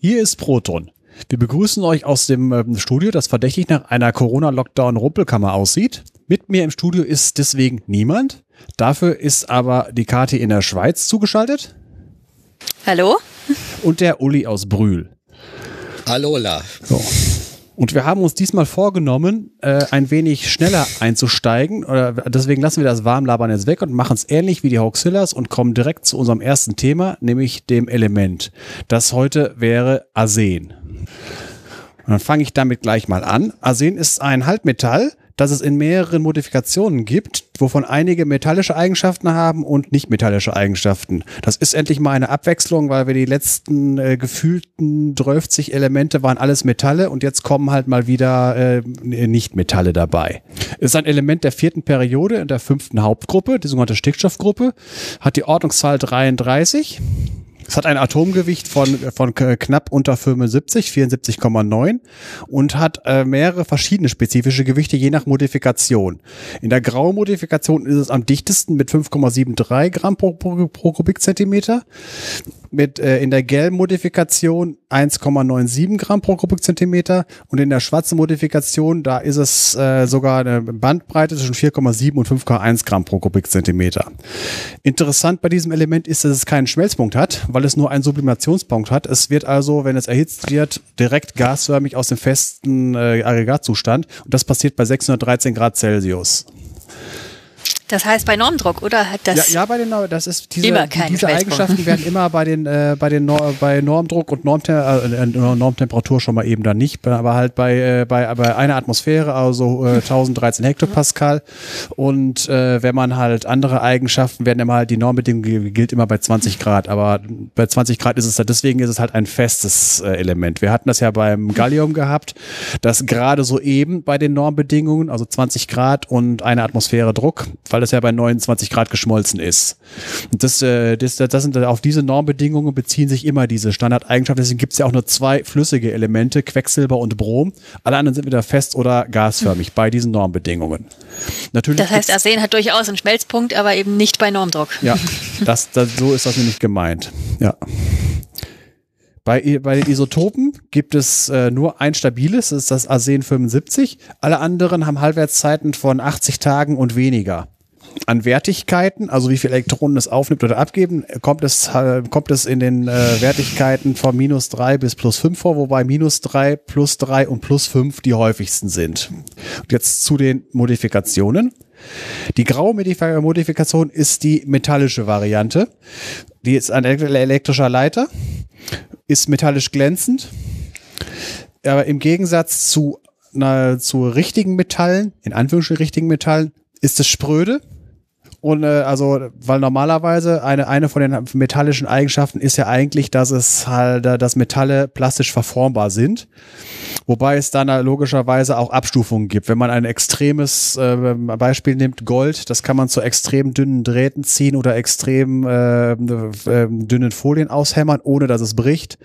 Hier ist Proton. Wir begrüßen euch aus dem ähm, Studio, das verdächtig nach einer Corona-Lockdown-Rumpelkammer aussieht. Mit mir im Studio ist deswegen niemand. Dafür ist aber die Kati in der Schweiz zugeschaltet. Hallo? Und der Uli aus Brühl. Alola. So. Und wir haben uns diesmal vorgenommen, äh, ein wenig schneller einzusteigen. Oder deswegen lassen wir das Warmlabern jetzt weg und machen es ähnlich wie die Hoaxillas und kommen direkt zu unserem ersten Thema, nämlich dem Element. Das heute wäre Arsen. Und dann fange ich damit gleich mal an. Arsen ist ein Halbmetall, das es in mehreren Modifikationen gibt, wovon einige metallische Eigenschaften haben und nicht metallische Eigenschaften. Das ist endlich mal eine Abwechslung, weil wir die letzten äh, gefühlten 30 Elemente waren alles Metalle und jetzt kommen halt mal wieder äh, Nicht-Metalle dabei. Ist ein Element der vierten Periode in der fünften Hauptgruppe, die sogenannte Stickstoffgruppe, hat die Ordnungszahl 33 es hat ein Atomgewicht von, von knapp unter 75, 74,9 und hat äh, mehrere verschiedene spezifische Gewichte je nach Modifikation. In der Grau-Modifikation ist es am dichtesten mit 5,73 Gramm pro, pro, pro Kubikzentimeter mit äh, in der gelben Modifikation 1,97 Gramm pro Kubikzentimeter und in der schwarzen Modifikation, da ist es äh, sogar eine Bandbreite zwischen 4,7 und 5,1 Gramm pro Kubikzentimeter. Interessant bei diesem Element ist, dass es keinen Schmelzpunkt hat, weil es nur einen Sublimationspunkt hat. Es wird also, wenn es erhitzt wird, direkt gasförmig aus dem festen äh, Aggregatzustand und das passiert bei 613 Grad Celsius. Das heißt bei Normdruck, oder hat das? Ja, ja bei den das ist diese, die, diese Eigenschaften werden immer bei den äh, bei den Nor bei Normdruck und Normtem äh, Normtemperatur schon mal eben dann nicht, aber halt bei äh, bei bei einer Atmosphäre, also äh, 1013 Hektopascal und äh, wenn man halt andere Eigenschaften werden immer halt die Normbedingung gilt immer bei 20 Grad, aber bei 20 Grad ist es halt deswegen ist es halt ein festes äh, Element. Wir hatten das ja beim Gallium gehabt, dass gerade so eben bei den Normbedingungen, also 20 Grad und eine Atmosphäre Druck, weil weil das ja bei 29 Grad geschmolzen ist. Und das, äh, das, das sind auf diese Normbedingungen beziehen sich immer diese Standardeigenschaften. Deswegen gibt es ja auch nur zwei flüssige Elemente, Quecksilber und Brom. Alle anderen sind wieder fest oder gasförmig bei diesen Normbedingungen. Natürlich das heißt, Arsen hat durchaus einen Schmelzpunkt, aber eben nicht bei Normdruck. Ja, das, das, so ist das nämlich gemeint. Ja. Bei, bei den Isotopen gibt es äh, nur ein stabiles, das ist das Arsen 75. Alle anderen haben Halbwertszeiten von 80 Tagen und weniger an Wertigkeiten, also wie viele Elektronen es aufnimmt oder abgeben, kommt es, kommt es in den äh, Wertigkeiten von minus drei bis plus fünf vor, wobei minus drei, plus drei und plus fünf die häufigsten sind. Und jetzt zu den Modifikationen. Die graue Modifikation ist die metallische Variante. Die ist ein elektrischer Leiter, ist metallisch glänzend, aber im Gegensatz zu, na, zu richtigen Metallen, in Anführungsstrichen richtigen Metallen, ist es spröde und äh, also, weil normalerweise eine, eine von den metallischen Eigenschaften ist ja eigentlich, dass es halt, äh, dass Metalle plastisch verformbar sind. Wobei es dann logischerweise auch Abstufungen gibt. Wenn man ein extremes äh, Beispiel nimmt, Gold, das kann man zu extrem dünnen Drähten ziehen oder extrem äh, äh, dünnen Folien aushämmern, ohne dass es bricht.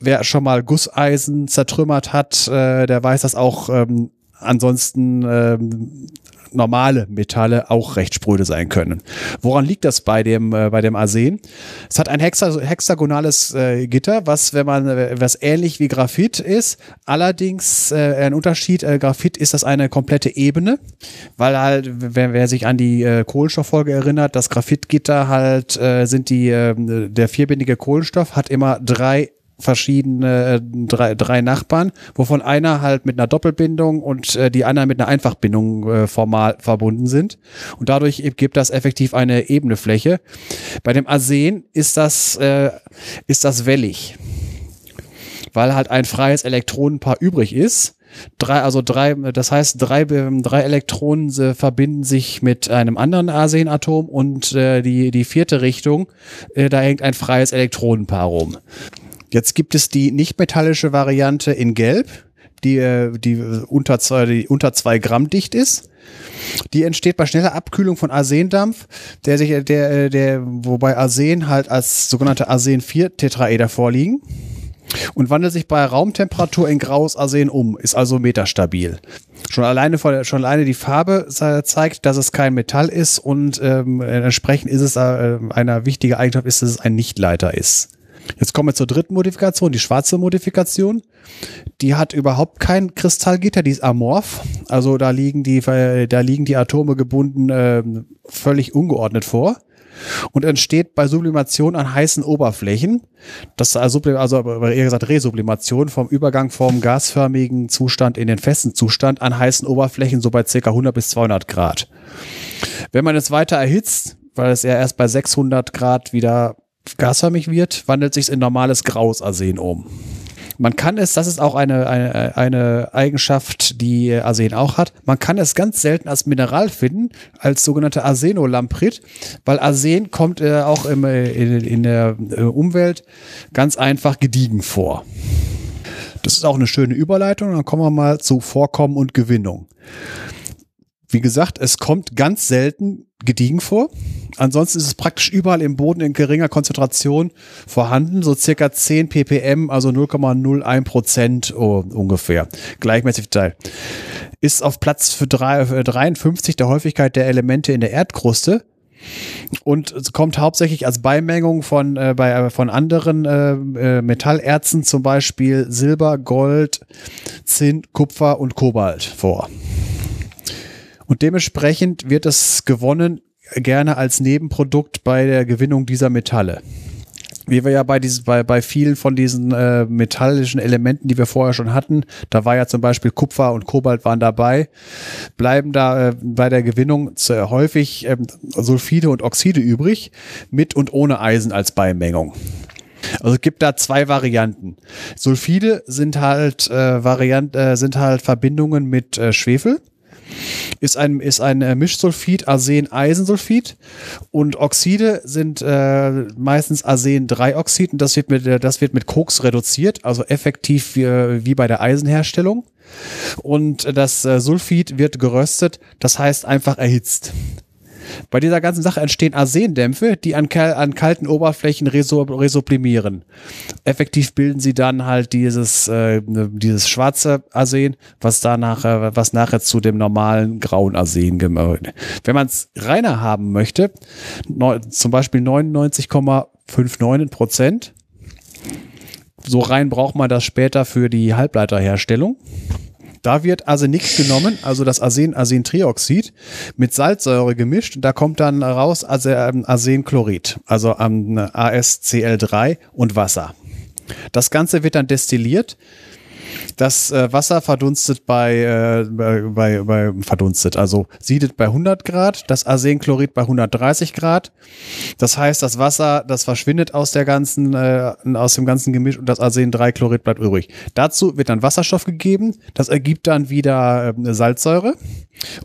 Wer schon mal Gusseisen zertrümmert hat, äh, der weiß, dass auch ähm, ansonsten ähm, normale Metalle auch recht spröde sein können. Woran liegt das bei dem, äh, bei dem Arsen? Es hat ein hexa hexagonales äh, Gitter, was, wenn man, äh, was ähnlich wie Graphit ist. Allerdings äh, ein Unterschied, äh, Graphit ist das eine komplette Ebene, weil halt, wer, wer sich an die äh, Kohlenstofffolge erinnert, das Graphitgitter halt äh, sind die, äh, der vierbindige Kohlenstoff hat immer drei verschiedene, äh, drei, drei Nachbarn, wovon einer halt mit einer Doppelbindung und äh, die anderen mit einer Einfachbindung äh, formal verbunden sind. Und dadurch gibt das effektiv eine ebene Fläche. Bei dem Arsen ist das, äh, ist das wellig, weil halt ein freies Elektronenpaar übrig ist. Drei, also drei, das heißt, drei, drei Elektronen äh, verbinden sich mit einem anderen Arsenatom und äh, die, die vierte Richtung, äh, da hängt ein freies Elektronenpaar rum. Jetzt gibt es die nicht-metallische Variante in Gelb, die, äh, die, unter zwei, die unter zwei Gramm dicht ist. Die entsteht bei schneller Abkühlung von Arsendampf, der sich, der, äh, der, wobei Arsen halt als sogenannte Arsen-4-Tetraeder vorliegen und wandelt sich bei Raumtemperatur in graues Arsen um, ist also metastabil. Schon alleine, schon alleine die Farbe zeigt, dass es kein Metall ist und ähm, entsprechend ist es äh, eine wichtige Eigenschaft ist, dass es ein Nichtleiter ist. Jetzt kommen wir zur dritten Modifikation, die schwarze Modifikation. Die hat überhaupt kein Kristallgitter, die ist amorph. Also da liegen die, da liegen die Atome gebunden äh, völlig ungeordnet vor und entsteht bei Sublimation an heißen Oberflächen. Das ist also, also eher gesagt Resublimation vom Übergang vom gasförmigen Zustand in den festen Zustand an heißen Oberflächen so bei ca. 100 bis 200 Grad. Wenn man es weiter erhitzt, weil es ja erst bei 600 Grad wieder gasförmig wird, wandelt sich in normales graues Arsen um. Man kann es, das ist auch eine, eine, eine Eigenschaft, die Arsen auch hat, man kann es ganz selten als Mineral finden, als sogenannte Arsenolamprit, weil Arsen kommt äh, auch im, in, in der äh, Umwelt ganz einfach gediegen vor. Das ist auch eine schöne Überleitung. Dann kommen wir mal zu Vorkommen und Gewinnung. Wie gesagt, es kommt ganz selten gediegen vor. Ansonsten ist es praktisch überall im Boden in geringer Konzentration vorhanden, so circa 10 ppm, also 0,01 Prozent oh, ungefähr. Gleichmäßig verteilt. Ist auf Platz für, drei, für 53 der Häufigkeit der Elemente in der Erdkruste und kommt hauptsächlich als Beimengung von, äh, bei, äh, von anderen äh, äh, Metallerzen, zum Beispiel Silber, Gold, Zinn, Kupfer und Kobalt vor. Und dementsprechend wird es gewonnen gerne als Nebenprodukt bei der Gewinnung dieser Metalle. Wie wir ja bei, diesen, bei, bei vielen von diesen äh, metallischen Elementen, die wir vorher schon hatten, da war ja zum Beispiel Kupfer und Kobalt waren dabei, bleiben da äh, bei der Gewinnung zu, häufig äh, Sulfide und Oxide übrig, mit und ohne Eisen als Beimengung. Also es gibt da zwei Varianten. Sulfide sind halt äh, Variant, äh, sind halt Verbindungen mit äh, Schwefel ist ein, ist ein äh, Mischsulfid, Arsen-Eisensulfid und Oxide sind äh, meistens Arsen-3-Oxid und das wird, mit, äh, das wird mit Koks reduziert, also effektiv wie, wie bei der Eisenherstellung. Und das äh, Sulfid wird geröstet, das heißt einfach erhitzt. Bei dieser ganzen Sache entstehen Arsendämpfe, die an, an kalten Oberflächen resublimieren. Effektiv bilden sie dann halt dieses, äh, dieses schwarze Arsen, was danach, äh, was nachher zu dem normalen grauen Arsen gemälde. Wenn man es reiner haben möchte, neun, zum Beispiel 99,59 Prozent, so rein braucht man das später für die Halbleiterherstellung. Da wird Arsenik genommen, also das Arsen, Arsentrioxid, mit Salzsäure gemischt. Da kommt dann raus ähm, Arsenchlorid, also ASCl3 und Wasser. Das Ganze wird dann destilliert das äh, Wasser verdunstet bei, äh, bei, bei, verdunstet, also siedet bei 100 Grad, das Arsenchlorid bei 130 Grad. Das heißt, das Wasser, das verschwindet aus der ganzen, äh, aus dem ganzen Gemisch und das Arsen-3-Chlorid bleibt übrig. Dazu wird dann Wasserstoff gegeben, das ergibt dann wieder äh, Salzsäure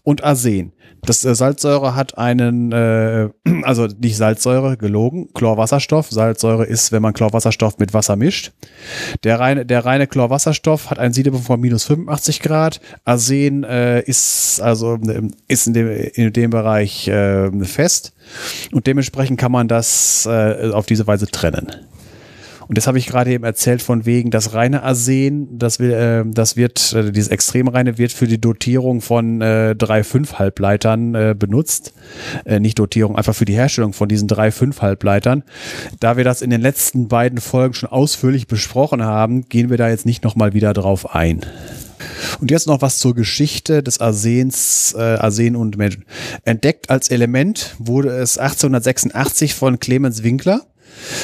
und Arsen. Das äh, Salzsäure hat einen, äh, also nicht Salzsäure, gelogen, Chlorwasserstoff. Salzsäure ist, wenn man Chlorwasserstoff mit Wasser mischt. Der reine, der reine Chlorwasserstoff hat einen Siedepunkt von minus 85 Grad. Arsen äh, ist also ist in dem, in dem Bereich äh, fest und dementsprechend kann man das äh, auf diese Weise trennen. Und das habe ich gerade eben erzählt von wegen das reine Arsen, das, äh, das wird, äh, dieses extrem reine wird für die Dotierung von äh, 3,5 Halbleitern äh, benutzt. Äh, nicht Dotierung, einfach für die Herstellung von diesen 3,5 Halbleitern. Da wir das in den letzten beiden Folgen schon ausführlich besprochen haben, gehen wir da jetzt nicht nochmal wieder drauf ein. Und jetzt noch was zur Geschichte des Arsens, äh, Arsen und Menschen. Entdeckt als Element wurde es 1886 von Clemens Winkler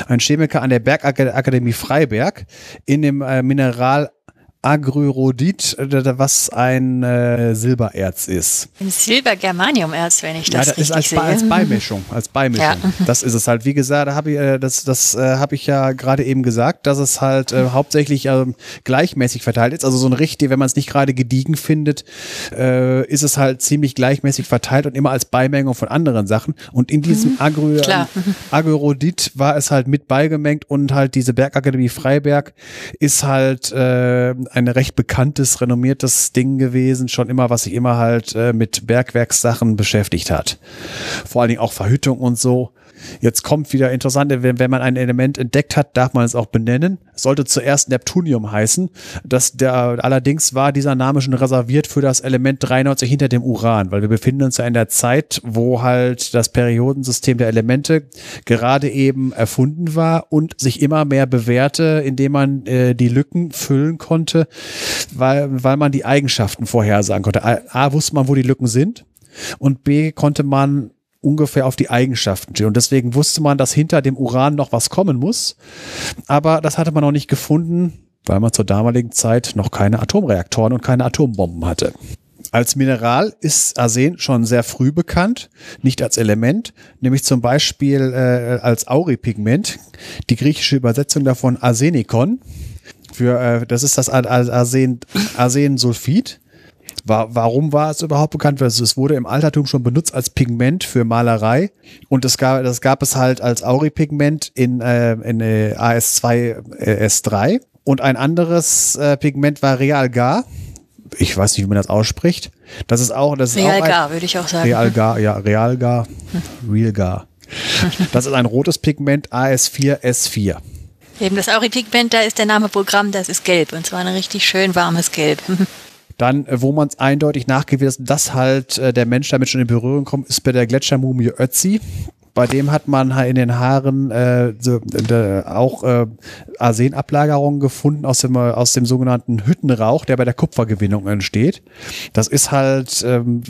ein Chemiker an der Bergakademie Freiberg, in dem äh, Mineral Agryrodit, was ein äh, Silbererz ist. Ein Silber-Germaniumerz, wenn ich das ja, das ist als, sehe. als Beimischung, als Beimischung. Ja. Das ist es halt. Wie gesagt, da habe ich, äh, das, das äh, habe ich ja gerade eben gesagt, dass es halt äh, hauptsächlich äh, gleichmäßig verteilt ist. Also so ein richtig, wenn man es nicht gerade gediegen findet, äh, ist es halt ziemlich gleichmäßig verteilt und immer als Beimengung von anderen Sachen. Und in diesem mhm. Agry, äh, Agryrodit war es halt mit beigemengt und halt diese Bergakademie Freiberg ist halt äh, ein recht bekanntes, renommiertes Ding gewesen, schon immer, was sich immer halt äh, mit Bergwerkssachen beschäftigt hat. Vor allen Dingen auch Verhüttung und so. Jetzt kommt wieder interessant, wenn, wenn man ein Element entdeckt hat, darf man es auch benennen. Es sollte zuerst Neptunium heißen. Das, der, allerdings war dieser Name schon reserviert für das Element 93 hinter dem Uran, weil wir befinden uns ja in der Zeit, wo halt das Periodensystem der Elemente gerade eben erfunden war und sich immer mehr bewährte, indem man äh, die Lücken füllen konnte, weil, weil man die Eigenschaften vorhersagen konnte. A, A wusste man, wo die Lücken sind und B konnte man ungefähr auf die Eigenschaften stehen. Und deswegen wusste man, dass hinter dem Uran noch was kommen muss. Aber das hatte man noch nicht gefunden, weil man zur damaligen Zeit noch keine Atomreaktoren und keine Atombomben hatte. Als Mineral ist Arsen schon sehr früh bekannt, nicht als Element, nämlich zum Beispiel äh, als Auripigment. Die griechische Übersetzung davon Arsenikon. Für, äh, das ist das Arsen, Arsensulfid. War, warum war es überhaupt bekannt? Also es wurde im Altertum schon benutzt als Pigment für Malerei und es gab, das gab es halt als Auripigment in, äh, in äh, AS2 äh, S3 und ein anderes äh, Pigment war Realgar. Ich weiß nicht, wie man das ausspricht. Das ist auch das ist Realgar, würde ich auch sagen. Realgar, ja, Realgar, Realgar. Das ist ein rotes Pigment AS4 S4. Eben das Auripigment, da ist der Name Programm, das ist gelb und zwar ein richtig schön warmes Gelb. Dann, äh, wo man es eindeutig nachgewiesen, dass halt äh, der Mensch damit schon in Berührung kommt, ist bei der Gletschermumie Ötzi. Bei dem hat man halt in den Haaren äh, so, äh, auch äh, Arsenablagerungen gefunden aus dem, aus dem sogenannten Hüttenrauch, der bei der Kupfergewinnung entsteht. Das ist halt ähm,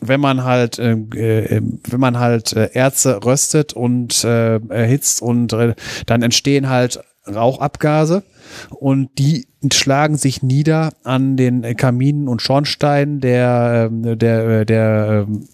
wenn man halt äh, äh, wenn man halt äh, Erze röstet und äh, erhitzt und äh, dann entstehen halt Rauchabgase und die schlagen sich nieder an den Kaminen und Schornsteinen der, ähm, der, äh, der ähm,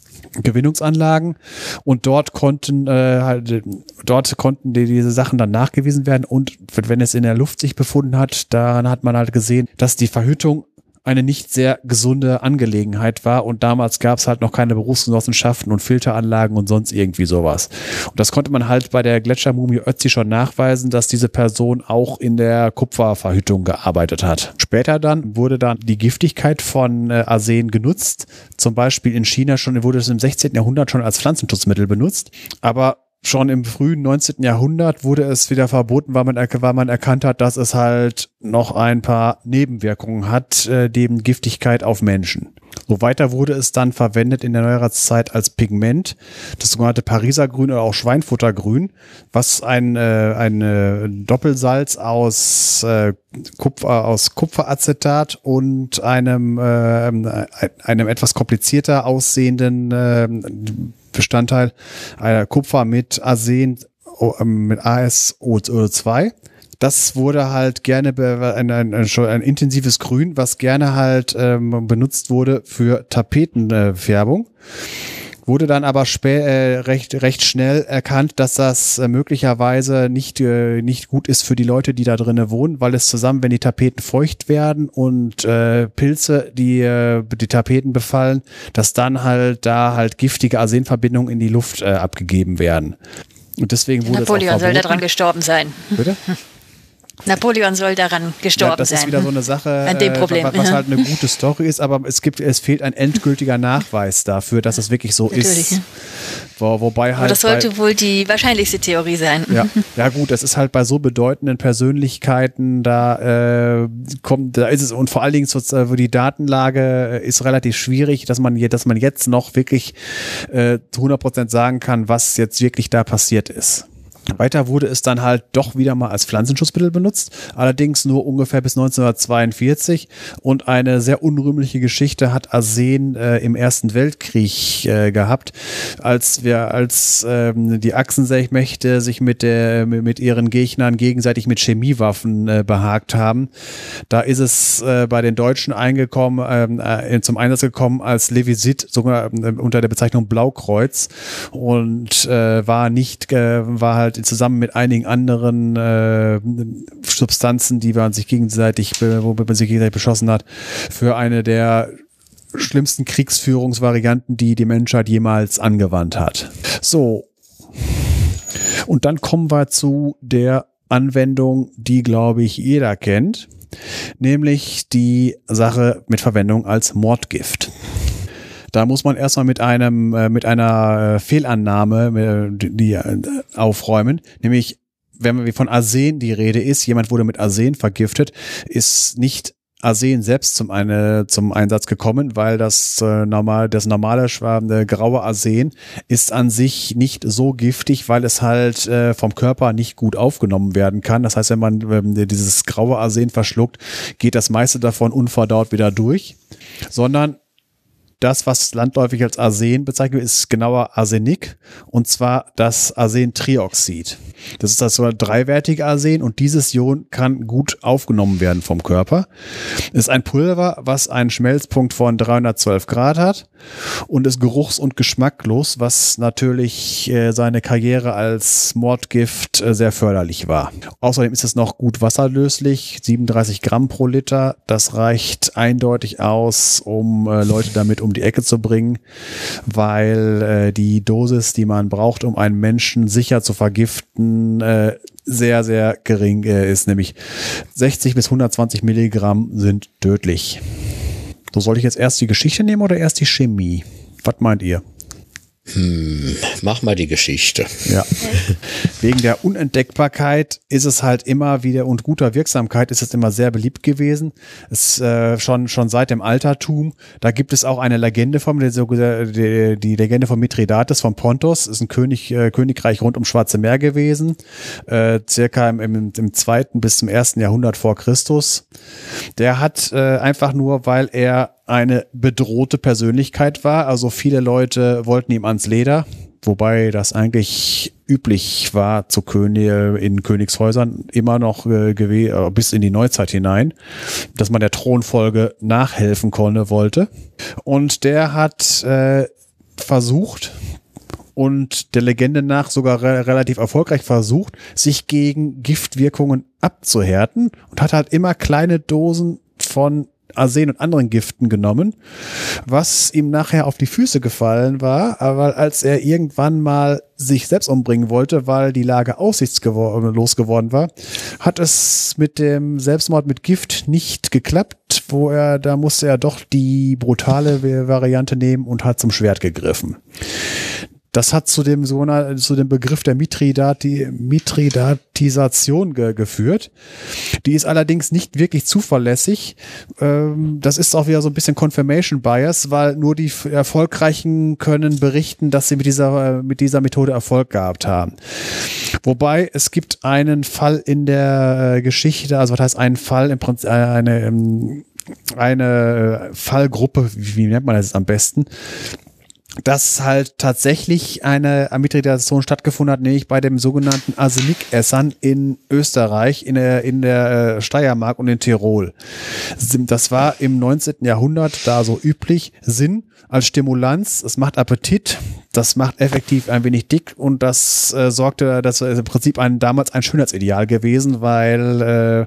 Gewinnungsanlagen. Und dort konnten äh, halt, dort konnten die, diese Sachen dann nachgewiesen werden. Und wenn es in der Luft sich befunden hat, dann hat man halt gesehen, dass die Verhütung eine nicht sehr gesunde Angelegenheit war und damals gab es halt noch keine Berufsgenossenschaften und Filteranlagen und sonst irgendwie sowas. Und das konnte man halt bei der Gletschermumie Ötzi schon nachweisen, dass diese Person auch in der Kupferverhütung gearbeitet hat. Später dann wurde dann die Giftigkeit von äh, Arsen genutzt. Zum Beispiel in China schon wurde es im 16. Jahrhundert schon als Pflanzenschutzmittel benutzt. Aber schon im frühen 19. Jahrhundert wurde es wieder verboten, weil man, weil man erkannt hat, dass es halt noch ein paar Nebenwirkungen hat, äh, neben Giftigkeit auf Menschen. So weiter wurde es dann verwendet in der neuerer Zeit als Pigment, das sogenannte Pariser Grün oder auch Schweinfuttergrün, was ein, äh, ein äh, Doppelsalz aus, äh, Kupfer, aus Kupferacetat und einem, äh, einem etwas komplizierter aussehenden äh, Bestandteil einer Kupfer mit Arsen, ähm, mit ASO2. Das wurde halt gerne ein, ein, ein, ein, intensives Grün, was gerne halt ähm, benutzt wurde für Tapetenfärbung. Äh, wurde dann aber äh, recht, recht schnell erkannt, dass das äh, möglicherweise nicht, äh, nicht gut ist für die Leute, die da drinnen wohnen, weil es zusammen, wenn die Tapeten feucht werden und äh, Pilze die, äh, die Tapeten befallen, dass dann halt da halt giftige Arsenverbindungen in die Luft äh, abgegeben werden. Und deswegen wurde Napoleon soll daran gestorben sein. Bitte? Napoleon soll daran gestorben sein. Ja, das sein. ist wieder so eine Sache, An dem Problem. was, was halt eine gute Story ist, aber es gibt, es fehlt ein endgültiger Nachweis dafür, dass es wirklich so Natürlich, ist. Wo, wobei halt. Aber das sollte bei, wohl die wahrscheinlichste Theorie sein. Ja, ja gut, das ist halt bei so bedeutenden Persönlichkeiten, da äh, kommt, da ist es und vor allen Dingen, wo die Datenlage ist relativ schwierig, dass man, dass man jetzt noch wirklich äh, zu 100 Prozent sagen kann, was jetzt wirklich da passiert ist. Weiter wurde es dann halt doch wieder mal als Pflanzenschutzmittel benutzt, allerdings nur ungefähr bis 1942 und eine sehr unrühmliche Geschichte hat Arsen äh, im Ersten Weltkrieg äh, gehabt, als wir als ähm, die Achsenmächte sich mit der mit ihren Gegnern gegenseitig mit Chemiewaffen äh, behagt haben. Da ist es äh, bei den Deutschen eingekommen ähm, äh, zum Einsatz gekommen als Levisit sogar äh, unter der Bezeichnung Blaukreuz. Und war nicht war halt zusammen mit einigen anderen äh, Substanzen, die man sich gegenseitig, womit man sich gegenseitig beschossen hat, für eine der schlimmsten Kriegsführungsvarianten, die die Menschheit jemals angewandt hat. So. Und dann kommen wir zu der Anwendung, die, glaube ich, jeder kennt, nämlich die Sache mit Verwendung als Mordgift. Da muss man erstmal mit einem, äh, mit einer äh, Fehlannahme, äh, die aufräumen, nämlich wenn wir von Arsen die Rede ist, jemand wurde mit Arsen vergiftet, ist nicht Arsen selbst zum, eine, zum Einsatz gekommen, weil das äh, normal, das normale schwabende graue Arsen ist an sich nicht so giftig, weil es halt äh, vom Körper nicht gut aufgenommen werden kann. Das heißt, wenn man äh, dieses graue Arsen verschluckt, geht das meiste davon unverdaut wieder durch, sondern das, was landläufig als Arsen bezeichnet wird, ist genauer Arsenik und zwar das Arsentrioxid. Das ist das so dreiwertige Arsen und dieses Ion kann gut aufgenommen werden vom Körper. Ist ein Pulver, was einen Schmelzpunkt von 312 Grad hat und ist geruchs- und geschmacklos, was natürlich äh, seine Karriere als Mordgift äh, sehr förderlich war. Außerdem ist es noch gut wasserlöslich, 37 Gramm pro Liter. Das reicht eindeutig aus, um äh, Leute damit um die Ecke zu bringen, weil äh, die Dosis, die man braucht, um einen Menschen sicher zu vergiften, äh, sehr, sehr gering äh, ist, nämlich 60 bis 120 Milligramm sind tödlich. So soll ich jetzt erst die Geschichte nehmen oder erst die Chemie? Was meint ihr? Hm, mach mal die Geschichte. Ja. Wegen der Unentdeckbarkeit ist es halt immer wieder und guter Wirksamkeit ist es immer sehr beliebt gewesen. Es äh, schon schon seit dem Altertum. Da gibt es auch eine Legende vom die, die, Legende von Mithridates von Pontos ist ein König äh, Königreich rund um Schwarze Meer gewesen, äh, circa im, im, im zweiten bis zum ersten Jahrhundert vor Christus. Der hat äh, einfach nur, weil er eine bedrohte Persönlichkeit war. Also viele Leute wollten ihm ans Leder, wobei das eigentlich üblich war zu König in Königshäusern immer noch äh, äh, bis in die Neuzeit hinein, dass man der Thronfolge nachhelfen konnte, wollte. Und der hat äh, versucht, und der Legende nach sogar re relativ erfolgreich versucht, sich gegen Giftwirkungen abzuhärten und hat halt immer kleine Dosen von Arsen und anderen Giften genommen, was ihm nachher auf die Füße gefallen war, aber als er irgendwann mal sich selbst umbringen wollte, weil die Lage aussichtslos geworden war, hat es mit dem Selbstmord mit Gift nicht geklappt, wo er, da musste er doch die brutale Variante nehmen und hat zum Schwert gegriffen. Das hat zu dem, zu dem Begriff der Mithridati, Mithridatisation ge geführt. Die ist allerdings nicht wirklich zuverlässig. Ähm, das ist auch wieder so ein bisschen Confirmation Bias, weil nur die Erfolgreichen können berichten, dass sie mit dieser, mit dieser Methode Erfolg gehabt haben. Wobei es gibt einen Fall in der äh, Geschichte, also was heißt einen Fall im Prinzip, äh, eine, ähm, eine Fallgruppe, wie nennt man das am besten, dass halt tatsächlich eine Amytridation stattgefunden hat, nämlich bei dem sogenannten Arsenikessern in Österreich, in der, in der äh, Steiermark und in Tirol. Das war im 19. Jahrhundert da so üblich. Sinn als Stimulanz, es macht Appetit, das macht effektiv ein wenig dick und das äh, sorgte, das ist im Prinzip ein, damals ein Schönheitsideal gewesen, weil äh,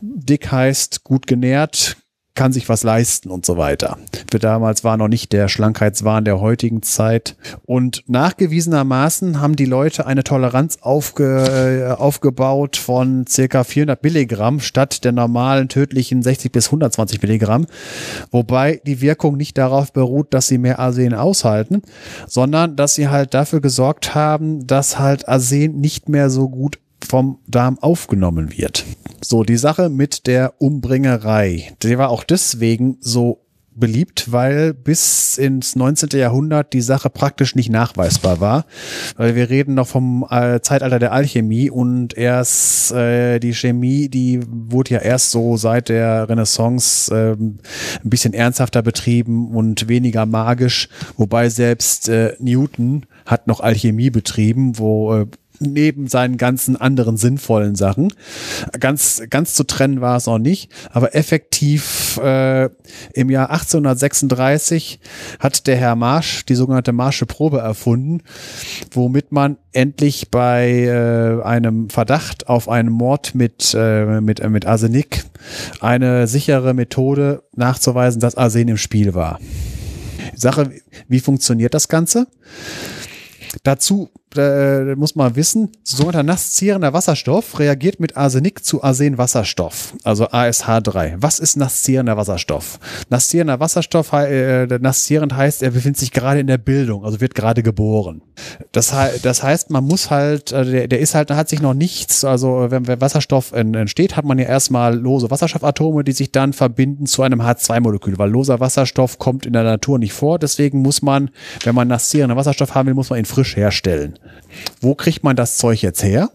dick heißt gut genährt, kann sich was leisten und so weiter. Für damals war noch nicht der Schlankheitswahn der heutigen Zeit. Und nachgewiesenermaßen haben die Leute eine Toleranz aufge, äh, aufgebaut von circa 400 Milligramm statt der normalen tödlichen 60 bis 120 Milligramm. Wobei die Wirkung nicht darauf beruht, dass sie mehr Arsen aushalten, sondern dass sie halt dafür gesorgt haben, dass halt Arsen nicht mehr so gut vom Darm aufgenommen wird. So, die Sache mit der Umbringerei, die war auch deswegen so beliebt, weil bis ins 19. Jahrhundert die Sache praktisch nicht nachweisbar war. Weil wir reden noch vom äh, Zeitalter der Alchemie und erst äh, die Chemie, die wurde ja erst so seit der Renaissance äh, ein bisschen ernsthafter betrieben und weniger magisch, wobei selbst äh, Newton hat noch Alchemie betrieben, wo äh, neben seinen ganzen anderen sinnvollen Sachen. Ganz, ganz zu trennen war es auch nicht, aber effektiv äh, im Jahr 1836 hat der Herr Marsch die sogenannte Marsche Probe erfunden, womit man endlich bei äh, einem Verdacht auf einen Mord mit, äh, mit, äh, mit Arsenik eine sichere Methode nachzuweisen, dass Arsen im Spiel war. Sache, wie funktioniert das Ganze? Dazu äh, muss man wissen, sogenannter nasszierender Wasserstoff reagiert mit Arsenik zu Arsenwasserstoff, also ASH3. Was ist nasszierender Wasserstoff? Nasszierender Wasserstoff, äh, nasszierend heißt, er befindet sich gerade in der Bildung, also wird gerade geboren. Das, das heißt, man muss halt, äh, der, der ist halt, hat sich noch nichts, also wenn, wenn Wasserstoff entsteht, hat man ja erstmal lose Wasserstoffatome, die sich dann verbinden zu einem H2-Molekül, weil loser Wasserstoff kommt in der Natur nicht vor. Deswegen muss man, wenn man nasszierenden Wasserstoff haben will, muss man ihn frisch herstellen. Wo kriegt man das Zeug jetzt her?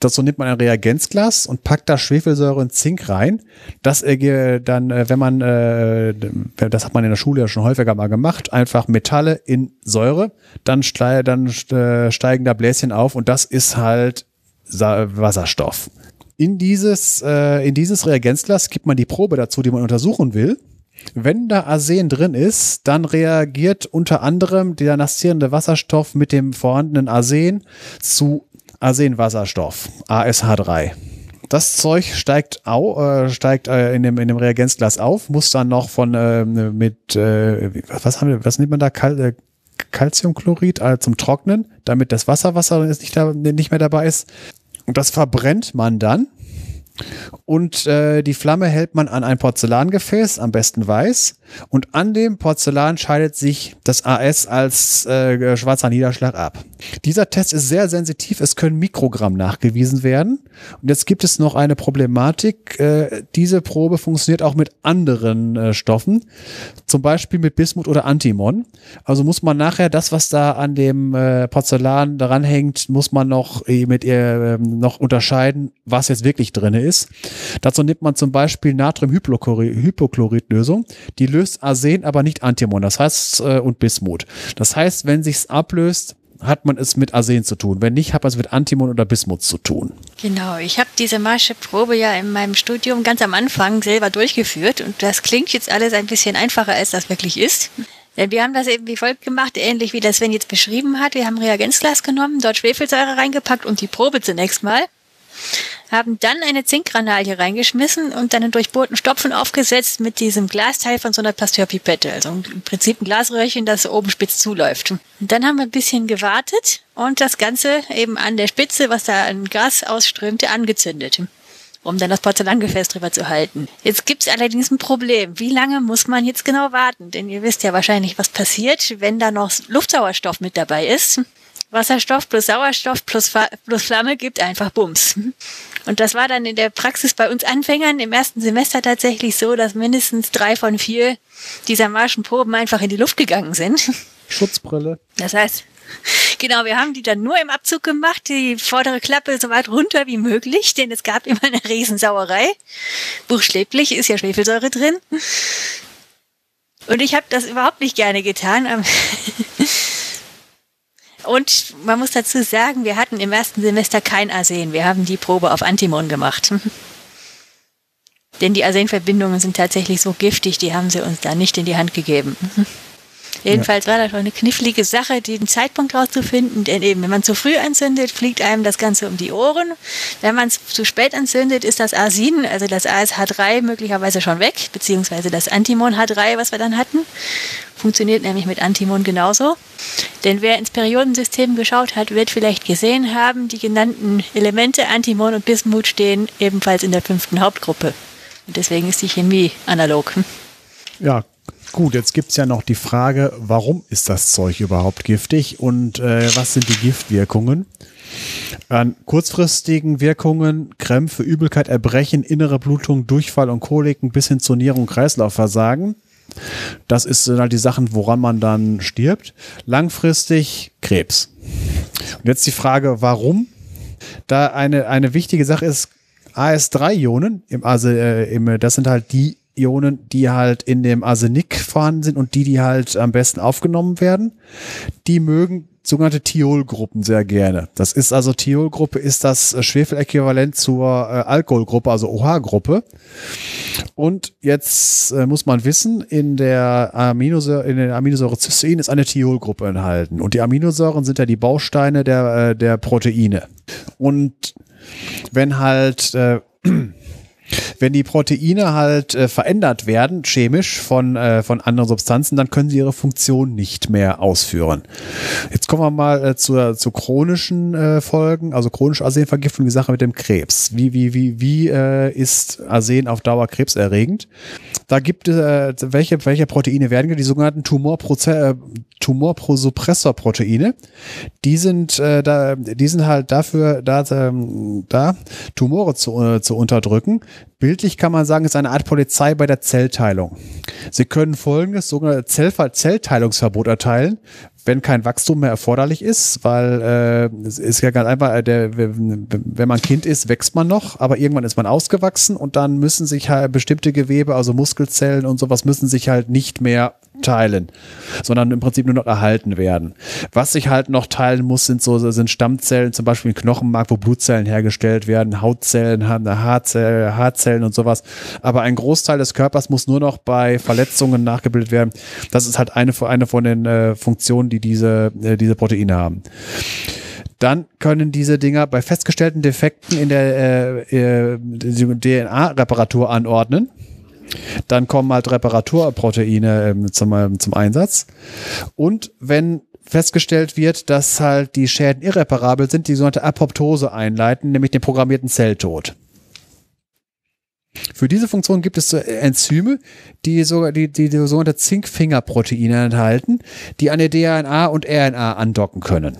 Dazu nimmt man ein Reagenzglas und packt da Schwefelsäure und Zink rein. Das äh, dann, äh, wenn man, äh, das hat man in der Schule ja schon häufiger mal gemacht, einfach Metalle in Säure, dann, ste dann äh, steigen da Bläschen auf und das ist halt Wasserstoff. In dieses, äh, in dieses Reagenzglas gibt man die Probe dazu, die man untersuchen will. Wenn da Arsen drin ist, dann reagiert unter anderem der nasszierende Wasserstoff mit dem vorhandenen Arsen zu Arsenwasserstoff, ASH3. Das Zeug steigt, au, äh, steigt äh, in, dem, in dem Reagenzglas auf, muss dann noch von äh, mit, äh, was haben wir, was nennt man da, Kal äh, Calciumchlorid äh, zum Trocknen, damit das Wasser, Wasser nicht, da, nicht mehr dabei ist. Und das verbrennt man dann und äh, die Flamme hält man an ein Porzellangefäß, am besten weiß. Und an dem Porzellan scheidet sich das AS als äh, schwarzer Niederschlag ab. Dieser Test ist sehr sensitiv. Es können Mikrogramm nachgewiesen werden. Und jetzt gibt es noch eine Problematik. Äh, diese Probe funktioniert auch mit anderen äh, Stoffen, zum Beispiel mit Bismut oder Antimon. Also muss man nachher das, was da an dem äh, Porzellan daran hängt, muss man noch äh, mit ihr äh, noch unterscheiden, was jetzt wirklich drin ist. Dazu nimmt man zum Beispiel Natriumhypochloridlösung. Die löst Arsen, aber nicht Antimon. Das heißt, äh, und Bismut. Das heißt, wenn sich's ablöst, hat man es mit Arsen zu tun. Wenn nicht, hat man es mit Antimon oder Bismut zu tun. Genau, ich habe diese Marsche Probe ja in meinem Studium ganz am Anfang selber durchgeführt und das klingt jetzt alles ein bisschen einfacher, als das wirklich ist. Denn wir haben das eben wie folgt gemacht, ähnlich wie das Sven jetzt beschrieben hat. Wir haben Reagenzglas genommen, dort Schwefelsäure reingepackt und die Probe zunächst mal haben dann eine Zinkgranalie reingeschmissen und dann einen durchbohrten Stopfen aufgesetzt mit diesem Glasteil von so einer Pasteurpipette. Also im Prinzip ein Glasröhrchen, das oben spitz zuläuft. Und dann haben wir ein bisschen gewartet und das Ganze eben an der Spitze, was da an Gas ausströmte, angezündet um dann das Porzellangefäß drüber zu halten. Jetzt gibt's allerdings ein Problem. Wie lange muss man jetzt genau warten? Denn ihr wisst ja wahrscheinlich, was passiert, wenn da noch Luftsauerstoff mit dabei ist. Wasserstoff plus Sauerstoff plus, plus Flamme gibt einfach Bums. Und das war dann in der Praxis bei uns Anfängern im ersten Semester tatsächlich so, dass mindestens drei von vier dieser Marschenproben einfach in die Luft gegangen sind. Schutzbrille. Das heißt, genau, wir haben die dann nur im Abzug gemacht, die vordere Klappe so weit runter wie möglich, denn es gab immer eine Riesensauerei. Buchstäblich ist ja Schwefelsäure drin. Und ich habe das überhaupt nicht gerne getan. Und man muss dazu sagen, wir hatten im ersten Semester kein Arsen. Wir haben die Probe auf Antimon gemacht. Denn die Arsenverbindungen sind tatsächlich so giftig, die haben sie uns da nicht in die Hand gegeben. Jedenfalls ja. war das schon eine knifflige Sache, den Zeitpunkt rauszufinden, denn eben, wenn man zu früh anzündet, fliegt einem das Ganze um die Ohren. Wenn man es zu spät anzündet, ist das Arsin, also das ASH3, möglicherweise schon weg, beziehungsweise das Antimon H3, was wir dann hatten. Funktioniert nämlich mit Antimon genauso. Denn wer ins Periodensystem geschaut hat, wird vielleicht gesehen haben, die genannten Elemente Antimon und Bismut stehen ebenfalls in der fünften Hauptgruppe. Und deswegen ist die Chemie analog. Ja, Gut, jetzt gibt's ja noch die Frage, warum ist das Zeug überhaupt giftig und äh, was sind die Giftwirkungen? An kurzfristigen Wirkungen, Krämpfe, Übelkeit, Erbrechen, innere Blutung, Durchfall und Koliken bis hin zur Nieren- und Kreislaufversagen. Das ist halt die Sachen, woran man dann stirbt. Langfristig Krebs. Und jetzt die Frage, warum? Da eine, eine wichtige Sache ist, AS3-Ionen, also äh, im, das sind halt die Ionen, die halt in dem Arsenik vorhanden sind und die, die halt am besten aufgenommen werden, die mögen sogenannte Thiolgruppen sehr gerne. Das ist also Thiolgruppe ist das Schwefeläquivalent zur äh, Alkoholgruppe, also OH-Gruppe. Und jetzt äh, muss man wissen, in der Aminosäure, in der Aminosäure Cystein ist eine Thiolgruppe enthalten. Und die Aminosäuren sind ja die Bausteine der, äh, der Proteine. Und wenn halt äh, Wenn die Proteine halt äh, verändert werden, chemisch von, äh, von anderen Substanzen, dann können sie ihre Funktion nicht mehr ausführen. Jetzt kommen wir mal äh, zu, zu chronischen äh, Folgen, also chronische Arsenvergiftung, die Sache mit dem Krebs. Wie, wie, wie, wie äh, ist Arsen auf Dauer krebserregend? Da gibt es, äh, welche, welche Proteine werden die sogenannten Tumorproze äh, Tumorprosuppressorproteine. Die sind, äh, da, die sind halt dafür da, ähm, da Tumore zu, äh, zu unterdrücken. Bildlich kann man sagen, ist eine Art Polizei bei der Zellteilung. Sie können folgendes sogenannte Zell Zellteilungsverbot erteilen, wenn kein Wachstum mehr erforderlich ist, weil äh, es ist ja ganz einfach, äh, der, wenn man Kind ist, wächst man noch, aber irgendwann ist man ausgewachsen und dann müssen sich halt bestimmte Gewebe, also Muskelzellen und sowas, müssen sich halt nicht mehr teilen, sondern im Prinzip nur noch erhalten werden. Was sich halt noch teilen muss, sind so sind Stammzellen, zum Beispiel ein Knochenmark, wo Blutzellen hergestellt werden, Hautzellen, Haarzellen, Haarzellen und sowas. Aber ein Großteil des Körpers muss nur noch bei Verletzungen nachgebildet werden. Das ist halt eine, eine von den äh, Funktionen, die diese, äh, diese Proteine haben dann können diese Dinger bei festgestellten Defekten in der äh, äh, DNA-Reparatur anordnen. Dann kommen halt Reparaturproteine ähm, zum, ähm, zum Einsatz. Und wenn festgestellt wird, dass halt die Schäden irreparabel sind, die sogenannte Apoptose einleiten, nämlich den programmierten Zelltod. Für diese Funktion gibt es Enzyme, die, so, die, die, die sogenannte Zinkfingerproteine enthalten, die an der DNA und RNA andocken können.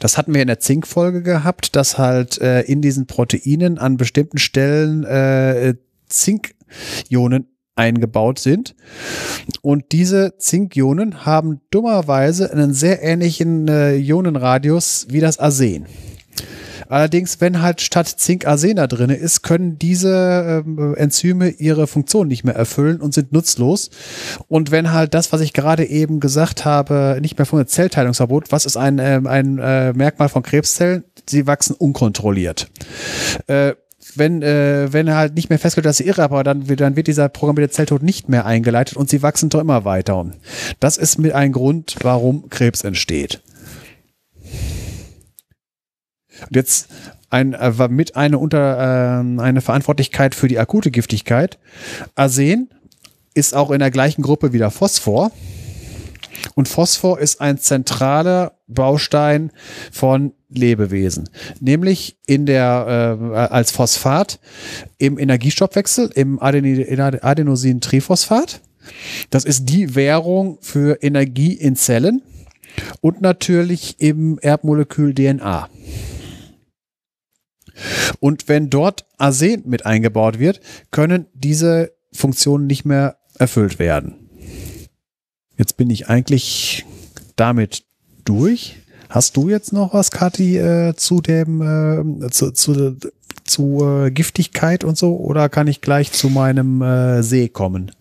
Das hatten wir in der Zinkfolge gehabt, dass halt äh, in diesen Proteinen an bestimmten Stellen äh, Zink Ionen eingebaut sind. Und diese Zinkionen haben dummerweise einen sehr ähnlichen äh, Ionenradius wie das Arsen. Allerdings, wenn halt statt Zink Arsen da drin ist, können diese äh, Enzyme ihre Funktion nicht mehr erfüllen und sind nutzlos. Und wenn halt das, was ich gerade eben gesagt habe, nicht mehr von Zellteilungsverbot, was ist ein, äh, ein äh, Merkmal von Krebszellen? Sie wachsen unkontrolliert. Äh, wenn, äh, wenn halt nicht mehr festgestellt, dass sie irre, aber dann, dann wird dieser programmierte Zelltod nicht mehr eingeleitet und sie wachsen doch immer weiter. Das ist mit ein Grund, warum Krebs entsteht. Und jetzt ein, äh, mit eine unter äh, eine Verantwortlichkeit für die akute Giftigkeit. Arsen ist auch in der gleichen Gruppe wie der Phosphor. Und Phosphor ist ein zentraler Baustein von Lebewesen, nämlich in der äh, als Phosphat im Energiestoffwechsel im Adenosin-Triphosphat. Das ist die Währung für Energie in Zellen und natürlich im Erbmolekül DNA. Und wenn dort Arsen mit eingebaut wird, können diese Funktionen nicht mehr erfüllt werden. Jetzt bin ich eigentlich damit durch. Hast du jetzt noch was, Kathi, äh, zu dem, äh, zu, zu, zu äh, Giftigkeit und so? Oder kann ich gleich zu meinem äh, See kommen?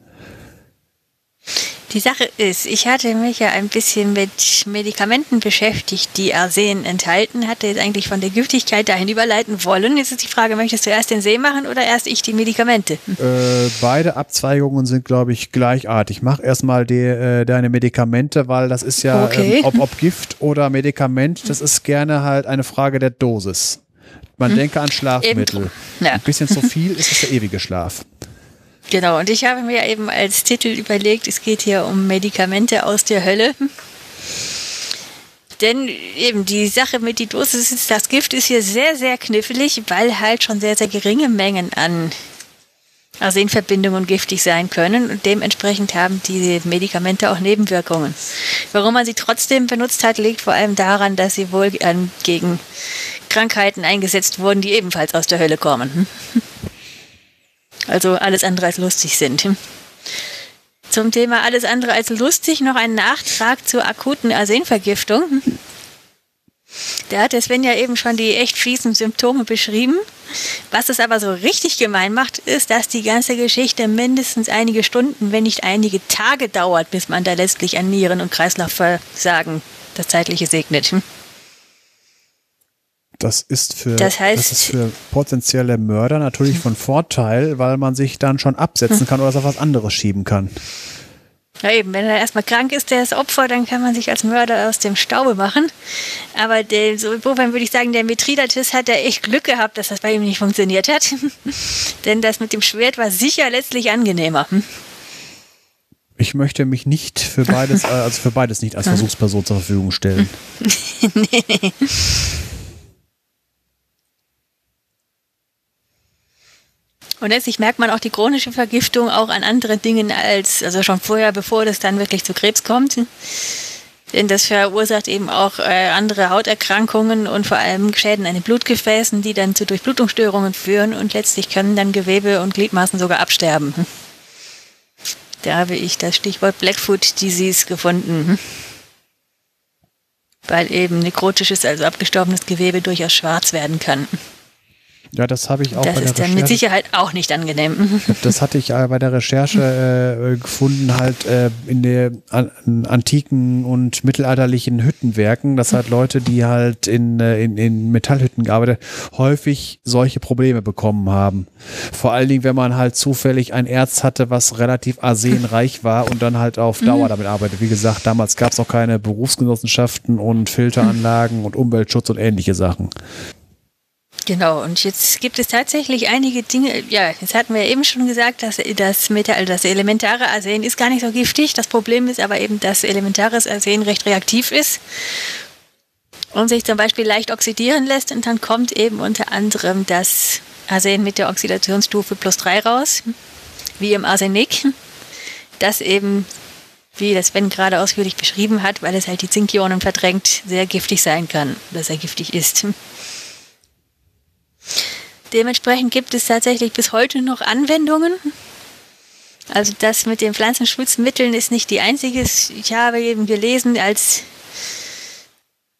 Die Sache ist, ich hatte mich ja ein bisschen mit Medikamenten beschäftigt, die Arsen enthalten, hatte jetzt eigentlich von der Giftigkeit dahin überleiten wollen. Jetzt ist die Frage, möchtest du erst den See machen oder erst ich die Medikamente? Äh, beide Abzweigungen sind, glaube ich, gleichartig. Mach erstmal die, äh, deine Medikamente, weil das ist ja, okay. ähm, ob, ob Gift oder Medikament, das ist gerne halt eine Frage der Dosis. Man hm. denke an Schlafmittel. Ja. Ein bisschen zu viel ist es der ewige Schlaf. Genau, und ich habe mir eben als Titel überlegt, es geht hier um Medikamente aus der Hölle. Denn eben die Sache mit die Dosis, das Gift ist hier sehr, sehr knifflig, weil halt schon sehr, sehr geringe Mengen an Arsenverbindungen giftig sein können und dementsprechend haben die Medikamente auch Nebenwirkungen. Warum man sie trotzdem benutzt hat, liegt vor allem daran, dass sie wohl gegen Krankheiten eingesetzt wurden, die ebenfalls aus der Hölle kommen. Also alles andere als lustig sind. Zum Thema alles andere als lustig noch ein Nachtrag zur akuten Arsenvergiftung. Da hat der Sven ja eben schon die echt fiesen Symptome beschrieben. Was es aber so richtig gemein macht, ist, dass die ganze Geschichte mindestens einige Stunden, wenn nicht einige Tage dauert, bis man da letztlich an Nieren- und Kreislaufversagen das Zeitliche segnet. Das ist für, das, heißt, das ist für potenzielle Mörder natürlich von Vorteil, weil man sich dann schon absetzen kann oder es auf was anderes schieben kann. Ja, eben, wenn er erstmal krank ist, der ist Opfer, dann kann man sich als Mörder aus dem Staube machen. Aber der, so insofern würde ich sagen, der Mithridates hat ja echt Glück gehabt, dass das bei ihm nicht funktioniert hat. Denn das mit dem Schwert war sicher letztlich angenehmer. Ich möchte mich nicht für beides, also für beides nicht als Versuchsperson zur Verfügung stellen. nee. Und letztlich merkt man auch die chronische Vergiftung auch an anderen Dingen als, also schon vorher, bevor das dann wirklich zu Krebs kommt. Denn das verursacht eben auch äh, andere Hauterkrankungen und vor allem Schäden an den Blutgefäßen, die dann zu Durchblutungsstörungen führen und letztlich können dann Gewebe und Gliedmaßen sogar absterben. Da habe ich das Stichwort Blackfoot Disease gefunden. Weil eben nekrotisches, also abgestorbenes Gewebe durchaus schwarz werden kann. Ja, das habe ich auch das bei der ist dann mit Sicherheit auch nicht angenehm. Das hatte ich äh, bei der Recherche äh, gefunden, halt äh, in den an, antiken und mittelalterlichen Hüttenwerken, dass halt Leute, die halt in, äh, in, in Metallhütten gearbeitet, häufig solche Probleme bekommen haben. Vor allen Dingen, wenn man halt zufällig ein Erz hatte, was relativ arsenreich war und dann halt auf Dauer damit arbeitet. Wie gesagt, damals gab es auch keine Berufsgenossenschaften und Filteranlagen und Umweltschutz und ähnliche Sachen. Genau, und jetzt gibt es tatsächlich einige Dinge, ja, jetzt hatten wir eben schon gesagt, dass das Metall, das elementare Arsen ist gar nicht so giftig. Das Problem ist aber eben, dass elementares Arsen recht reaktiv ist und sich zum Beispiel leicht oxidieren lässt und dann kommt eben unter anderem das Arsen mit der Oxidationsstufe plus 3 raus, wie im Arsenik, das eben, wie das Sven gerade ausführlich beschrieben hat, weil es halt die Zinkionen verdrängt, sehr giftig sein kann, oder sehr giftig ist. Dementsprechend gibt es tatsächlich bis heute noch Anwendungen. Also das mit den Pflanzenschutzmitteln ist nicht die einzige. Ich habe eben gelesen, als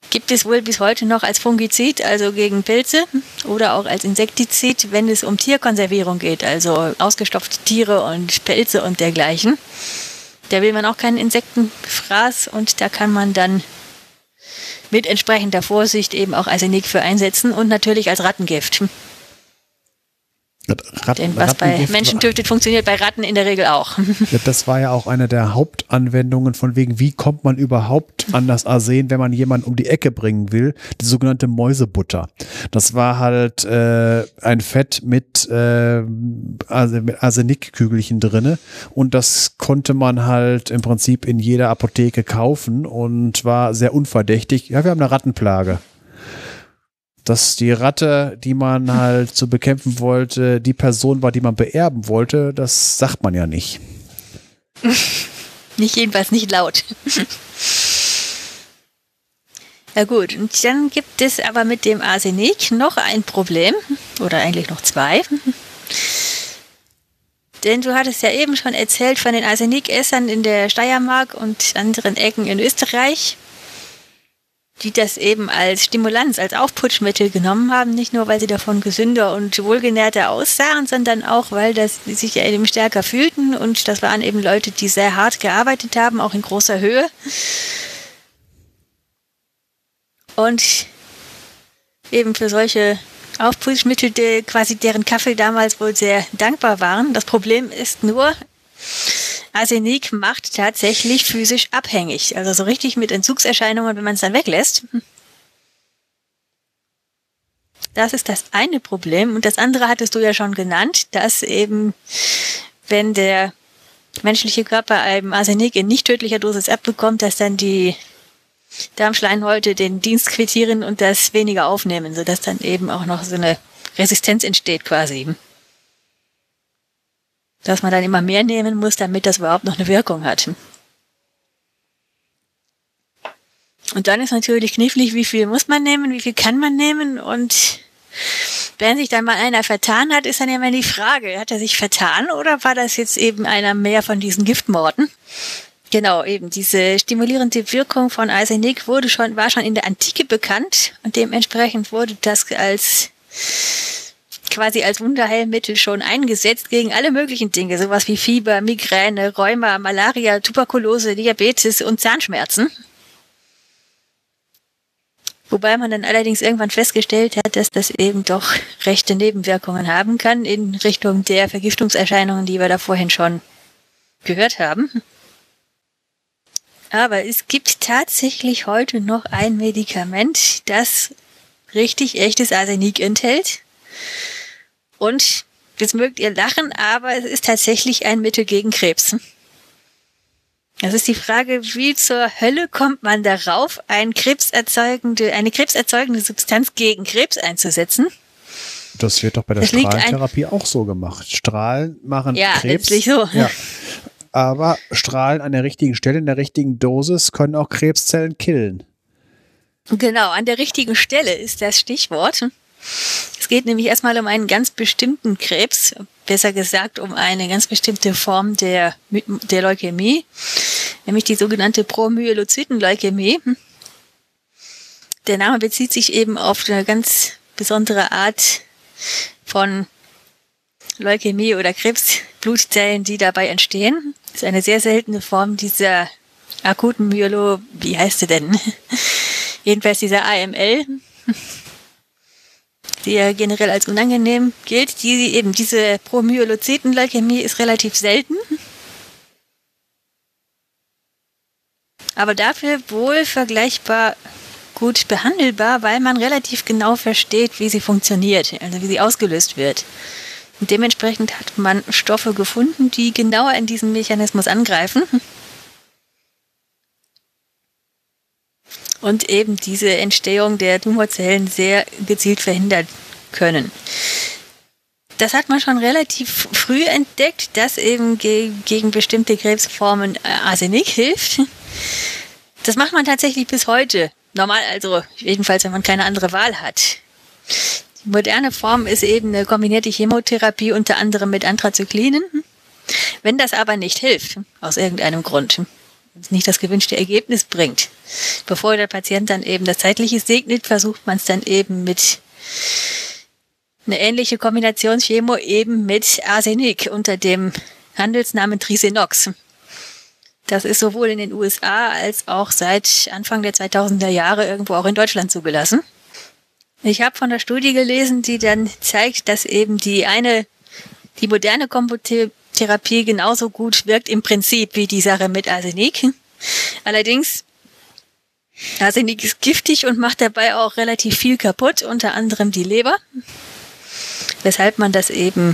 gibt es wohl bis heute noch als Fungizid, also gegen Pilze oder auch als Insektizid, wenn es um Tierkonservierung geht, also ausgestopfte Tiere und Pelze und dergleichen. Da will man auch keinen Insektenfraß und da kann man dann mit entsprechender Vorsicht eben auch Arsenik für einsetzen und natürlich als Rattengift. Ratten, Denn was bei Menschen tötet, funktioniert bei Ratten in der Regel auch. Ja, das war ja auch eine der Hauptanwendungen von wegen, wie kommt man überhaupt an das Arsen, wenn man jemanden um die Ecke bringen will, die sogenannte Mäusebutter. Das war halt äh, ein Fett mit, äh, Arsenikkügelchen drinne und das konnte man halt im Prinzip in jeder Apotheke kaufen und war sehr unverdächtig. Ja, wir haben eine Rattenplage dass die Ratte, die man halt zu so bekämpfen wollte, die Person war, die man beerben wollte, das sagt man ja nicht. Nicht jedenfalls nicht laut. Ja gut, und dann gibt es aber mit dem Arsenik noch ein Problem, oder eigentlich noch zwei. Denn du hattest ja eben schon erzählt von den Arsenikessern in der Steiermark und anderen Ecken in Österreich die das eben als Stimulanz, als Aufputschmittel genommen haben, nicht nur, weil sie davon gesünder und wohlgenährter aussahen, sondern auch, weil das, sie sich eben stärker fühlten und das waren eben Leute, die sehr hart gearbeitet haben, auch in großer Höhe. Und eben für solche Aufputschmittel, die quasi deren Kaffee damals wohl sehr dankbar waren. Das Problem ist nur, Arsenik macht tatsächlich physisch abhängig. Also so richtig mit Entzugserscheinungen, wenn man es dann weglässt. Das ist das eine Problem. Und das andere hattest du ja schon genannt, dass eben, wenn der menschliche Körper einem Arsenik in nicht tödlicher Dosis abbekommt, dass dann die Darmschleimhäute den Dienst quittieren und das weniger aufnehmen, sodass dann eben auch noch so eine Resistenz entsteht quasi dass man dann immer mehr nehmen muss, damit das überhaupt noch eine Wirkung hat. Und dann ist natürlich knifflig, wie viel muss man nehmen, wie viel kann man nehmen und wenn sich dann mal einer vertan hat, ist dann immer die Frage, hat er sich vertan oder war das jetzt eben einer mehr von diesen Giftmorden? Genau, eben diese stimulierende Wirkung von Arsenik wurde schon, war schon in der Antike bekannt und dementsprechend wurde das als quasi als Wunderheilmittel schon eingesetzt gegen alle möglichen Dinge, sowas wie Fieber, Migräne, Rheuma, Malaria, Tuberkulose, Diabetes und Zahnschmerzen. Wobei man dann allerdings irgendwann festgestellt hat, dass das eben doch rechte Nebenwirkungen haben kann in Richtung der Vergiftungserscheinungen, die wir da vorhin schon gehört haben. Aber es gibt tatsächlich heute noch ein Medikament, das richtig echtes Arsenik enthält. Und jetzt mögt ihr lachen, aber es ist tatsächlich ein Mittel gegen Krebs. Das ist die Frage, wie zur Hölle kommt man darauf, ein krebserzeugende, eine krebserzeugende Substanz gegen Krebs einzusetzen? Das wird doch bei der Das Strahlentherapie auch so gemacht. Strahlen machen Ja, Krebs. so. Ja. Aber Strahlen an der richtigen Stelle, in der richtigen Dosis, können auch Krebszellen killen. Genau, an der richtigen Stelle ist das Stichwort. Es geht nämlich erstmal um einen ganz bestimmten Krebs, besser gesagt um eine ganz bestimmte Form der, der Leukämie, nämlich die sogenannte Promyelozytenleukämie. Der Name bezieht sich eben auf eine ganz besondere Art von Leukämie oder Krebsblutzellen, die dabei entstehen. Das ist eine sehr seltene Form dieser akuten Myelo, wie heißt sie denn? Jedenfalls dieser AML, die ja generell als unangenehm gilt. Die, eben diese Promyelozytenleukämie ist relativ selten. Aber dafür wohl vergleichbar gut behandelbar, weil man relativ genau versteht, wie sie funktioniert, also wie sie ausgelöst wird. Und dementsprechend hat man Stoffe gefunden, die genauer in diesen Mechanismus angreifen. Und eben diese Entstehung der Tumorzellen sehr gezielt verhindern können. Das hat man schon relativ früh entdeckt, dass eben ge gegen bestimmte Krebsformen äh, Arsenik hilft. Das macht man tatsächlich bis heute. Normal, also jedenfalls, wenn man keine andere Wahl hat. Die moderne Form ist eben eine kombinierte Chemotherapie, unter anderem mit Anthrazyklinen. Wenn das aber nicht hilft, aus irgendeinem Grund, nicht das gewünschte Ergebnis bringt, bevor der Patient dann eben das Zeitliche segnet, versucht man es dann eben mit eine ähnliche Kombinationschemo eben mit Arsenik unter dem Handelsnamen Trisenox. Das ist sowohl in den USA als auch seit Anfang der 2000er Jahre irgendwo auch in Deutschland zugelassen. Ich habe von der Studie gelesen, die dann zeigt, dass eben die eine, die moderne Kombotherapie genauso gut wirkt im Prinzip wie die Sache mit Arsenik. Allerdings, Arsenik ist giftig und macht dabei auch relativ viel kaputt, unter anderem die Leber. Weshalb man das eben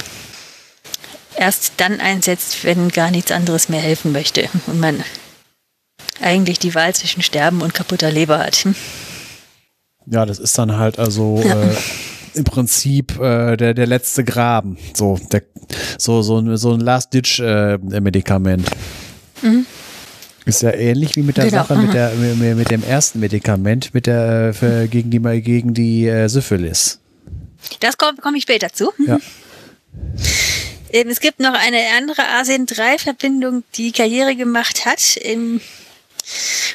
erst dann einsetzt, wenn gar nichts anderes mehr helfen möchte und man eigentlich die Wahl zwischen Sterben und kaputter Leber hat. Ja, das ist dann halt also Ja. äh, im Prinzip äh, der, der letzte Graben. So, der, so, so, ein- so ein Last-Ditch-Medikament. Ist ja ähnlich wie mit der Genau, Sache mit, mhm. der, mit, dem ersten Medikament, mit der, äh, für, gegen die, gegen die äh, Syphilis. Das komme komm ich später zu. Ja. Eben, es gibt noch eine andere Arsen-3-Verbindung, die Karriere gemacht hat im,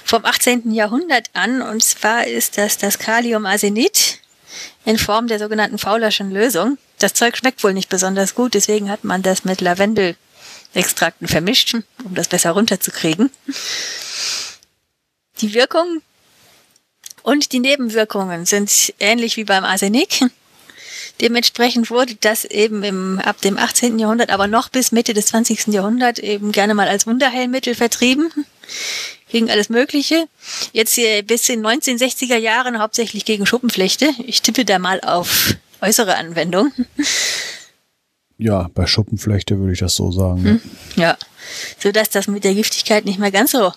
vom 18. Jahrhundert an. Und zwar ist das das Kaliumarsenid in Form der sogenannten Faulerschen Lösung. Das Zeug schmeckt wohl nicht besonders gut, deswegen hat man das mit Lavendelextrakten vermischt, um das besser runterzukriegen. Die Wirkung und die Nebenwirkungen sind ähnlich wie beim Arsenik. Dementsprechend wurde das eben im, ab dem 18. Jahrhundert, aber noch bis Mitte des 20. Jahrhunderts eben gerne mal als Wunderheilmittel vertrieben. Gegen alles Mögliche. Jetzt hier bis in 1960er Jahren hauptsächlich gegen Schuppenflechte. Ich tippe da mal auf äußere Anwendung. Ja, bei Schuppenflechte würde ich das so sagen. ne? Ja. Sodass das mit der Giftigkeit nicht mehr ganz so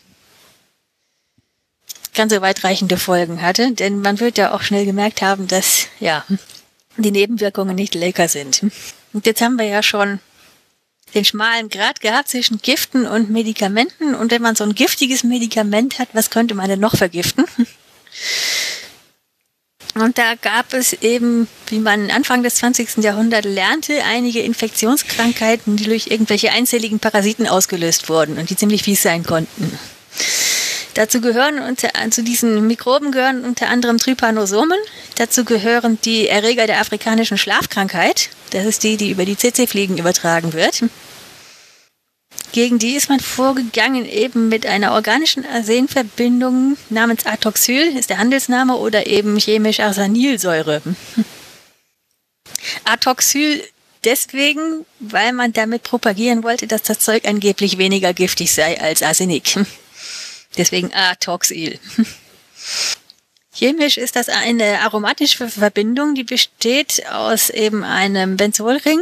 ganz so weitreichende Folgen hatte. Denn man wird ja auch schnell gemerkt haben, dass, ja, die Nebenwirkungen nicht lecker sind. Und jetzt haben wir ja schon den schmalen Grad gehabt zwischen Giften und Medikamenten. Und wenn man so ein giftiges Medikament hat, was könnte man denn noch vergiften? Und da gab es eben, wie man Anfang des 20. Jahrhunderts lernte, einige Infektionskrankheiten, die durch irgendwelche einzelligen Parasiten ausgelöst wurden und die ziemlich fies sein konnten. Dazu gehören unter, zu diesen Mikroben gehören unter anderem Trypanosomen. Dazu gehören die Erreger der afrikanischen Schlafkrankheit. Das ist die, die über die CC-Fliegen übertragen wird. Gegen die ist man vorgegangen eben mit einer organischen Arsenverbindung namens Atoxyl, ist der Handelsname, oder eben chemisch Arsanilsäure. Atoxyl deswegen, weil man damit propagieren wollte, dass das Zeug angeblich weniger giftig sei als Arsenik. Deswegen Atoxyl. Chemisch ist das eine aromatische Verbindung, die besteht aus eben einem Benzolring,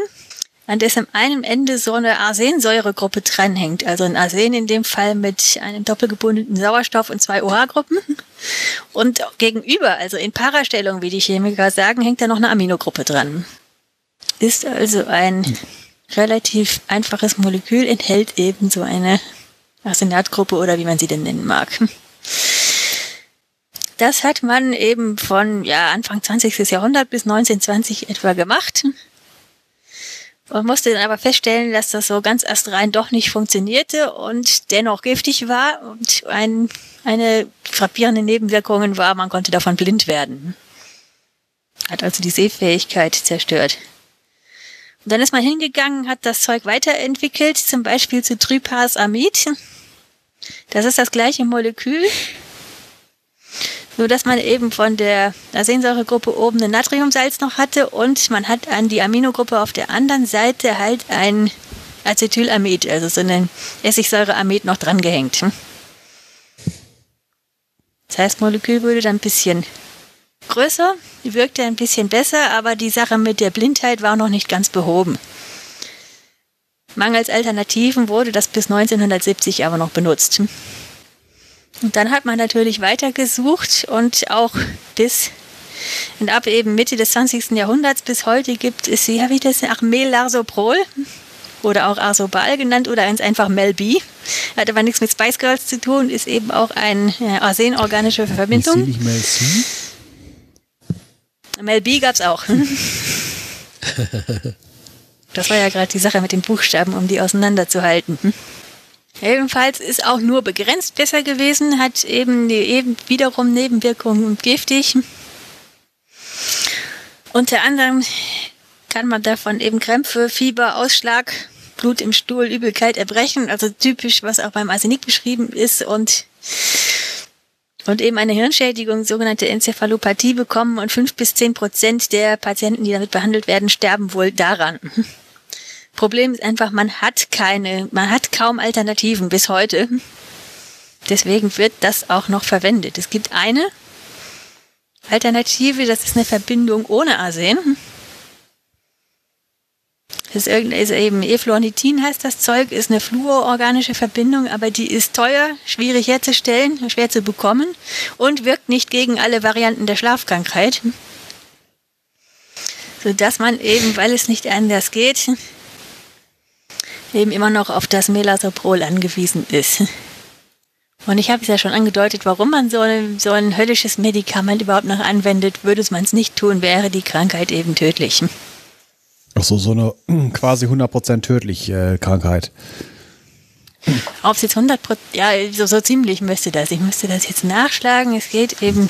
an dessen einem Ende so eine Arsensäuregruppe dranhängt. Also ein Arsen in dem Fall mit einem doppelgebundenen Sauerstoff und zwei OH-Gruppen. Und gegenüber, also in Parastellung, wie die Chemiker sagen, hängt da noch eine Aminogruppe dran. Ist also ein relativ einfaches Molekül, enthält eben so eine Arsenatgruppe oder wie man sie denn nennen mag. Das hat man eben von ja, Anfang 20. Jahrhundert bis 1920 etwa gemacht. Und musste dann aber feststellen, dass das so ganz astrein doch nicht funktionierte und dennoch giftig war und ein, eine frappierende Nebenwirkungen war, man konnte davon blind werden. Hat also die Sehfähigkeit zerstört. Und dann ist man hingegangen, hat das Zeug weiterentwickelt, zum Beispiel zu Trypasamid. Das ist das gleiche Molekül, nur dass man eben von der Arsensäuregruppe oben ein Natriumsalz noch hatte und man hat an die Aminogruppe auf der anderen Seite halt ein Acetylamid, also so ein Essigsäureamid noch dran gehängt. Das heißt, Molekül wurde dann ein bisschen größer, wirkte ein bisschen besser, aber die Sache mit der Blindheit war noch nicht ganz behoben. Mangels Alternativen wurde das bis 1970 aber noch benutzt. Und dann hat man natürlich weitergesucht und auch bis und ab eben Mitte des 20. Jahrhunderts bis heute gibt es, wie das, Armelarsoprol oder auch Arsobal genannt oder einfach Melb. Hat aber nichts mit Spice Girls zu tun, ist eben auch eine arsenorganische Verbindung. Ist nicht Mel C? Mel B gab's auch. das war ja gerade die Sache mit den Buchstaben, um die auseinanderzuhalten. Ebenfalls ist auch nur begrenzt besser gewesen, hat eben, eben wiederum Nebenwirkungen und giftig. Unter anderem kann man davon eben Krämpfe, Fieber, Ausschlag, Blut im Stuhl, Übelkeit, Erbrechen, also typisch, was auch beim Arsenik beschrieben ist und und eben eine Hirnschädigung, sogenannte Enzephalopathie bekommen und fünf bis zehn Prozent der Patienten, die damit behandelt werden, sterben wohl daran. Problem ist einfach, man hat keine, man hat kaum Alternativen bis heute. Deswegen wird das auch noch verwendet. Es gibt eine Alternative, das ist eine Verbindung ohne Arsen. Das ist, eben Eflornitin heißt das Zeug, ist eine fluororganische Verbindung, aber die ist teuer, schwierig herzustellen, schwer zu bekommen und wirkt nicht gegen alle Varianten der Schlafkrankheit. Sodass man eben, weil es nicht anders geht, eben immer noch auf das Melasoprol angewiesen ist. Und ich habe es ja schon angedeutet, warum man so ein, so ein höllisches Medikament überhaupt noch anwendet. Würde man es nicht tun, wäre die Krankheit eben tödlich. Ach so, so eine quasi 100% tödliche äh, Krankheit. Ob es jetzt 100%, ja, so, so ziemlich müsste das. Ich müsste das jetzt nachschlagen. Es geht eben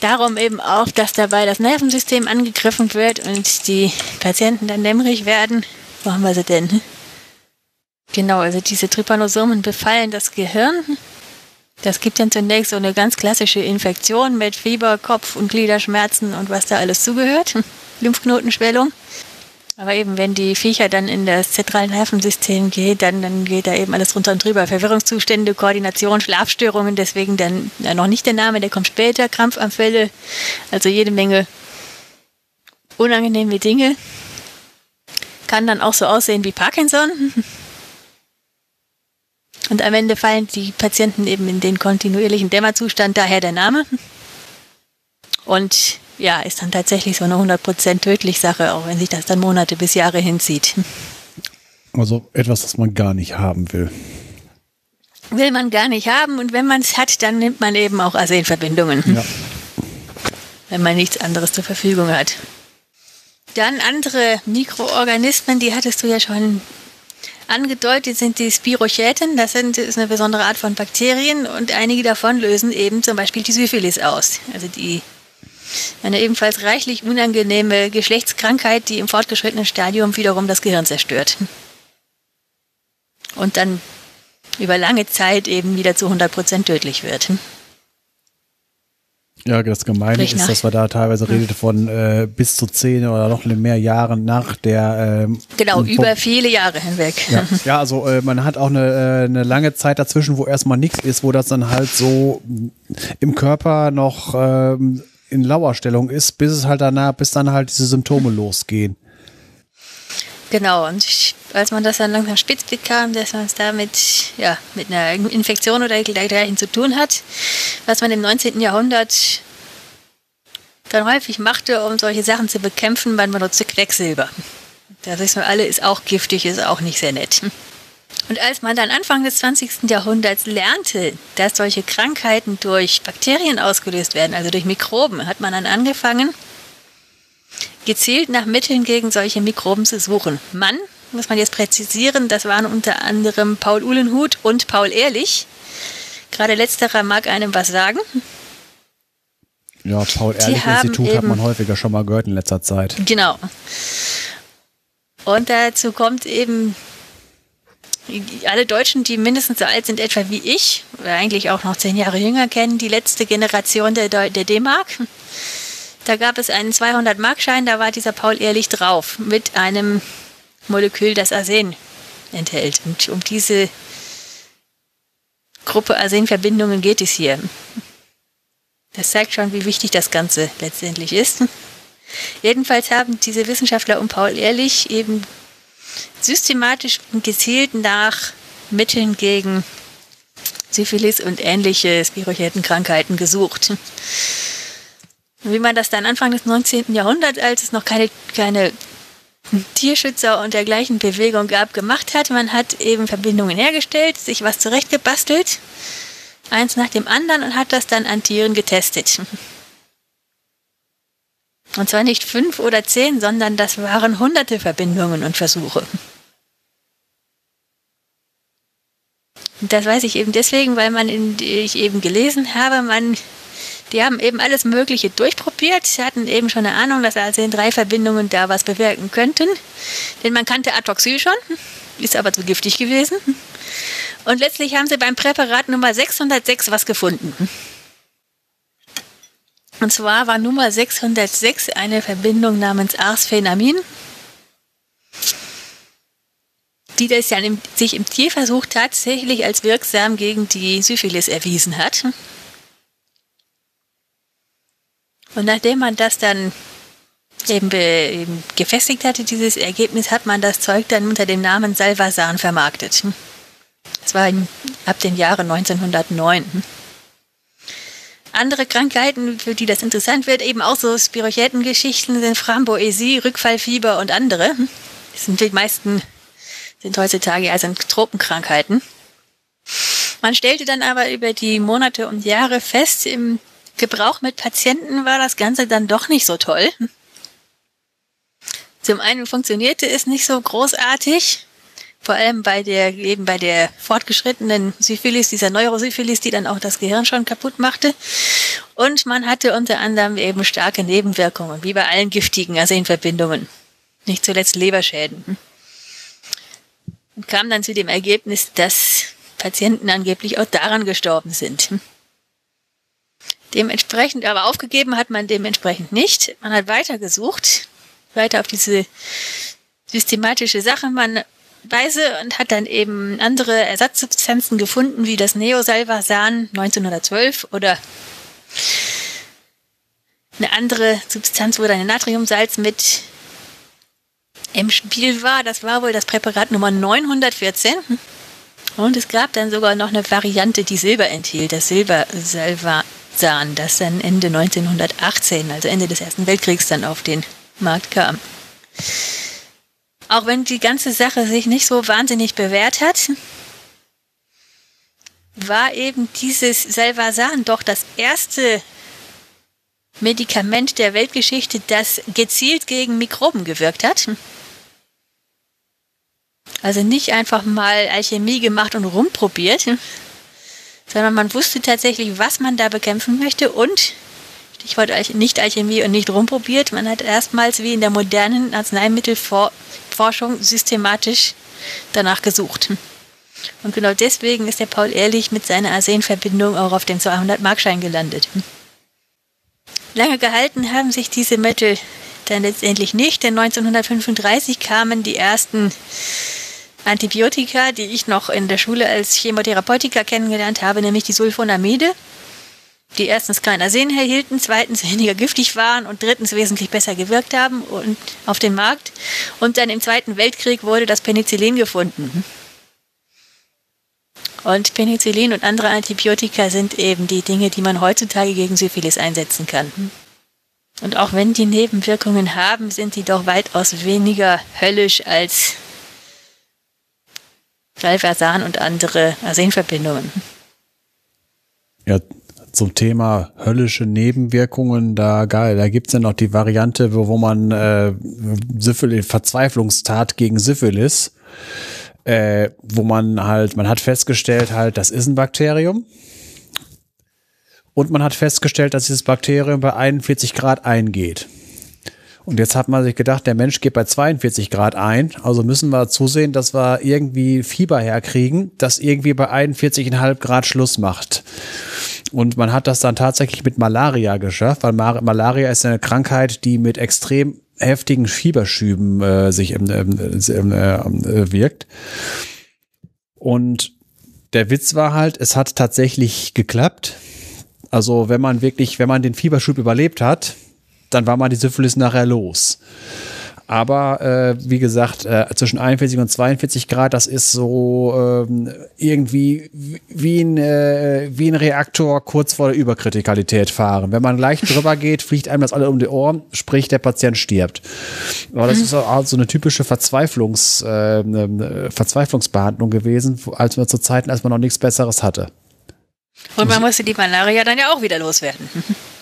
darum eben auch, dass dabei das Nervensystem angegriffen wird und die Patienten dann dämmerig werden. Wo haben wir sie denn? Genau, also diese Trypanosomen befallen das Gehirn. Das gibt dann zunächst so eine ganz klassische Infektion mit Fieber, Kopf- und Gliederschmerzen und was da alles zugehört. Lymphknotenschwellung. Aber eben, wenn die Viecher dann in das zentrale Nervensystem geht, dann, dann geht da eben alles runter und drüber. Verwirrungszustände, Koordination, Schlafstörungen, deswegen dann ja, noch nicht der Name, der kommt später, Krampfanfälle, also jede Menge unangenehme Dinge. Kann dann auch so aussehen wie Parkinson. Und am Ende fallen die Patienten eben in den kontinuierlichen Dämmerzustand, daher der Name. Und ja, ist dann tatsächlich so eine 100% tödlich Sache, auch wenn sich das dann Monate bis Jahre hinzieht. Also etwas, das man gar nicht haben will. Will man gar nicht haben und wenn man es hat, dann nimmt man eben auch Arsenverbindungen. Ja. Wenn man nichts anderes zur Verfügung hat. Dann andere Mikroorganismen, die hattest du ja schon angedeutet, sind die Spirochäten. Das sind, ist eine besondere Art von Bakterien und einige davon lösen eben zum Beispiel die Syphilis aus. Also die eine ebenfalls reichlich unangenehme Geschlechtskrankheit, die im fortgeschrittenen Stadium wiederum das Gehirn zerstört. Und dann über lange Zeit eben wieder zu 100% tödlich wird. Ja, das Gemeine Sprich ist, dass wir da teilweise redete von äh, bis zu zehn oder noch mehr Jahren nach der ähm, Genau, über viele Jahre hinweg. Ja, ja also äh, man hat auch eine, äh, eine lange Zeit dazwischen, wo erstmal nichts ist, wo das dann halt so im Körper noch ähm, in Lauerstellung ist, bis es halt danach, bis dann halt diese Symptome losgehen. Genau, und ich, als man das dann langsam spitz bekam, dass man es da mit, ja, mit einer Infektion oder dergleichen zu tun hat, was man im 19. Jahrhundert dann häufig machte, um solche Sachen zu bekämpfen, man benutzte Quecksilber. Das wissen wir alle, ist auch giftig, ist auch nicht sehr nett. Und als man dann Anfang des 20. Jahrhunderts lernte, dass solche Krankheiten durch Bakterien ausgelöst werden, also durch Mikroben, hat man dann angefangen, gezielt nach Mitteln gegen solche Mikroben zu suchen. Mann, muss man jetzt präzisieren, das waren unter anderem Paul Uhlenhuth und Paul Ehrlich. Gerade letzterer mag einem was sagen. Ja, haben Paul-Ehrlich-Institut hat eben- man häufiger schon mal gehört in letzter Zeit. Genau. Und dazu kommt eben alle Deutschen, die mindestens so alt sind, etwa wie ich, oder eigentlich auch noch zehn Jahre jünger, kennen die letzte Generation der, Deu- der D-Mark. Da gab es einen 200-Markschein, da war dieser Paul Ehrlich drauf, mit einem Molekül, das Arsen enthält. Und um diese Gruppe Arsenverbindungen geht es hier. Das zeigt schon, wie wichtig das Ganze letztendlich ist. Jedenfalls haben diese Wissenschaftler um Paul Ehrlich eben systematisch und gezielt nach Mitteln gegen Syphilis und ähnliche Spirochetenkrankheiten gesucht. Wie man das dann Anfang des 19. Jahrhunderts, als es noch keine, keine Tierschützer und dergleichen Bewegung gab, gemacht hat, man hat eben Verbindungen hergestellt, sich was zurechtgebastelt, eins nach dem anderen und hat das dann an Tieren getestet. Und zwar nicht fünf oder zehn, sondern das waren hunderte Verbindungen und Versuche. Das weiß ich eben deswegen, weil man in, ich eben gelesen habe, man, die haben eben alles Mögliche durchprobiert. Sie hatten eben schon eine Ahnung, dass also in drei Verbindungen da was bewirken könnten. Denn man kannte Atoxyl schon, ist aber zu giftig gewesen. Und letztlich haben sie beim Präparat Nummer 606 was gefunden. Und zwar war Nummer 606 eine Verbindung namens Arsphenamin, die das ja sich im Tierversuch tatsächlich als wirksam gegen die Syphilis erwiesen hat. Und nachdem man das dann eben, be, eben gefestigt hatte, dieses Ergebnis, hat man das Zeug dann unter dem Namen Salvasan vermarktet. Das war ab dem Jahre 1909. Andere Krankheiten, für die das interessant wird, eben auch so Spirochetengeschichten sind Framboesie, Rückfallfieber und andere. Das sind die meisten sind heutzutage also Tropenkrankheiten. Man stellte dann aber über die Monate und Jahre fest, im Gebrauch mit Patienten war das Ganze dann doch nicht so toll. Zum einen funktionierte es nicht so großartig, vor allem bei der, eben bei der fortgeschrittenen Syphilis, dieser Neurosyphilis, die dann auch das Gehirn schon kaputt machte. Und man hatte unter anderem eben starke Nebenwirkungen, wie bei allen giftigen Arsenverbindungen. Nicht zuletzt Leberschäden. Und kam dann zu dem Ergebnis, dass Patienten angeblich auch daran gestorben sind. Dementsprechend, aber aufgegeben hat man dementsprechend nicht. Man hat weitergesucht, weiter auf diese systematische Sache. Man Weise und hat dann eben andere Ersatzsubstanzen gefunden, wie das Neosalvasan 1912 oder eine andere Substanz, wo dann ein Natriumsalz mit im Spiel war. Das war wohl das Präparat Nummer 914. Und es gab dann sogar noch eine Variante, die Silber enthielt, das Silbersalvasan, das dann Ende 1918, also Ende des Ersten Weltkriegs, dann auf den Markt kam. Auch wenn die ganze Sache sich nicht so wahnsinnig bewährt hat, war eben dieses Salvasan doch das erste Medikament der Weltgeschichte, das gezielt gegen Mikroben gewirkt hat. Also nicht einfach mal Alchemie gemacht und rumprobiert, sondern man wusste tatsächlich, was man da bekämpfen möchte und Stichwort nicht Alchemie und nicht rumprobiert. Man hat erstmals wie in der modernen Arzneimittelforschung systematisch danach gesucht. Und genau deswegen ist der Paul Ehrlich mit seiner Arsenverbindung auch auf dem 200-Markschein gelandet. Lange gehalten haben sich diese Mittel dann letztendlich nicht, denn 1935 kamen die ersten Antibiotika, die ich noch in der Schule als Chemotherapeutika kennengelernt habe, nämlich die Sulfonamide, die erstens kein Arsen erhielten, zweitens weniger giftig waren und drittens wesentlich besser gewirkt haben und auf den Markt. Und dann im Zweiten Weltkrieg wurde das Penicillin gefunden. Und Penicillin und andere Antibiotika sind eben die Dinge, die man heutzutage gegen Syphilis einsetzen kann. Und auch wenn die Nebenwirkungen haben, sind die doch weitaus weniger höllisch als Valversan und andere Arsenverbindungen. Ja, zum Thema höllische Nebenwirkungen, da da gibt's ja noch die Variante, wo, wo man äh, Syphilis, Verzweiflungstat gegen Syphilis, äh, wo man halt, man hat festgestellt halt, das ist ein Bakterium. Und man hat festgestellt, dass dieses Bakterium bei 41 Grad eingeht. Und jetzt hat man sich gedacht, der Mensch geht bei 42 Grad ein, also müssen wir zusehen, dass wir irgendwie Fieber herkriegen, das irgendwie bei 41,5 Grad Schluss macht. Und man hat das dann tatsächlich mit Malaria geschafft, weil Mar Malaria ist eine Krankheit, die mit extrem heftigen Fieberschüben äh, sich ähm, ähm, äh, wirkt. Und der Witz war halt, es hat tatsächlich geklappt. Also wenn man wirklich, wenn man den Fieberschub überlebt hat, dann war mal die Syphilis nachher los. Aber äh, wie gesagt, äh, zwischen 41 und 42 Grad, das ist so ähm, irgendwie wie ein, äh, wie ein Reaktor kurz vor der Überkritikalität fahren. Wenn man leicht drüber geht, fliegt einem das alle um die Ohren, sprich der Patient stirbt. Aber das mhm. ist auch so eine typische Verzweiflungs, äh, Verzweiflungsbehandlung gewesen, als wir zu Zeiten, als man noch nichts Besseres hatte. Und man musste die Malaria dann ja auch wieder loswerden.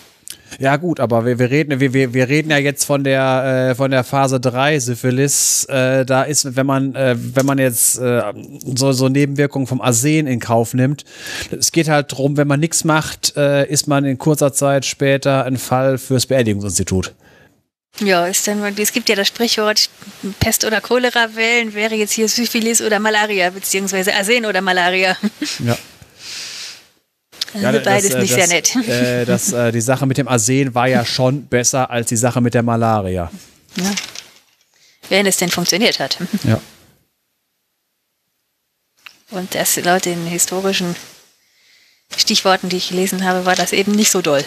Ja, gut, aber wir, wir, reden, wir, wir, reden ja jetzt von der, äh, von der Phase 3 Syphilis. Äh, da ist, wenn man, äh, wenn man jetzt äh, so, so Nebenwirkungen vom Arsen in Kauf nimmt, es geht halt darum, wenn man nichts macht, äh, ist man in kurzer Zeit später ein Fall fürs Beerdigungsinstitut. Ja, ist dann, es gibt ja das Sprichwort, Pest oder Cholera wählen wäre jetzt hier Syphilis oder Malaria, beziehungsweise Arsen oder Malaria. Ja. Ja, also beides das, äh, nicht das, sehr nett. Äh, das, äh, die Sache mit dem Arsen war ja schon besser als die Sache mit der Malaria. Ja. Wenn es denn funktioniert hat. Ja. Und das laut den historischen Stichworten, die ich gelesen habe, war das eben nicht so doll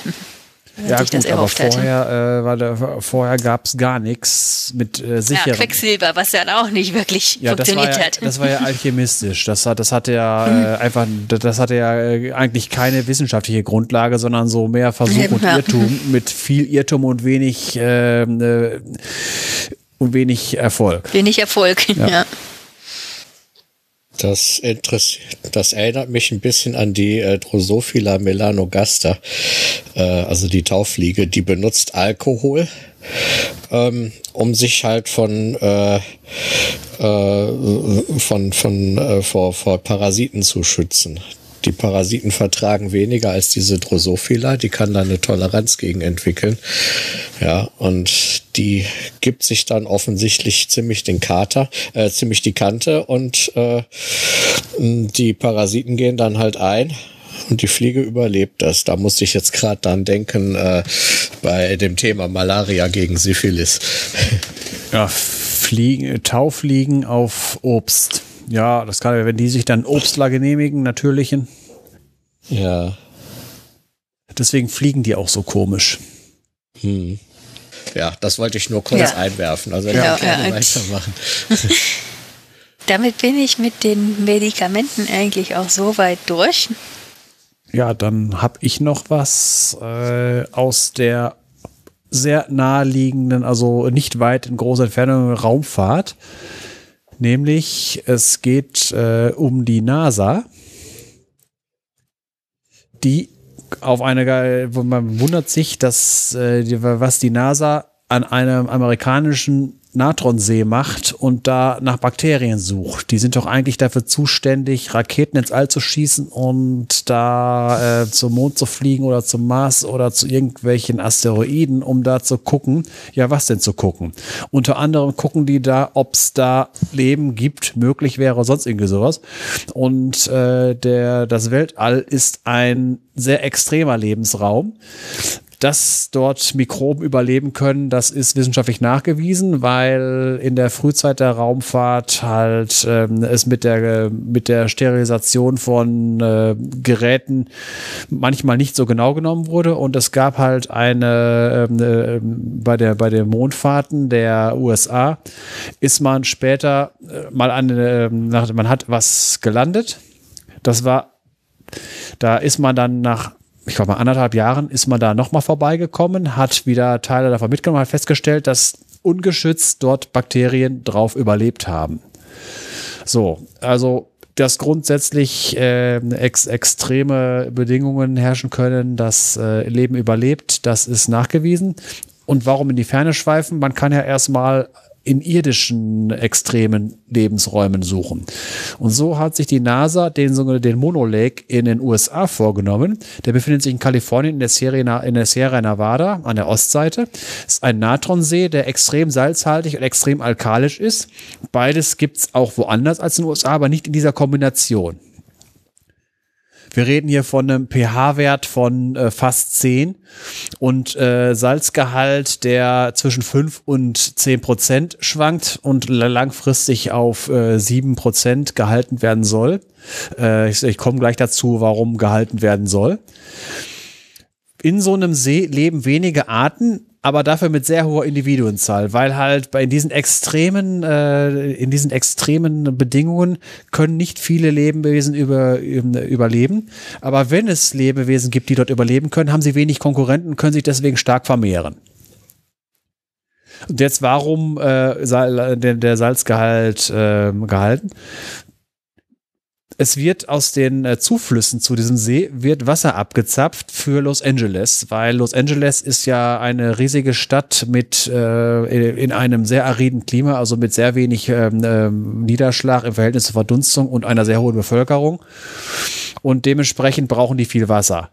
ja, gut, aber vorher, äh, da, vorher gab es gar nichts mit äh, sicheren. Ja, Quecksilber, was dann auch nicht wirklich ja, funktioniert das ja, hat. Das war ja alchemistisch. Das, hat, das hatte ja äh, einfach, das hatte ja äh, eigentlich keine wissenschaftliche Grundlage, sondern so mehr Versuch und. Irrtum mit viel Irrtum und wenig ähm, äh, und wenig Erfolg. Wenig Erfolg, ja. Das interessiert, das erinnert mich ein bisschen an die äh, Drosophila melanogaster, äh, also die Taufliege, die benutzt Alkohol, ähm, um sich halt von äh, äh, von von äh, vor vor Parasiten zu schützen. Die Parasiten vertragen weniger als diese Drosophila, die kann da eine Toleranz gegen entwickeln. Ja, und die gibt sich dann offensichtlich ziemlich den Kater, äh, ziemlich die Kante und äh, die Parasiten gehen dann halt ein und die Fliege überlebt das. Da musste ich jetzt gerade dann denken äh, bei dem Thema Malaria gegen Syphilis. Ja, Fliegen, Taufliegen auf Obst. Ja, das kann, wenn die sich dann Obstler genehmigen, natürlichen. Ja. Deswegen fliegen die auch so komisch. Hm. Ja, das wollte ich nur kurz ja. einwerfen. Also ja, ja, weitermachen. Damit bin ich mit den Medikamenten eigentlich auch so weit durch. Ja, dann habe ich noch was äh, aus der sehr naheliegenden, also nicht weit in großer Entfernung Raumfahrt. Nämlich, es geht äh, um die NASA, die auf eine, wo man wundert sich, dass äh, was die NASA an einem amerikanischen Natronsee macht und da nach Bakterien sucht. Die sind doch eigentlich dafür zuständig, Raketen ins All zu schießen und da äh, zum Mond zu fliegen oder zum Mars oder zu irgendwelchen Asteroiden, um da zu gucken. Ja, was denn zu gucken? Unter anderem gucken die da, ob es da Leben gibt, möglich wäre, sonst irgendwie sowas. Und äh, der, das Weltall ist ein sehr extremer Lebensraum. Dass dort Mikroben überleben können, das ist wissenschaftlich nachgewiesen, weil in der Frühzeit der Raumfahrt halt ähm, es mit der, mit der Sterilisation von äh, Geräten manchmal nicht so genau genommen wurde. Und es gab halt eine ähm, äh, bei der bei den Mondfahrten der USA ist man später äh, mal an äh, man hat was gelandet. Das war da ist man dann nach ich glaube mal anderthalb Jahren ist man da nochmal vorbeigekommen, hat wieder Teile davon mitgenommen, hat festgestellt, dass ungeschützt dort Bakterien drauf überlebt haben. So, also dass grundsätzlich äh, ex extreme Bedingungen herrschen können, dass äh, Leben überlebt, das ist nachgewiesen. Und warum in die Ferne schweifen? Man kann ja erstmal in irdischen extremen Lebensräumen suchen. Und so hat sich die NASA den sogenannten Mono Lake in den USA vorgenommen. Der befindet sich in Kalifornien in der, Sierra, in der Sierra Nevada an der Ostseite. Das ist ein Natronsee, der extrem salzhaltig und extrem alkalisch ist. Beides gibt es auch woanders als in den USA, aber nicht in dieser Kombination. Wir reden hier von einem pH-Wert von äh, fast 10 und äh, Salzgehalt, der zwischen 5 und 10 Prozent schwankt und langfristig auf äh, 7 Prozent gehalten werden soll. Äh, ich ich komme gleich dazu, warum gehalten werden soll. In so einem See leben wenige Arten, aber dafür mit sehr hoher Individuenzahl, weil halt bei in diesen extremen, äh, in diesen extremen Bedingungen können nicht viele Lebewesen über, überleben. Aber wenn es Lebewesen gibt, die dort überleben können, haben sie wenig Konkurrenten und können sich deswegen stark vermehren. Und jetzt warum äh, der, der Salzgehalt äh, gehalten? Es wird aus den äh, Zuflüssen zu diesem See wird Wasser abgezapft für Los Angeles, weil Los Angeles ist ja eine riesige Stadt mit äh, in einem sehr ariden Klima, also mit sehr wenig ähm, äh, Niederschlag im Verhältnis zur Verdunstung und einer sehr hohen Bevölkerung. Und dementsprechend brauchen die viel Wasser.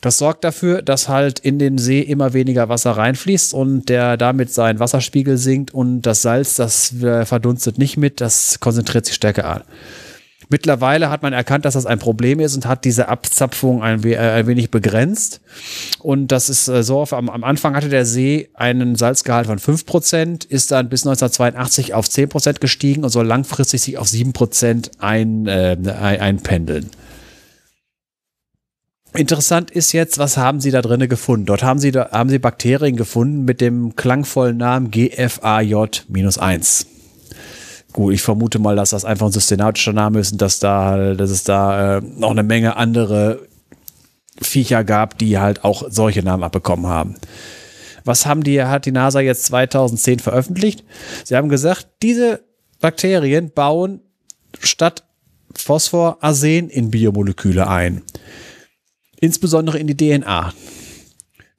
Das sorgt dafür, dass halt in den See immer weniger Wasser reinfließt und der damit sein Wasserspiegel sinkt und das Salz, das äh, verdunstet nicht mit, das konzentriert sich stärker an. Mittlerweile hat man erkannt, dass das ein Problem ist und hat diese Abzapfung ein, we äh, ein wenig begrenzt. Und das ist äh, so, am, am, Anfang hatte der See einen Salzgehalt von 5%, ist dann bis 1982 auf 10% gestiegen und soll langfristig sich auf 7% ein, äh, einpendeln. Interessant ist jetzt, was haben Sie da drinnen gefunden? Dort haben Sie, da, haben Sie Bakterien gefunden mit dem klangvollen Namen GFAJ-1. Gut, ich vermute mal, dass das einfach ein systematischer Name ist und dass da, dass es da äh, noch eine Menge andere Viecher gab, die halt auch solche Namen abbekommen haben. Was haben die, hat die NASA jetzt 2010 veröffentlicht? Sie haben gesagt, diese Bakterien bauen statt Phosphor Arsen in Biomoleküle ein. Insbesondere in die DNA.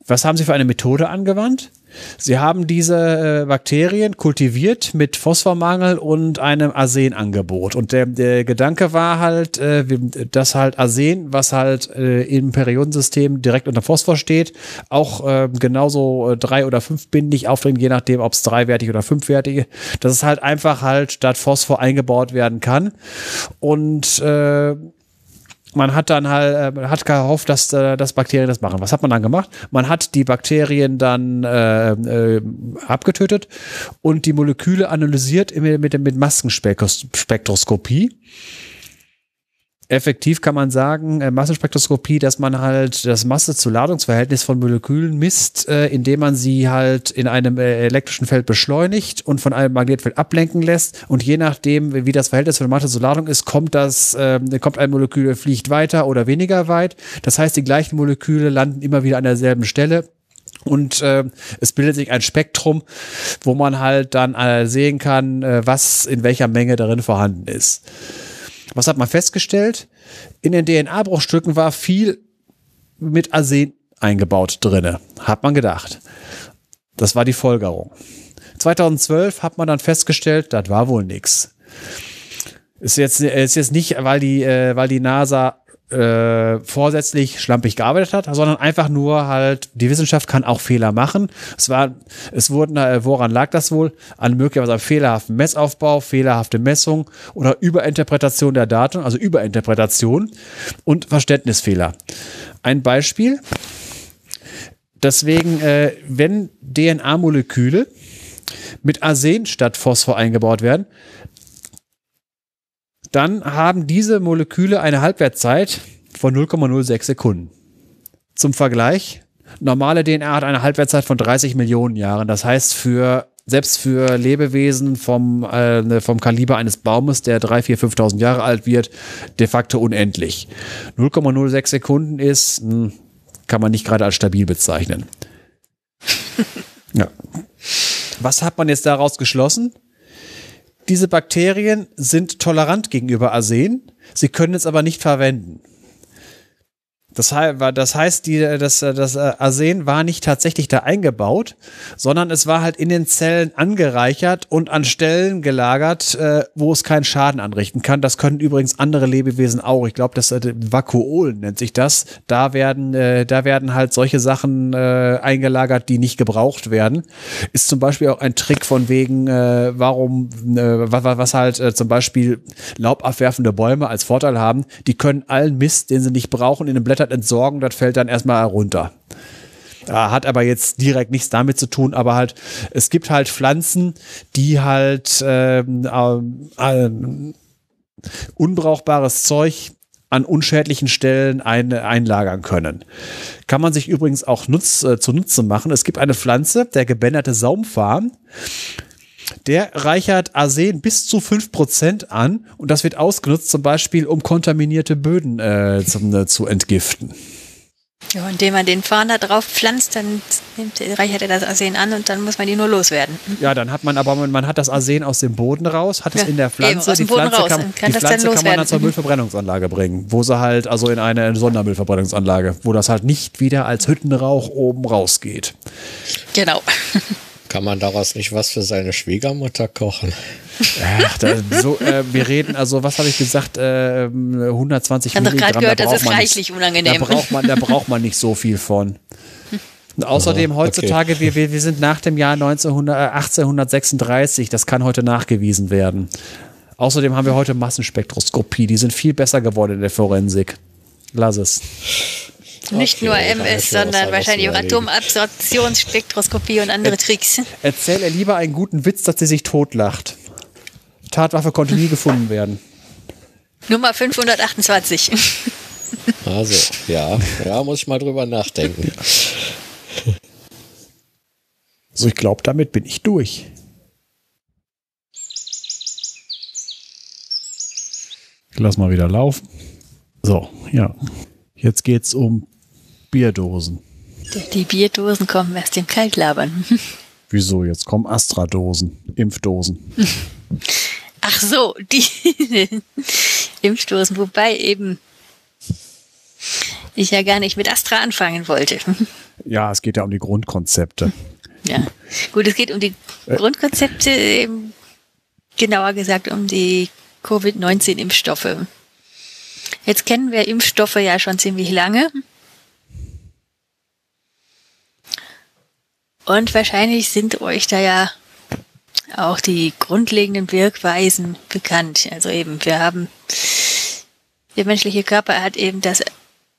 Was haben sie für eine Methode angewandt? Sie haben diese äh, Bakterien kultiviert mit Phosphormangel und einem Arsenangebot. Und der, der Gedanke war halt, äh, dass halt Arsen, was halt äh, im Periodensystem direkt unter Phosphor steht, auch genauso drei- oder fünfbindig aufdringt, je nachdem, ob es dreiwertig oder fünfwertig, dass es halt einfach halt statt Phosphor eingebaut werden kann. Und äh, man hat dann halt, äh, hat gehofft, dass, äh, dass Bakterien das machen. Was hat man dann gemacht? Man hat die Bakterien dann äh, äh, abgetötet und die Moleküle analysiert mit, mit, mit Massenspektroskopie effektiv kann man sagen, äh, Massenspektroskopie, dass man halt das Masse-zu-Ladungsverhältnis von Molekülen misst, äh, indem man sie halt in einem äh, elektrischen Feld beschleunigt und von einem Magnetfeld ablenken lässt. Und je nachdem, wie das Verhältnis von Masse zu Ladung ist, kommt das, äh, kommt ein Molekül, fliegt weiter oder weniger weit. Das heißt, die gleichen Moleküle landen immer wieder an derselben Stelle. Und äh, es bildet sich ein Spektrum, wo man halt dann äh, sehen kann, äh, was in welcher Menge darin vorhanden ist. Was hat man festgestellt? In den DNA-Bruchstücken war viel mit Arsen eingebaut drinne, hat man gedacht. Das war die Folgerung. 2012 hat man dann festgestellt, das war wohl nichts. Ist jetzt, ist jetzt nicht, weil die, äh, weil die NASA äh, vorsätzlich schlampig gearbeitet hat, sondern einfach nur halt, die Wissenschaft kann auch Fehler machen. Es war, es wurden, äh, woran lag das wohl? An möglicherweise fehlerhaften Messaufbau, fehlerhafte Messung oder Überinterpretation der Daten, also Überinterpretation und Verständnisfehler. Ein Beispiel. deswegen, äh, wenn DNA-Moleküle mit Arsen statt Phosphor eingebaut werden, dann haben diese Moleküle eine Halbwertszeit von 0,06 Sekunden. Zum Vergleich, normale DNA hat eine Halbwertszeit von 30 Millionen Jahren. Das heißt, für selbst für Lebewesen vom, äh, vom Kaliber eines Baumes, der 3, 4, 5.000 Jahre alt wird, de facto unendlich. 0,06 Sekunden ist, mh, hm, kann man nicht gerade als stabil bezeichnen. ja. Was hat man jetzt daraus geschlossen? Diese Bakterien sind tolerant gegenüber Arsen, sie können es aber nicht verwenden. Das, das heißt, die, das, das Arsen war nicht tatsächlich da eingebaut, sondern es war halt in den Zellen angereichert und an Stellen gelagert, äh, wo es keinen Schaden anrichten kann. Das können übrigens andere Lebewesen auch. Ich glaube, das äh, Vakuol nennt sich das. Da werden, äh, da werden halt solche Sachen äh, eingelagert, die nicht gebraucht werden. Ist zum Beispiel auch ein Trick von wegen, äh, warum, äh, was, halt äh, zum Beispiel laubabwerfende Bäume als Vorteil haben. Die können allen Mist, den sie nicht brauchen, in den Blättern das entsorgen, das fällt dann erstmal runter. Hat aber jetzt direkt nichts damit zu tun, aber halt, es gibt halt Pflanzen, die halt ähm, äh, äh, unbrauchbares Zeug an unschädlichen Stellen ein, einlagern können. Kann man sich übrigens auch nutz, äh, zunutze machen. Es gibt eine Pflanze, der gebänderte Saumfarn. Der reichert Arsen bis zu 5% an und das wird ausgenutzt, zum Beispiel, um kontaminierte Böden äh, zum, äh, zu entgiften. Ja, indem man den Farn da drauf pflanzt, dann nimmt, reichert er das Arsen an und dann muss man die nur loswerden. Ja, dann hat man aber, man hat das Arsen aus dem Boden raus, hat es in der Pflanze. Eben, die Pflanze raus. kann, kann, die Pflanze kann man dann zur Müllverbrennungsanlage bringen, wo sie halt, also in eine Sondermüllverbrennungsanlage, wo das halt nicht wieder als Hüttenrauch oben rausgeht. Genau. Kann man daraus nicht was für seine Schwiegermutter kochen? Ach, da, so, äh, wir reden, also was habe ich gesagt, äh, 120 Milligramm. Ich habe gehört, da das ist reichlich nicht, unangenehm. Da braucht, man, da braucht man nicht so viel von. Und außerdem Aha, heutzutage, okay. wir, wir, sind nach dem Jahr 1900, äh, 1836, das kann heute nachgewiesen werden. Außerdem haben wir heute Massenspektroskopie, die sind viel besser geworden in der Forensik. Lass es. Nicht okay, nur MS, sondern wahrscheinlich auch Atomabsorptionsspektroskopie und andere Tricks. Erzähl ihr lieber einen guten Witz, dass sie sich totlacht. Tatwaffe konnte nie gefunden werden. Nummer 528. Also, ja, ja, muss ich mal drüber nachdenken. So, ich glaube, damit bin ich durch. Ich lass mal wieder laufen. So, ja. Jetzt geht's um Bierdosen. Die Bierdosen kommen erst im Kaltlabern. Wieso? Jetzt kommen Astra-Dosen, Impfdosen. Ach so, die Impfdosen, wobei eben ich ja gar nicht mit Astra anfangen wollte. Ja, es geht ja um die Grundkonzepte. Ja, gut, es geht um die äh. Grundkonzepte, eben, genauer gesagt um die Covid-19-Impfstoffe. Jetzt kennen wir Impfstoffe ja schon ziemlich lange. Und wahrscheinlich sind euch da ja auch die grundlegenden Wirkweisen bekannt. Also eben, wir haben, der menschliche Körper hat eben das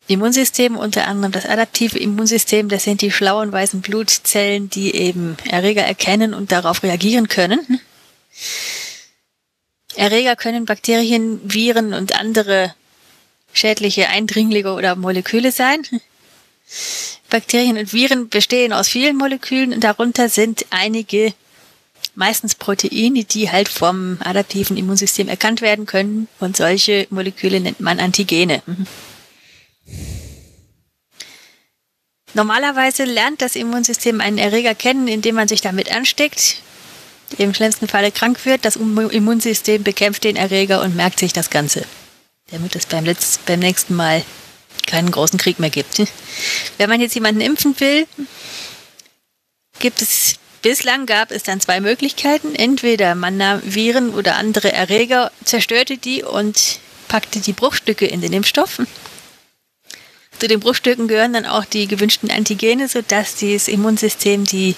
Immunsystem, unter anderem das adaptive Immunsystem, das sind die schlauen weißen Blutzellen, die eben Erreger erkennen und darauf reagieren können. Erreger können Bakterien, Viren und andere schädliche Eindringlinge oder Moleküle sein. Bakterien und Viren bestehen aus vielen Molekülen und darunter sind einige meistens Proteine, die halt vom adaptiven Immunsystem erkannt werden können und solche Moleküle nennt man Antigene. Normalerweise lernt das Immunsystem einen Erreger kennen, indem man sich damit ansteckt, im schlimmsten Falle krank wird. Das Immunsystem bekämpft den Erreger und merkt sich das Ganze, damit es beim, letzten, beim nächsten Mal keinen großen Krieg mehr gibt. Wenn man jetzt jemanden impfen will, gibt es bislang gab es dann zwei Möglichkeiten. Entweder man nahm Viren oder andere Erreger, zerstörte die und packte die Bruchstücke in den Impfstoff. Zu den Bruchstücken gehören dann auch die gewünschten Antigene, sodass das Immunsystem die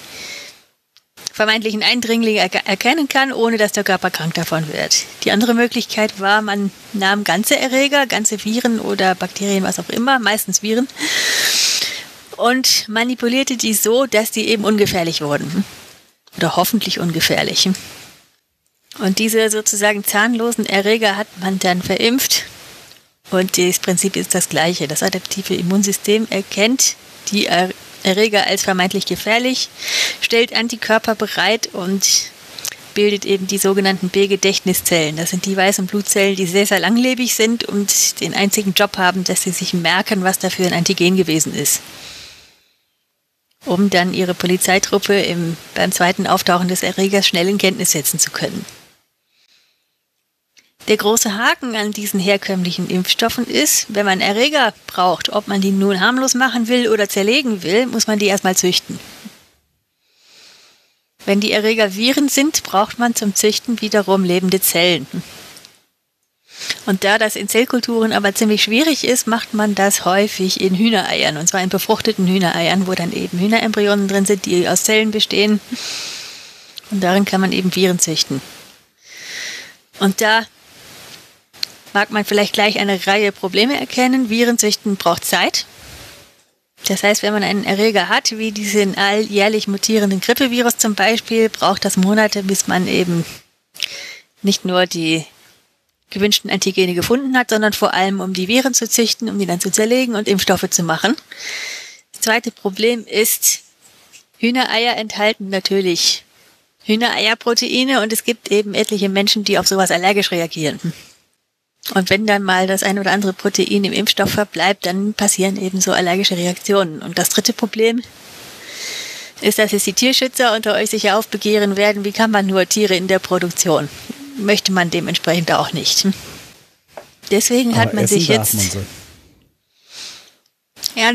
vermeintlichen Eindringlinge erkennen kann, ohne dass der Körper krank davon wird. Die andere Möglichkeit war, man nahm ganze Erreger, ganze Viren oder Bakterien, was auch immer, meistens Viren, und manipulierte die so, dass die eben ungefährlich wurden. Oder hoffentlich ungefährlich. Und diese sozusagen zahnlosen Erreger hat man dann verimpft. Und das Prinzip ist das gleiche. Das adaptive Immunsystem erkennt die Erreger als vermeintlich gefährlich, stellt Antikörper bereit und bildet eben die sogenannten B-Gedächtniszellen. Das sind die weißen Blutzellen, die sehr, sehr langlebig sind und den einzigen Job haben, dass sie sich merken, was dafür ein Antigen gewesen ist. Um dann ihre Polizeitruppe im, beim zweiten Auftauchen des Erregers schnell in Kenntnis setzen zu können. Der große Haken an diesen herkömmlichen Impfstoffen ist, wenn man Erreger braucht, ob man die nun harmlos machen will oder zerlegen will, muss man die erstmal züchten. Wenn die Erreger Viren sind, braucht man zum Züchten wiederum lebende Zellen. Und da das in Zellkulturen aber ziemlich schwierig ist, macht man das häufig in Hühnereiern. Und zwar in befruchteten Hühnereiern, wo dann eben Hühnerembryonen drin sind, die aus Zellen bestehen. Und darin kann man eben Viren züchten. Und da mag man vielleicht gleich eine Reihe Probleme erkennen. Viren züchten braucht Zeit. Das heißt, wenn man einen Erreger hat, wie diesen alljährlich mutierenden Grippevirus zum Beispiel, braucht das Monate, bis man eben nicht nur die gewünschten Antigene gefunden hat, sondern vor allem, um die Viren zu züchten, um die dann zu zerlegen und Impfstoffe zu machen. Das zweite Problem ist, Hühnereier enthalten natürlich Hühnereierproteine und es gibt eben etliche Menschen, die auf sowas allergisch reagieren. Und wenn dann mal das ein oder andere Protein im Impfstoff verbleibt, dann passieren eben so allergische Reaktionen. Und das dritte Problem ist, dass es die Tierschützer unter euch sicher aufbegehren werden, wie kann man nur Tiere in der Produktion? Möchte man dementsprechend auch nicht. Deswegen hat man sich jetzt. Man so. Ja,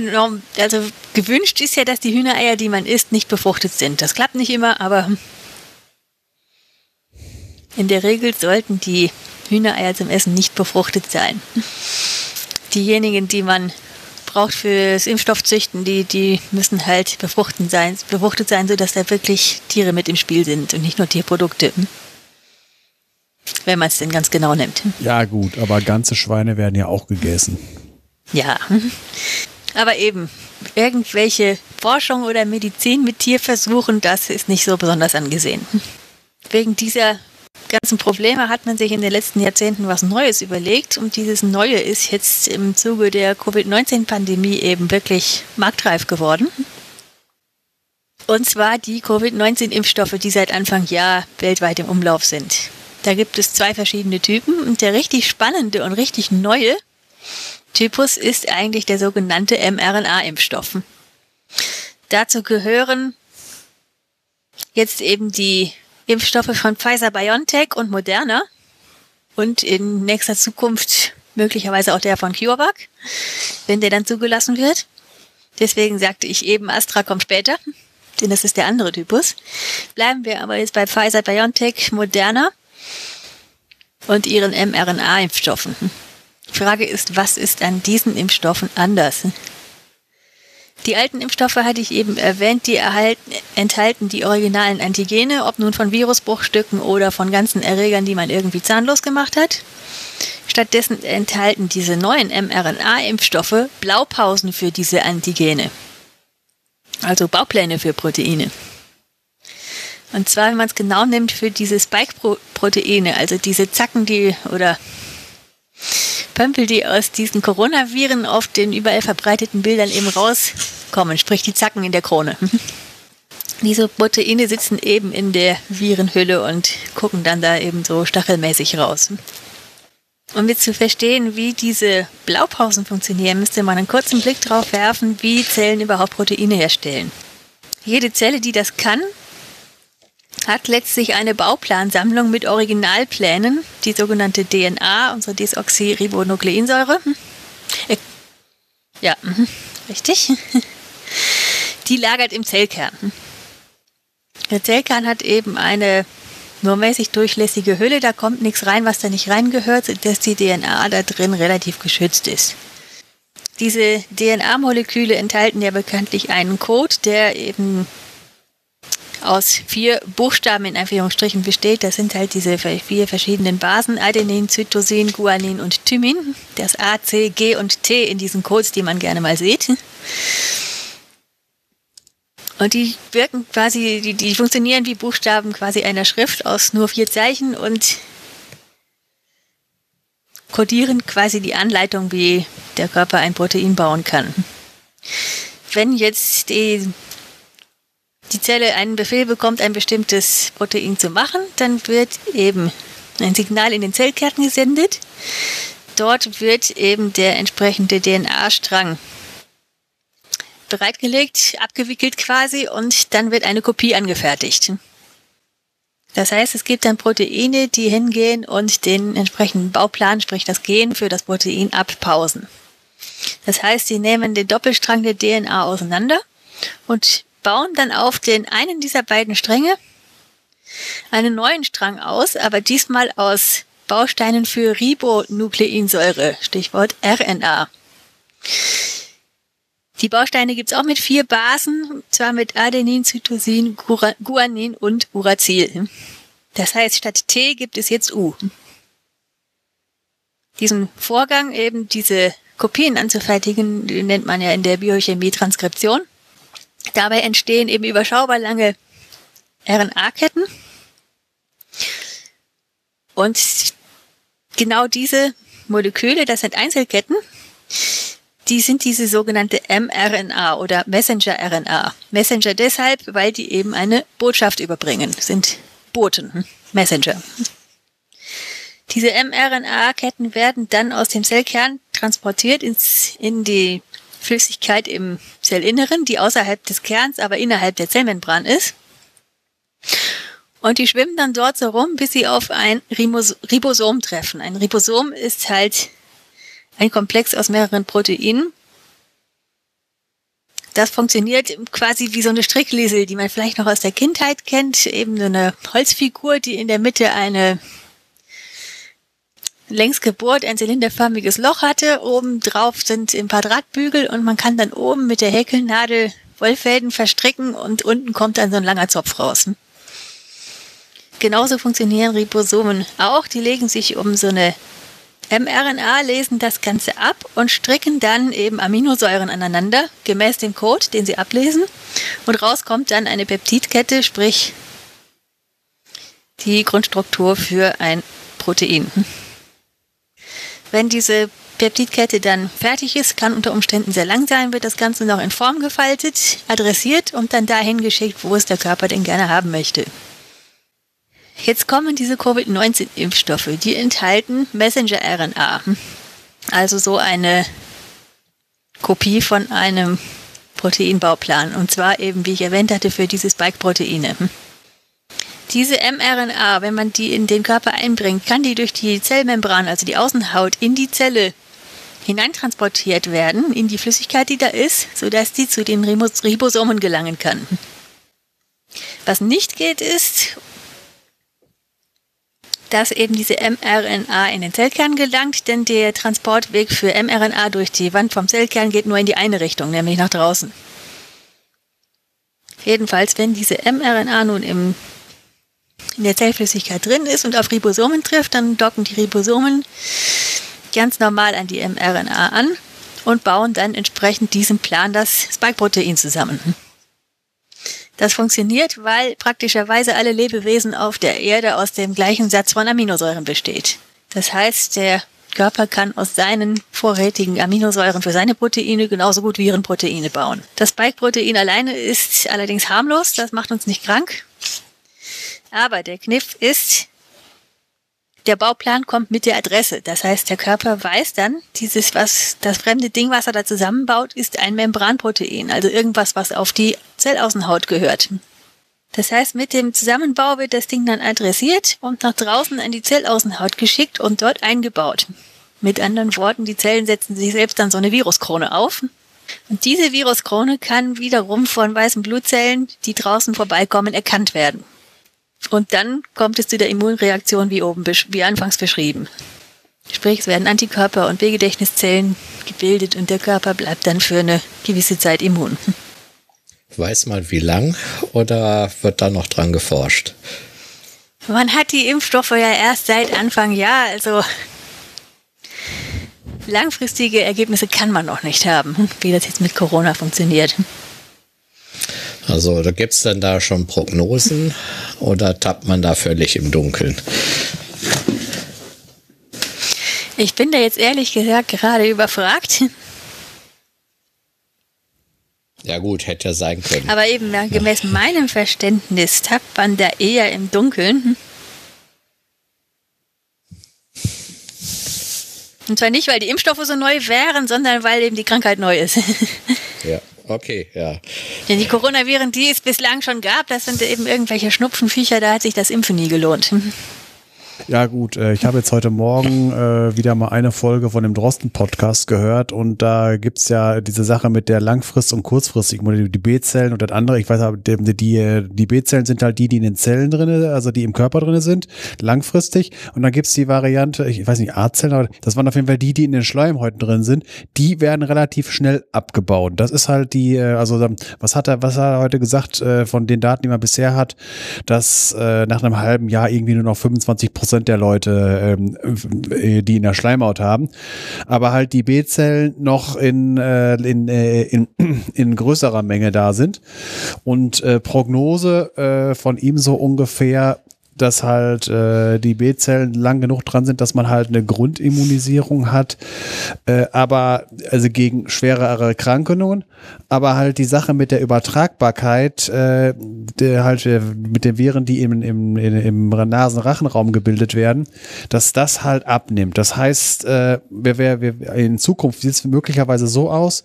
also gewünscht ist ja, dass die Hühnereier, die man isst, nicht befruchtet sind. Das klappt nicht immer, aber in der Regel sollten die Hühnereier zum Essen nicht befruchtet sein. Diejenigen, die man braucht fürs Impfstoffzüchten, die, die müssen halt befruchtet sein, befruchtet sein, sodass da wirklich Tiere mit im Spiel sind und nicht nur Tierprodukte. Wenn man es denn ganz genau nimmt. Ja, gut, aber ganze Schweine werden ja auch gegessen. Ja. Aber eben, irgendwelche Forschung oder Medizin mit Tierversuchen, das ist nicht so besonders angesehen. Wegen dieser ganzen Probleme hat man sich in den letzten Jahrzehnten was Neues überlegt und dieses Neue ist jetzt im Zuge der Covid-19-Pandemie eben wirklich marktreif geworden. Und zwar die Covid-19-Impfstoffe, die seit Anfang Jahr weltweit im Umlauf sind. Da gibt es zwei verschiedene Typen und der richtig spannende und richtig neue Typus ist eigentlich der sogenannte mRNA-Impfstoff. Dazu gehören jetzt eben die Impfstoffe von Pfizer BioNTech und Moderna und in nächster Zukunft möglicherweise auch der von CureVac, wenn der dann zugelassen wird. Deswegen sagte ich eben, Astra kommt später, denn das ist der andere Typus. Bleiben wir aber jetzt bei Pfizer BioNTech Moderna und ihren mRNA-Impfstoffen. Die Frage ist, was ist an diesen Impfstoffen anders? Die alten Impfstoffe hatte ich eben erwähnt, die erhalten, enthalten die originalen Antigene, ob nun von Virusbruchstücken oder von ganzen Erregern, die man irgendwie zahnlos gemacht hat. Stattdessen enthalten diese neuen mRNA-Impfstoffe Blaupausen für diese Antigene. Also Baupläne für Proteine. Und zwar, wenn man es genau nimmt, für diese Spike-Proteine, also diese Zacken, die oder Pömpel, die aus diesen Coronaviren auf den überall verbreiteten Bildern eben rauskommen, sprich die Zacken in der Krone. Diese Proteine sitzen eben in der Virenhülle und gucken dann da eben so stachelmäßig raus. Um jetzt zu verstehen, wie diese Blaupausen funktionieren, müsste man einen kurzen Blick darauf werfen, wie Zellen überhaupt Proteine herstellen. Jede Zelle, die das kann, hat letztlich eine Bauplansammlung mit Originalplänen, die sogenannte DNA, unsere Desoxyribonukleinsäure. Äh, ja, mhm, richtig. Die lagert im Zellkern. Der Zellkern hat eben eine nur mäßig durchlässige Hülle, da kommt nichts rein, was da nicht reingehört, sodass die DNA da drin relativ geschützt ist. Diese DNA-Moleküle enthalten ja bekanntlich einen Code, der eben aus vier Buchstaben in Anführungsstrichen besteht. Das sind halt diese vier verschiedenen Basen, Adenin, Cytosin, Guanin und Thymin. Das A, C, G und T in diesen Codes, die man gerne mal sieht. Und die wirken quasi, die, die funktionieren wie Buchstaben quasi einer Schrift aus nur vier Zeichen und kodieren quasi die Anleitung, wie der Körper ein Protein bauen kann. Wenn jetzt die, die Zelle einen Befehl bekommt, ein bestimmtes Protein zu machen, dann wird eben ein Signal in den Zellkern gesendet. Dort wird eben der entsprechende DNA-Strang bereitgelegt, abgewickelt quasi und dann wird eine Kopie angefertigt. Das heißt, es gibt dann Proteine, die hingehen und den entsprechenden Bauplan, sprich das Gen für das Protein abpausen. Das heißt, sie nehmen den Doppelstrang der DNA auseinander und bauen dann auf den einen dieser beiden Stränge einen neuen Strang aus, aber diesmal aus Bausteinen für Ribonukleinsäure, Stichwort RNA. Die Bausteine gibt's auch mit vier Basen, zwar mit Adenin, Cytosin, Guanin und Uracil. Das heißt, statt T gibt es jetzt U. Diesen Vorgang, eben diese Kopien anzufertigen, nennt man ja in der Biochemie Transkription. Dabei entstehen eben überschaubar lange RNA-Ketten. Und genau diese Moleküle, das sind Einzelketten, die sind diese sogenannte mRNA oder Messenger-RNA. Messenger deshalb, weil die eben eine Botschaft überbringen, sind Boten, hm? Messenger. Diese mRNA-Ketten werden dann aus dem Zellkern transportiert ins, in die Flüssigkeit im Zellinneren, die außerhalb des Kerns, aber innerhalb der Zellmembran ist. Und die schwimmen dann dort so rum, bis sie auf ein Ribosom treffen. Ein Ribosom ist halt ein Komplex aus mehreren Proteinen. Das funktioniert quasi wie so eine Strickliesel, die man vielleicht noch aus der Kindheit kennt. Eben so eine Holzfigur, die in der Mitte eine längs gebohrt ein zylinderförmiges Loch hatte. Oben drauf sind ein paar Drahtbügel und man kann dann oben mit der Häkelnadel Wollfäden verstricken und unten kommt dann so ein langer Zopf raus. Genauso funktionieren Ribosomen auch. Die legen sich um so eine mRNA, lesen das Ganze ab und stricken dann eben Aminosäuren aneinander, gemäß dem Code, den sie ablesen. Und raus kommt dann eine Peptidkette, sprich die Grundstruktur für ein Protein. Wenn diese Peptidkette dann fertig ist, kann unter Umständen sehr lang sein, wird das Ganze noch in Form gefaltet, adressiert und dann dahin geschickt, wo es der Körper denn gerne haben möchte. Jetzt kommen diese Covid-19-Impfstoffe, die enthalten Messenger-RNA, also so eine Kopie von einem Proteinbauplan, und zwar eben, wie ich erwähnt hatte, für diese Spike-Proteine. Diese mRNA, wenn man die in den Körper einbringt, kann die durch die Zellmembran, also die Außenhaut, in die Zelle hineintransportiert werden, in die Flüssigkeit, die da ist, sodass die zu den Ribosomen gelangen kann. Was nicht geht, ist, dass eben diese mRNA in den Zellkern gelangt, denn der Transportweg für mRNA durch die Wand vom Zellkern geht nur in die eine Richtung, nämlich nach draußen. Jedenfalls, wenn diese mRNA nun im in der Zellflüssigkeit drin ist und auf Ribosomen trifft, dann docken die Ribosomen ganz normal an die mRNA an und bauen dann entsprechend diesem Plan das Spike-Protein zusammen. Das funktioniert, weil praktischerweise alle Lebewesen auf der Erde aus dem gleichen Satz von Aminosäuren besteht. Das heißt, der Körper kann aus seinen vorrätigen Aminosäuren für seine Proteine genauso gut Virenproteine bauen. Das Spike-Protein alleine ist allerdings harmlos, das macht uns nicht krank. Aber der Kniff ist, der Bauplan kommt mit der Adresse. Das heißt, der Körper weiß dann, dieses, was, das fremde Ding, was er da zusammenbaut, ist ein Membranprotein. Also irgendwas, was auf die Zellaußenhaut gehört. Das heißt, mit dem Zusammenbau wird das Ding dann adressiert und nach draußen an die Zellaußenhaut geschickt und dort eingebaut. Mit anderen Worten, die Zellen setzen sich selbst dann so eine Viruskrone auf. Und diese Viruskrone kann wiederum von weißen Blutzellen, die draußen vorbeikommen, erkannt werden. Und dann kommt es zu der Immunreaktion wie oben, wie anfangs beschrieben. Sprich, es werden Antikörper und B-Gedächtniszellen gebildet und der Körper bleibt dann für eine gewisse Zeit immun. Weiß mal wie lang oder wird da noch dran geforscht? Man hat die Impfstoffe ja erst seit Anfang Jahr, also langfristige Ergebnisse kann man noch nicht haben, wie das jetzt mit Corona funktioniert. Also da gibt es dann da schon Prognosen oder tappt man da völlig im Dunkeln? Ich bin da jetzt ehrlich gesagt gerade überfragt. Ja gut, hätte ja sein können. Aber eben ja, gemäß meinem Verständnis tappt man da eher im Dunkeln. Und zwar nicht, weil die Impfstoffe so neu wären, sondern weil eben die Krankheit neu ist. ja, okay, ja. Denn die Coronaviren, die es bislang schon gab, das sind eben irgendwelche Schnupfenviecher, da hat sich das Impfen nie gelohnt. Ja gut, äh, ich habe jetzt heute Morgen äh, wieder mal eine Folge von dem Drosten-Podcast gehört und da gibt's ja diese Sache mit der langfrist- und kurzfristig, die B-Zellen und das andere, ich weiß die, die, die B-Zellen sind halt die, die in den Zellen drinne, also die im Körper drinne sind, langfristig und dann gibt's die Variante, ich weiß nicht, A-Zellen, aber das waren auf jeden Fall die, die in den Schleimhäuten drin sind, die werden relativ schnell abgebaut. Das ist halt die, äh, also was hat er, was hat er heute gesagt, äh, von den Daten, die man bisher hat, dass äh, nach einem halben Jahr irgendwie nur noch 25 Prozent Prozent der Leute, ähm, äh, die in der Schleimhaut haben. Aber halt die B-Zellen noch in, äh, in, äh, in, in größerer Menge da sind. Und äh, Prognose äh, von ihm so ungefähr dass halt äh, die B-Zellen lang genug dran sind, dass man halt eine Grundimmunisierung hat, äh, aber also gegen schwerere Erkrankungen, aber halt die Sache mit der Übertragbarkeit, äh, der halt äh, mit den Viren, die im, im, im Nasenrachenraum gebildet werden, dass das halt abnimmt. Das heißt, äh, wir, wir, wir in Zukunft sieht es möglicherweise so aus,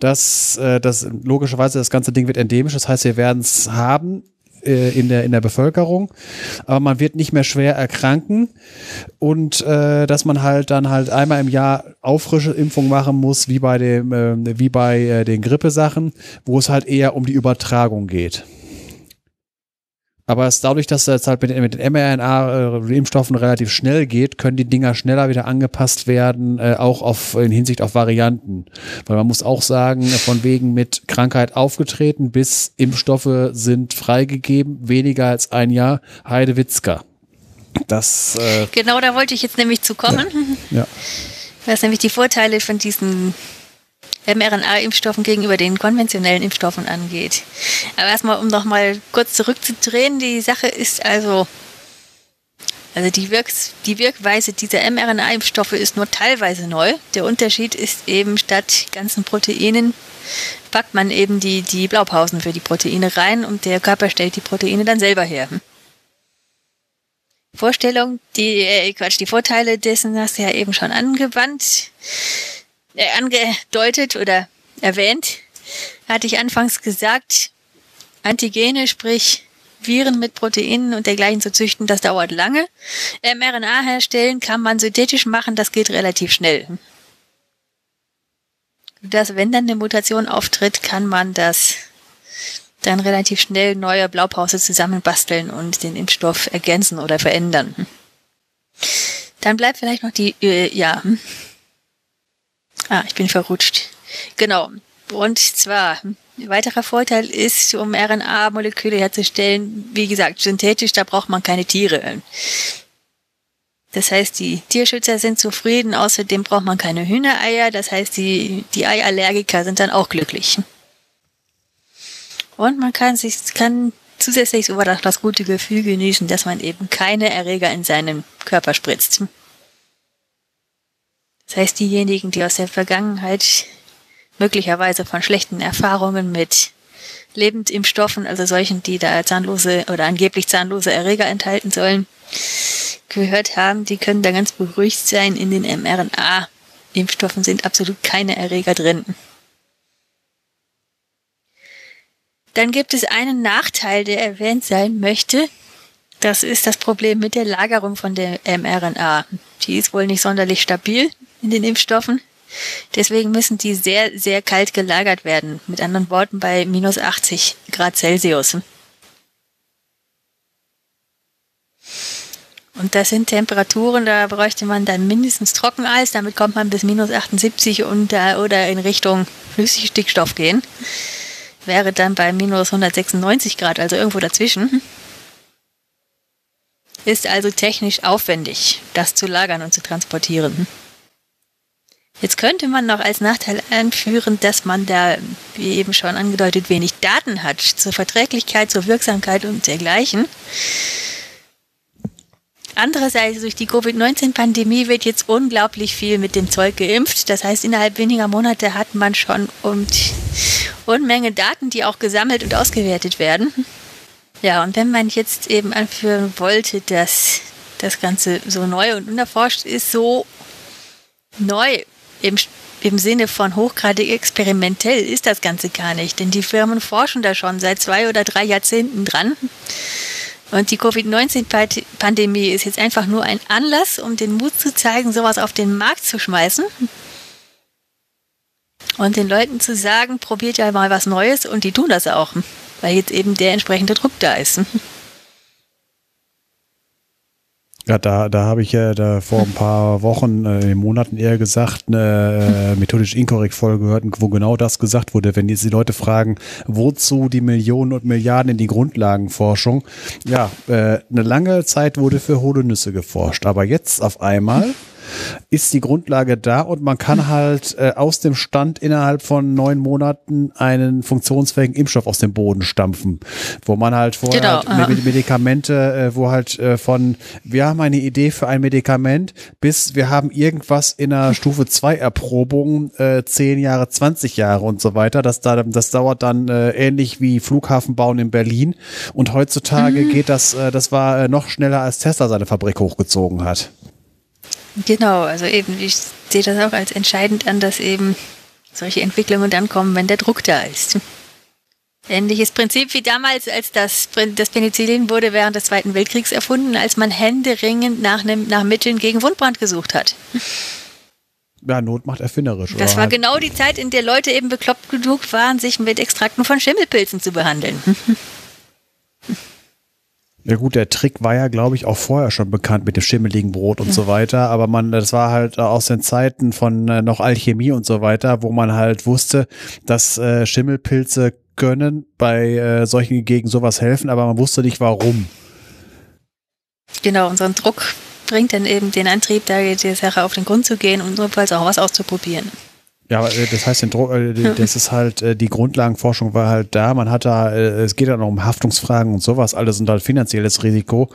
dass äh, das logischerweise das ganze Ding wird endemisch. Das heißt, wir werden es haben äh, in, der, in der Bevölkerung, aber man wird nicht mehr schwer erkranken und äh, dass man halt dann halt einmal im Jahr Auffrische-Impfung machen muss, wie bei dem, äh, wie bei äh, den Grippesachen, wo es halt eher um die Übertragung geht. Aber es dadurch, dass es halt mit, mit den mRNA-Impfstoffen relativ schnell geht, können die Dinger schneller wieder angepasst werden, äh, auch auf, in Hinsicht auf Varianten. Weil man muss auch sagen, von wegen mit Krankheit aufgetreten bis Impfstoffe sind freigegeben, weniger als ein Jahr, Heidewitzka. Das, äh, genau, da wollte ich jetzt nämlich zu kommen. Ja. ja. Was nämlich die Vorteile von diesen mRNA-Impfstoffen gegenüber den konventionellen Impfstoffen angeht. Aber erstmal, um nochmal kurz zurückzudrehen, die Sache ist also, also die, Wirks, die Wirkweise dieser mRNA-Impfstoffe ist nur teilweise neu. Der Unterschied ist eben, statt ganzen Proteinen packt man eben die, die Blaupausen für die Proteine rein und der Körper stellt die Proteine dann selber her. Vorstellung, die, äh, Quatsch, die Vorteile dessen hast du ja eben schon angewandt angedeutet oder erwähnt, hatte ich anfangs gesagt, Antigene, sprich Viren mit Proteinen und dergleichen zu züchten, das dauert lange. mRNA herstellen kann man synthetisch machen, das geht relativ schnell. Dass, wenn dann eine Mutation auftritt, kann man das dann relativ schnell neue Blaupause zusammenbasteln und den Impfstoff ergänzen oder verändern. Dann bleibt vielleicht noch die, äh, ja, Ah, ich bin verrutscht. Genau. Und zwar, ein weiterer Vorteil ist, um RNA-Moleküle herzustellen, wie gesagt, synthetisch, da braucht man keine Tiere. Das heißt, die Tierschützer sind zufrieden, außerdem braucht man keine Hühnereier, das heißt, die, die Eiallergiker sind dann auch glücklich. Und man kann sich, kann zusätzlich sogar das gute Gefühl genießen, dass man eben keine Erreger in seinen Körper spritzt. Das heißt, diejenigen, die aus der Vergangenheit möglicherweise von schlechten Erfahrungen mit Lebendimpfstoffen, also solchen, die da zahnlose oder angeblich zahnlose Erreger enthalten sollen, gehört haben, die können da ganz beruhigt sein. In den mRNA-Impfstoffen sind absolut keine Erreger drin. Dann gibt es einen Nachteil, der erwähnt sein möchte. Das ist das Problem mit der Lagerung von der mRNA. Die ist wohl nicht sonderlich stabil in den Impfstoffen. Deswegen müssen die sehr, sehr kalt gelagert werden. Mit anderen Worten bei minus 80 Grad Celsius. Und das sind Temperaturen, da bräuchte man dann mindestens Trockeneis, damit kommt man bis minus 78 und, oder in Richtung Flüssigstickstoff gehen. Wäre dann bei minus 196 Grad, also irgendwo dazwischen. Ist also technisch aufwendig, das zu lagern und zu transportieren. Jetzt könnte man noch als Nachteil anführen, dass man da, wie eben schon angedeutet, wenig Daten hat zur Verträglichkeit, zur Wirksamkeit und dergleichen. Andererseits durch die Covid-19-Pandemie wird jetzt unglaublich viel mit dem Zeug geimpft. Das heißt, innerhalb weniger Monate hat man schon und Unmenge Daten, die auch gesammelt und ausgewertet werden. Ja, und wenn man jetzt eben anführen wollte, dass das Ganze so neu und unerforscht ist, so neu im, im Sinne von hochgradig experimentell ist das Ganze gar nicht. Denn die Firmen forschen da schon seit zwei oder drei Jahrzehnten dran. Und die Covid-19-Pandemie ist jetzt einfach nur ein Anlass, um den Mut zu zeigen, sowas auf den Markt zu schmeißen. Und den Leuten zu sagen, probiert ja mal was Neues und die tun das auch, weil jetzt eben der entsprechende Druck da ist. Ja, da, da habe ich ja da vor ein paar Wochen, äh, Monaten eher gesagt, eine äh, methodisch inkorrekt Folge gehört, wo genau das gesagt wurde. Wenn jetzt die Leute fragen, wozu die Millionen und Milliarden in die Grundlagenforschung? Ja, äh, eine lange Zeit wurde für hohle Nüsse geforscht, aber jetzt auf einmal ist die Grundlage da und man kann halt äh, aus dem Stand innerhalb von neun Monaten einen funktionsfähigen Impfstoff aus dem Boden stampfen, wo man halt vorher Genau, halt ja. Medikamente, äh, wo halt äh, von wir haben eine Idee für ein Medikament bis wir haben irgendwas in einer Stufe 2 Erprobung äh, 10 Jahre, 20 Jahre und so weiter. Das, da, das dauert dann äh, ähnlich wie Flughafen bauen in Berlin und heutzutage Mhm. geht das, äh, das war äh, noch schneller als Tesla seine Fabrik hochgezogen hat. Genau, also eben, ich sehe das auch als entscheidend an, dass eben solche Entwicklungen dann kommen, wenn der Druck da ist. Ähnliches Prinzip wie damals, als das, das Penicillin wurde während des Zweiten Weltkriegs erfunden, als man händeringend nach, einem, nach Mitteln gegen Wundbrand gesucht hat. Ja, Not macht erfinderisch. Das war halt- genau die Zeit, in der Leute eben bekloppt genug waren, sich mit Extrakten von Schimmelpilzen zu behandeln. Ja gut, der Trick war ja, glaube ich, auch vorher schon bekannt mit dem schimmeligen Brot und so weiter, aber man, das war halt aus den Zeiten von äh, noch Alchemie und so weiter, wo man halt wusste, dass äh, Schimmelpilze können bei äh, solchen gegen sowas helfen, aber man wusste nicht warum. Genau, unseren Druck bringt dann eben den Antrieb, da der Sache auf den Grund zu gehen und notfalls auch was auszuprobieren. Ja, äh, das heißt, äh, das ist halt, äh, die Grundlagenforschung war halt da. Man hat da, es geht dann auch um Haftungsfragen und sowas, alles und halt finanzielles Risiko.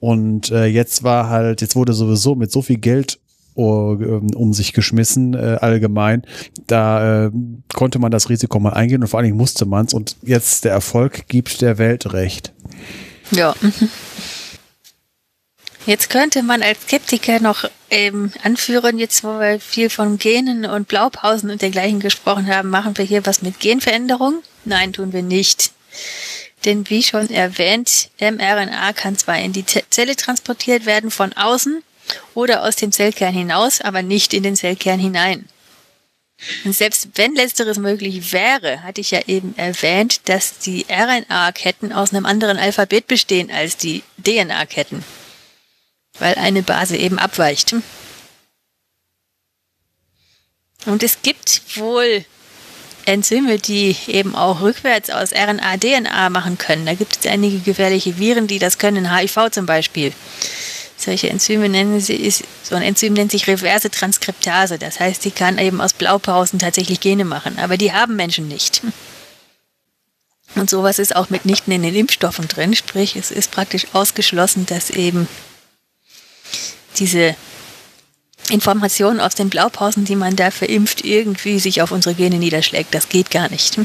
Und jetzt war halt, jetzt wurde sowieso mit so viel Geld uh, ähm, um sich geschmissen, äh, allgemein. Da äh, konnte man das Risiko mal eingehen und vor allen Dingen musste man es. Und jetzt der Erfolg gibt der Welt recht. Ja. Jetzt könnte man als Skeptiker noch ähm, anführen, jetzt wo wir viel von Genen und Blaupausen und dergleichen gesprochen haben, machen wir hier was mit Genveränderung? Nein, tun wir nicht. Denn wie schon erwähnt, mRNA kann zwar in die Ze- Zelle transportiert werden von außen oder aus dem Zellkern hinaus, aber nicht in den Zellkern hinein. Und selbst wenn letzteres möglich wäre, hatte ich ja eben erwähnt, dass die RNA-Ketten aus einem anderen Alphabet bestehen als die DNA-Ketten, weil eine Base eben abweicht. Und es gibt wohl Enzyme, die eben auch rückwärts aus RNA DNA machen können. Da gibt es einige gefährliche Viren, die das können, HIV zum Beispiel. Solche Enzyme nennen sie, ist, so ein Enzym nennt sich reverse Transkriptase. Das heißt, sie kann eben aus Blaupausen tatsächlich Gene machen. Aber die haben Menschen nicht. Und sowas ist auch mitnichten in den Impfstoffen drin. Sprich, es ist praktisch ausgeschlossen, dass eben diese Informationen aus den Blaupausen, die man da verimpft, irgendwie sich auf unsere Gene niederschlägt. Das geht gar nicht.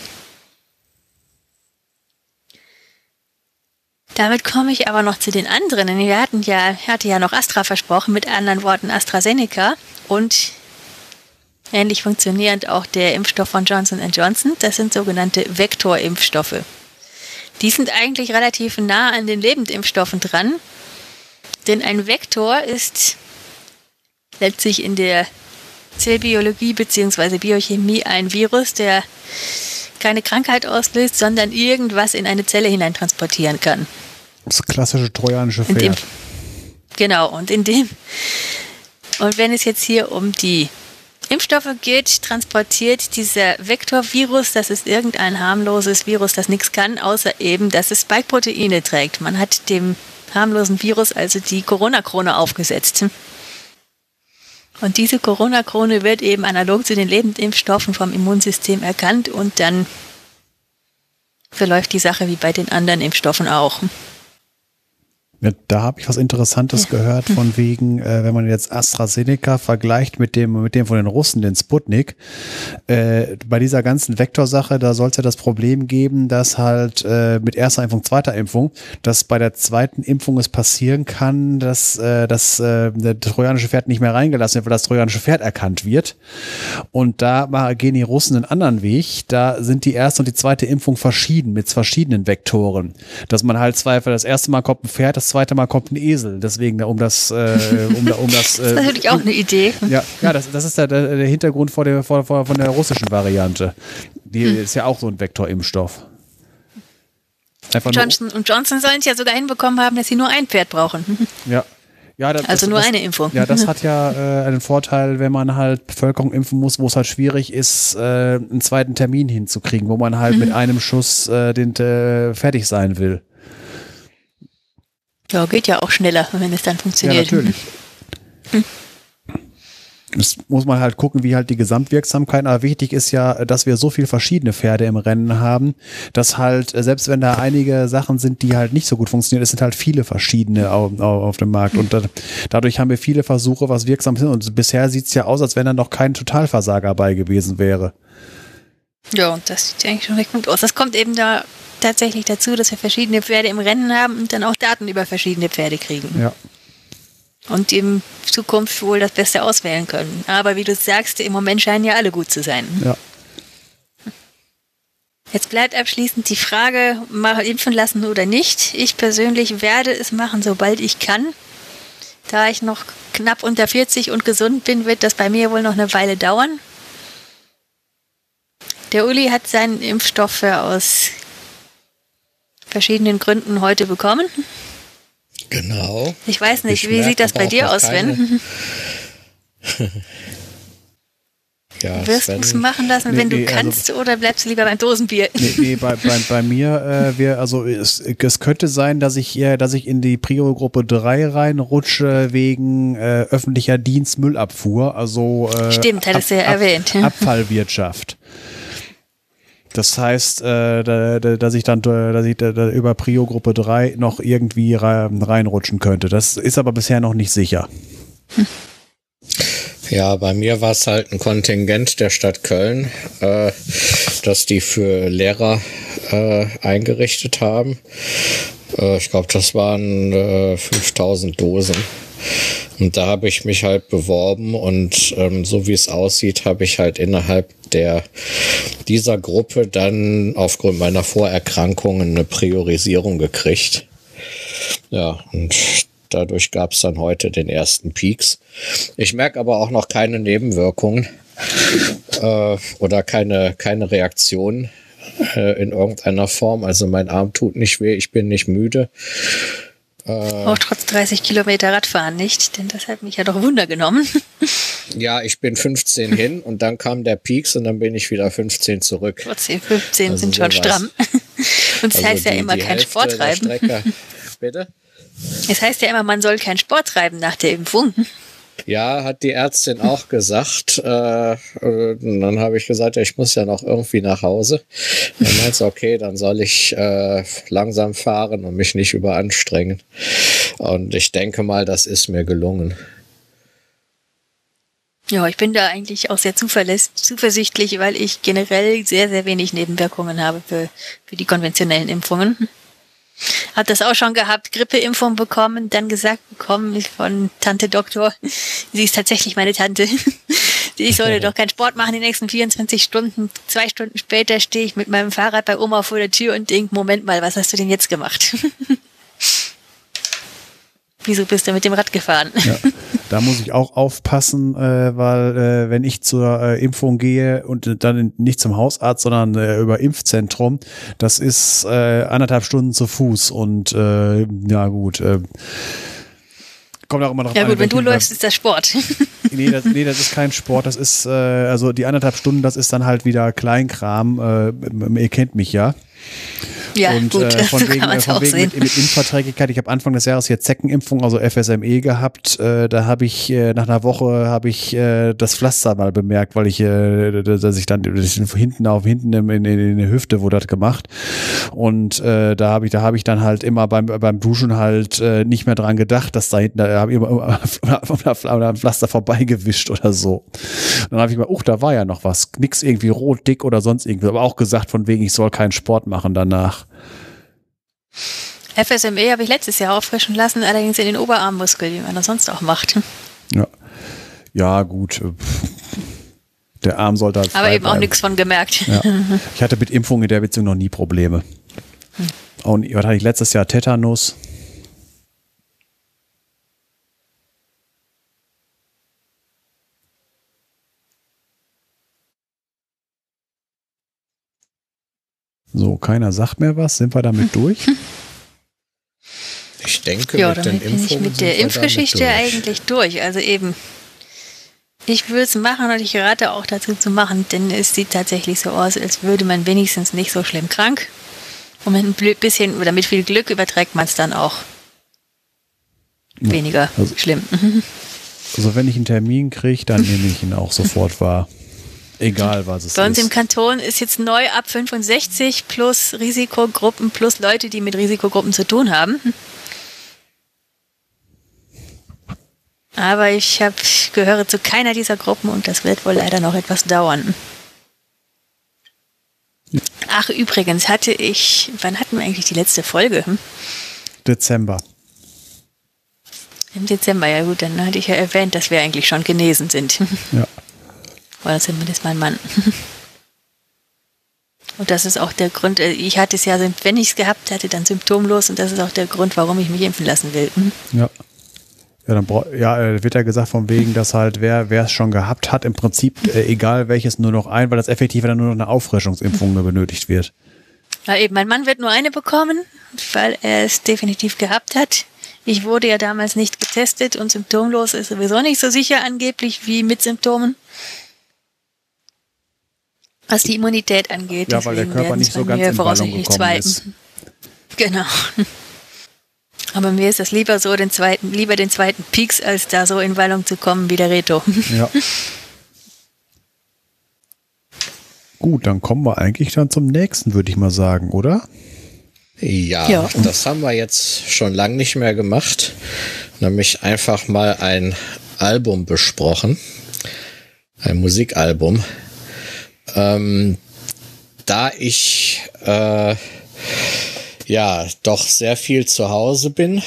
Damit komme ich aber noch zu den anderen. Wir hatten ja, hatte ja noch Astra versprochen, mit anderen Worten AstraZeneca und ähnlich funktionierend auch der Impfstoff von Johnson Johnson. Das sind sogenannte Vektorimpfstoffe. Die sind eigentlich relativ nah an den Lebendimpfstoffen dran, denn ein Vektor ist letztlich in der Zellbiologie bzw. Biochemie ein Virus, der keine Krankheit auslöst, sondern irgendwas in eine Zelle hineintransportieren kann. Das klassische trojanische In dem, Pferd. genau, und in dem, und wenn es jetzt hier um die Impfstoffe geht, transportiert dieser Vektorvirus, das ist irgendein harmloses Virus, das nichts kann, außer eben, dass es Spike-Proteine trägt. Man hat dem harmlosen Virus also die Corona-Krone aufgesetzt. Und diese Corona-Krone wird eben analog zu den Lebendimpfstoffen vom Immunsystem erkannt und dann verläuft die Sache wie bei den anderen Impfstoffen auch. Ja, da habe ich was Interessantes gehört von wegen, äh, wenn man jetzt AstraZeneca vergleicht mit dem mit dem von den Russen, den Sputnik. Äh, bei dieser ganzen Vektorsache, da soll es ja das Problem geben, dass halt äh, mit erster Impfung, zweiter Impfung, dass bei der zweiten Impfung es passieren kann, dass äh, das äh, der trojanische Pferd nicht mehr reingelassen wird, weil das trojanische Pferd erkannt wird. Und da gehen die Russen einen anderen Weg. Da sind die erste und die zweite Impfung verschieden mit verschiedenen Vektoren, dass man halt zweifelt, das erste Mal kommt ein Pferd, das zweite Mal kommt ein Esel. Deswegen, um das, äh, um, um das. Äh, das ist natürlich auch eine Idee. Ja, ja das, das ist der, der Hintergrund vor der, vor, vor, von der russischen Variante. Die hm. ist ja auch so ein Vektorimpfstoff. Johnson und Johnson sollen es ja sogar hinbekommen haben, dass sie nur ein Pferd brauchen. Ja. Ja, das, also nur das, eine Impfung. Ja, das hat ja äh, einen Vorteil, wenn man halt Bevölkerung impfen muss, wo es halt schwierig ist, äh, einen zweiten Termin hinzukriegen, wo man halt mhm. mit einem Schuss äh, den, äh, fertig sein will. Ja, geht ja auch schneller, wenn es dann funktioniert. Ja, natürlich. Hm. Das muss man halt gucken, wie halt die Gesamtwirksamkeit, aber wichtig ist ja, dass wir so viel verschiedene Pferde im Rennen haben, dass halt, äh, selbst wenn da einige Sachen sind, die halt nicht so gut funktionieren, es sind halt viele verschiedene auf, auf dem Markt und da, dadurch haben wir viele Versuche, was wirksam sind und bisher sieht es ja aus, als wenn da noch kein Totalversager bei gewesen wäre. Ja, und das sieht eigentlich schon recht gut aus. Das kommt eben da tatsächlich dazu, dass wir verschiedene Pferde im Rennen haben und dann auch Daten über verschiedene Pferde kriegen. Ja. Und in Zukunft wohl das Beste auswählen können. Aber wie du sagst, im Moment scheinen ja alle gut zu sein. Ja. Jetzt bleibt abschließend die Frage, impfen lassen oder nicht. Ich persönlich werde es machen, sobald ich kann. Da ich noch knapp unter 40 und gesund bin, wird das bei mir wohl noch eine Weile dauern. Der Uli hat seinen Impfstoff aus verschiedenen Gründen heute bekommen. Genau. Ich weiß nicht, ich wie sieht das bei dir aus, Sven? ja, Wirst du es machen lassen, nee, wenn du nee, also kannst, also, oder bleibst du lieber beim Dosenbier? Nee, nee bei, bei, bei, mir, äh, wir, also es, es könnte sein, dass ich, äh, dass ich in die Prio-Gruppe 3 reinrutsche wegen äh, öffentlicher Dienst Müllabfuhr, also äh, Stimmt, hattest du ja erwähnt. Abfallwirtschaft. Das heißt, äh, da, da, dass ich dann dass ich über Prio Gruppe 3 noch irgendwie reinrutschen könnte. Das ist aber bisher noch nicht sicher. Ja, bei mir war es halt ein Kontingent der Stadt Köln, äh, dass die für Lehrer äh, eingerichtet haben. Äh, ich glaube, das waren äh, 5000 Dosen. Und da habe ich mich halt beworben und ähm, so wie es aussieht, habe ich halt innerhalb der dieser Gruppe dann aufgrund meiner Vorerkrankungen eine Priorisierung gekriegt. Ja, und dadurch gab es dann heute den ersten Peaks. Ich merke aber auch noch keine Nebenwirkungen äh, oder keine, keine Reaktion äh, in irgendeiner Form. Also mein Arm tut nicht weh, ich bin nicht müde. Äh, auch trotz 30 Kilometer Radfahren nicht, denn das hat mich ja doch Wunder genommen. ja, ich bin 15 hin und dann kam der Peaks und dann bin ich wieder 15 zurück. Trotzdem, 15 also sind schon stramm. Und es also heißt ja immer kein Hälfte Sport treiben. Bitte? Es heißt ja immer, man soll keinen Sport treiben nach der Impfung. Ja, hat die Ärztin auch gesagt. Äh, dann habe ich gesagt, ich muss ja noch irgendwie nach Hause. Dann meint sie, okay, dann soll ich äh, langsam fahren und mich nicht überanstrengen. Und ich denke mal, das ist mir gelungen. Ja, ich bin da eigentlich auch sehr zuversichtlich, weil ich generell sehr, sehr wenig Nebenwirkungen habe für, für die konventionellen Impfungen. Hat das auch schon gehabt, Grippeimpfung bekommen, dann gesagt bekommen von Tante Doktor, sie ist tatsächlich meine Tante. Ich sollte doch keinen Sport machen die nächsten 24 Stunden. Zwei Stunden später stehe ich mit meinem Fahrrad bei Oma vor der Tür und denke, Moment mal, was hast du denn jetzt gemacht? Wieso bist du mit dem Rad gefahren? Ja, da muss ich auch aufpassen, äh, weil äh, wenn ich zur äh, Impfung gehe und dann nicht zum Hausarzt, sondern äh, über Impfzentrum, das ist äh, anderthalb Stunden zu Fuß und äh, ja gut. Äh, kommt auch immer noch Ja gut, wenn du läufst, ist das Sport. nee, das, nee, das ist kein Sport. Das ist, äh, also die anderthalb Stunden, das ist dann halt wieder Kleinkram. Äh, ihr kennt mich ja. Ja, und gut, äh, von so wegen, äh, von wegen sehen. mit, mit Impfverträglichkeit. Ich habe Anfang des Jahres hier Zeckenimpfung, also FSME gehabt. Äh, da habe ich äh, nach einer Woche habe ich äh, das Pflaster mal bemerkt, weil ich, äh, dass ich dann dass ich hinten auf hinten in, in, in der Hüfte wurde das gemacht. Und äh, da habe ich, da habe ich dann halt immer beim beim Duschen halt äh, nicht mehr dran gedacht, dass da hinten da habe ich immer am Pflaster vorbeigewischt oder so. Dann habe ich mal, oh, da war ja noch was, nix irgendwie rot, dick oder sonst irgendwie, aber auch gesagt von wegen, ich soll keinen Sport machen danach. FSME habe ich letztes Jahr auffrischen lassen, allerdings in den Oberarmmuskel, wie man das sonst auch macht. Ja, ja gut. äh, Der Arm sollte halt Aber eben auch bleiben. nichts von gemerkt. Ja. Ich hatte mit Impfung in der Beziehung noch nie Probleme. Und was hatte ich letztes Jahr? Tetanus. So, keiner sagt mehr was. Sind wir damit durch? Ich denke, Ja, mit den damit bin ich mit der Impfgeschichte durch. eigentlich durch. Also eben, ich würde es machen und ich rate auch dazu zu machen, denn es sieht tatsächlich so aus, als würde man wenigstens nicht so schlimm krank. Und mit ein bisschen oder mit viel Glück überträgt man es dann auch weniger Also- schlimm. Also, wenn ich einen Termin kriege, dann nehme ich ihn auch sofort wahr. Egal, was es Bei uns im ist. Kanton ist jetzt neu ab 65 plus Risikogruppen plus Leute, die mit Risikogruppen zu tun haben. Aber ich hab, gehöre zu keiner dieser Gruppen und das wird wohl leider noch etwas dauern. Ach, übrigens hatte ich, wann hatten wir eigentlich die letzte Folge? Hm? Dezember. Im Dezember, ja gut, dann hatte ich ja erwähnt, dass wir eigentlich schon genesen sind. Ja. Oder zumindest mein Mann. Und das ist auch der Grund, äh, ich hatte es ja, wenn ich es gehabt hatte, dann symptomlos und das ist auch der Grund, warum ich mich impfen lassen will. Hm? Ja. Ja, dann ja, äh, wird ja gesagt von wegen, dass halt wer wer es schon gehabt hat, im Prinzip äh, egal welches nur noch ein, weil das effektiv dann nur noch eine Auffrischungsimpfung benötigt wird. Ja, eben, mein Mann wird nur eine bekommen, weil er es definitiv gehabt hat. Ich wurde ja damals nicht getestet und symptomlos ist sowieso nicht so sicher angeblich wie mit Symptomen. Was die Immunität angeht. Ja, weil der Körper nicht so ganz mir in voraussichtlich gekommen ist. Genau. Aber mir ist es lieber so, den zweiten, lieber den zweiten Peaks, als da so in Wallung zu kommen wie der Reto. Ja. Gut, dann kommen wir eigentlich dann zum nächsten, würde ich mal sagen, oder? Ja, Ja. das haben wir jetzt schon lang nicht mehr gemacht. Nämlich einfach mal ein Album besprochen. Ein Musikalbum. Ähm, da ich äh, ja doch sehr viel zu Hause bin,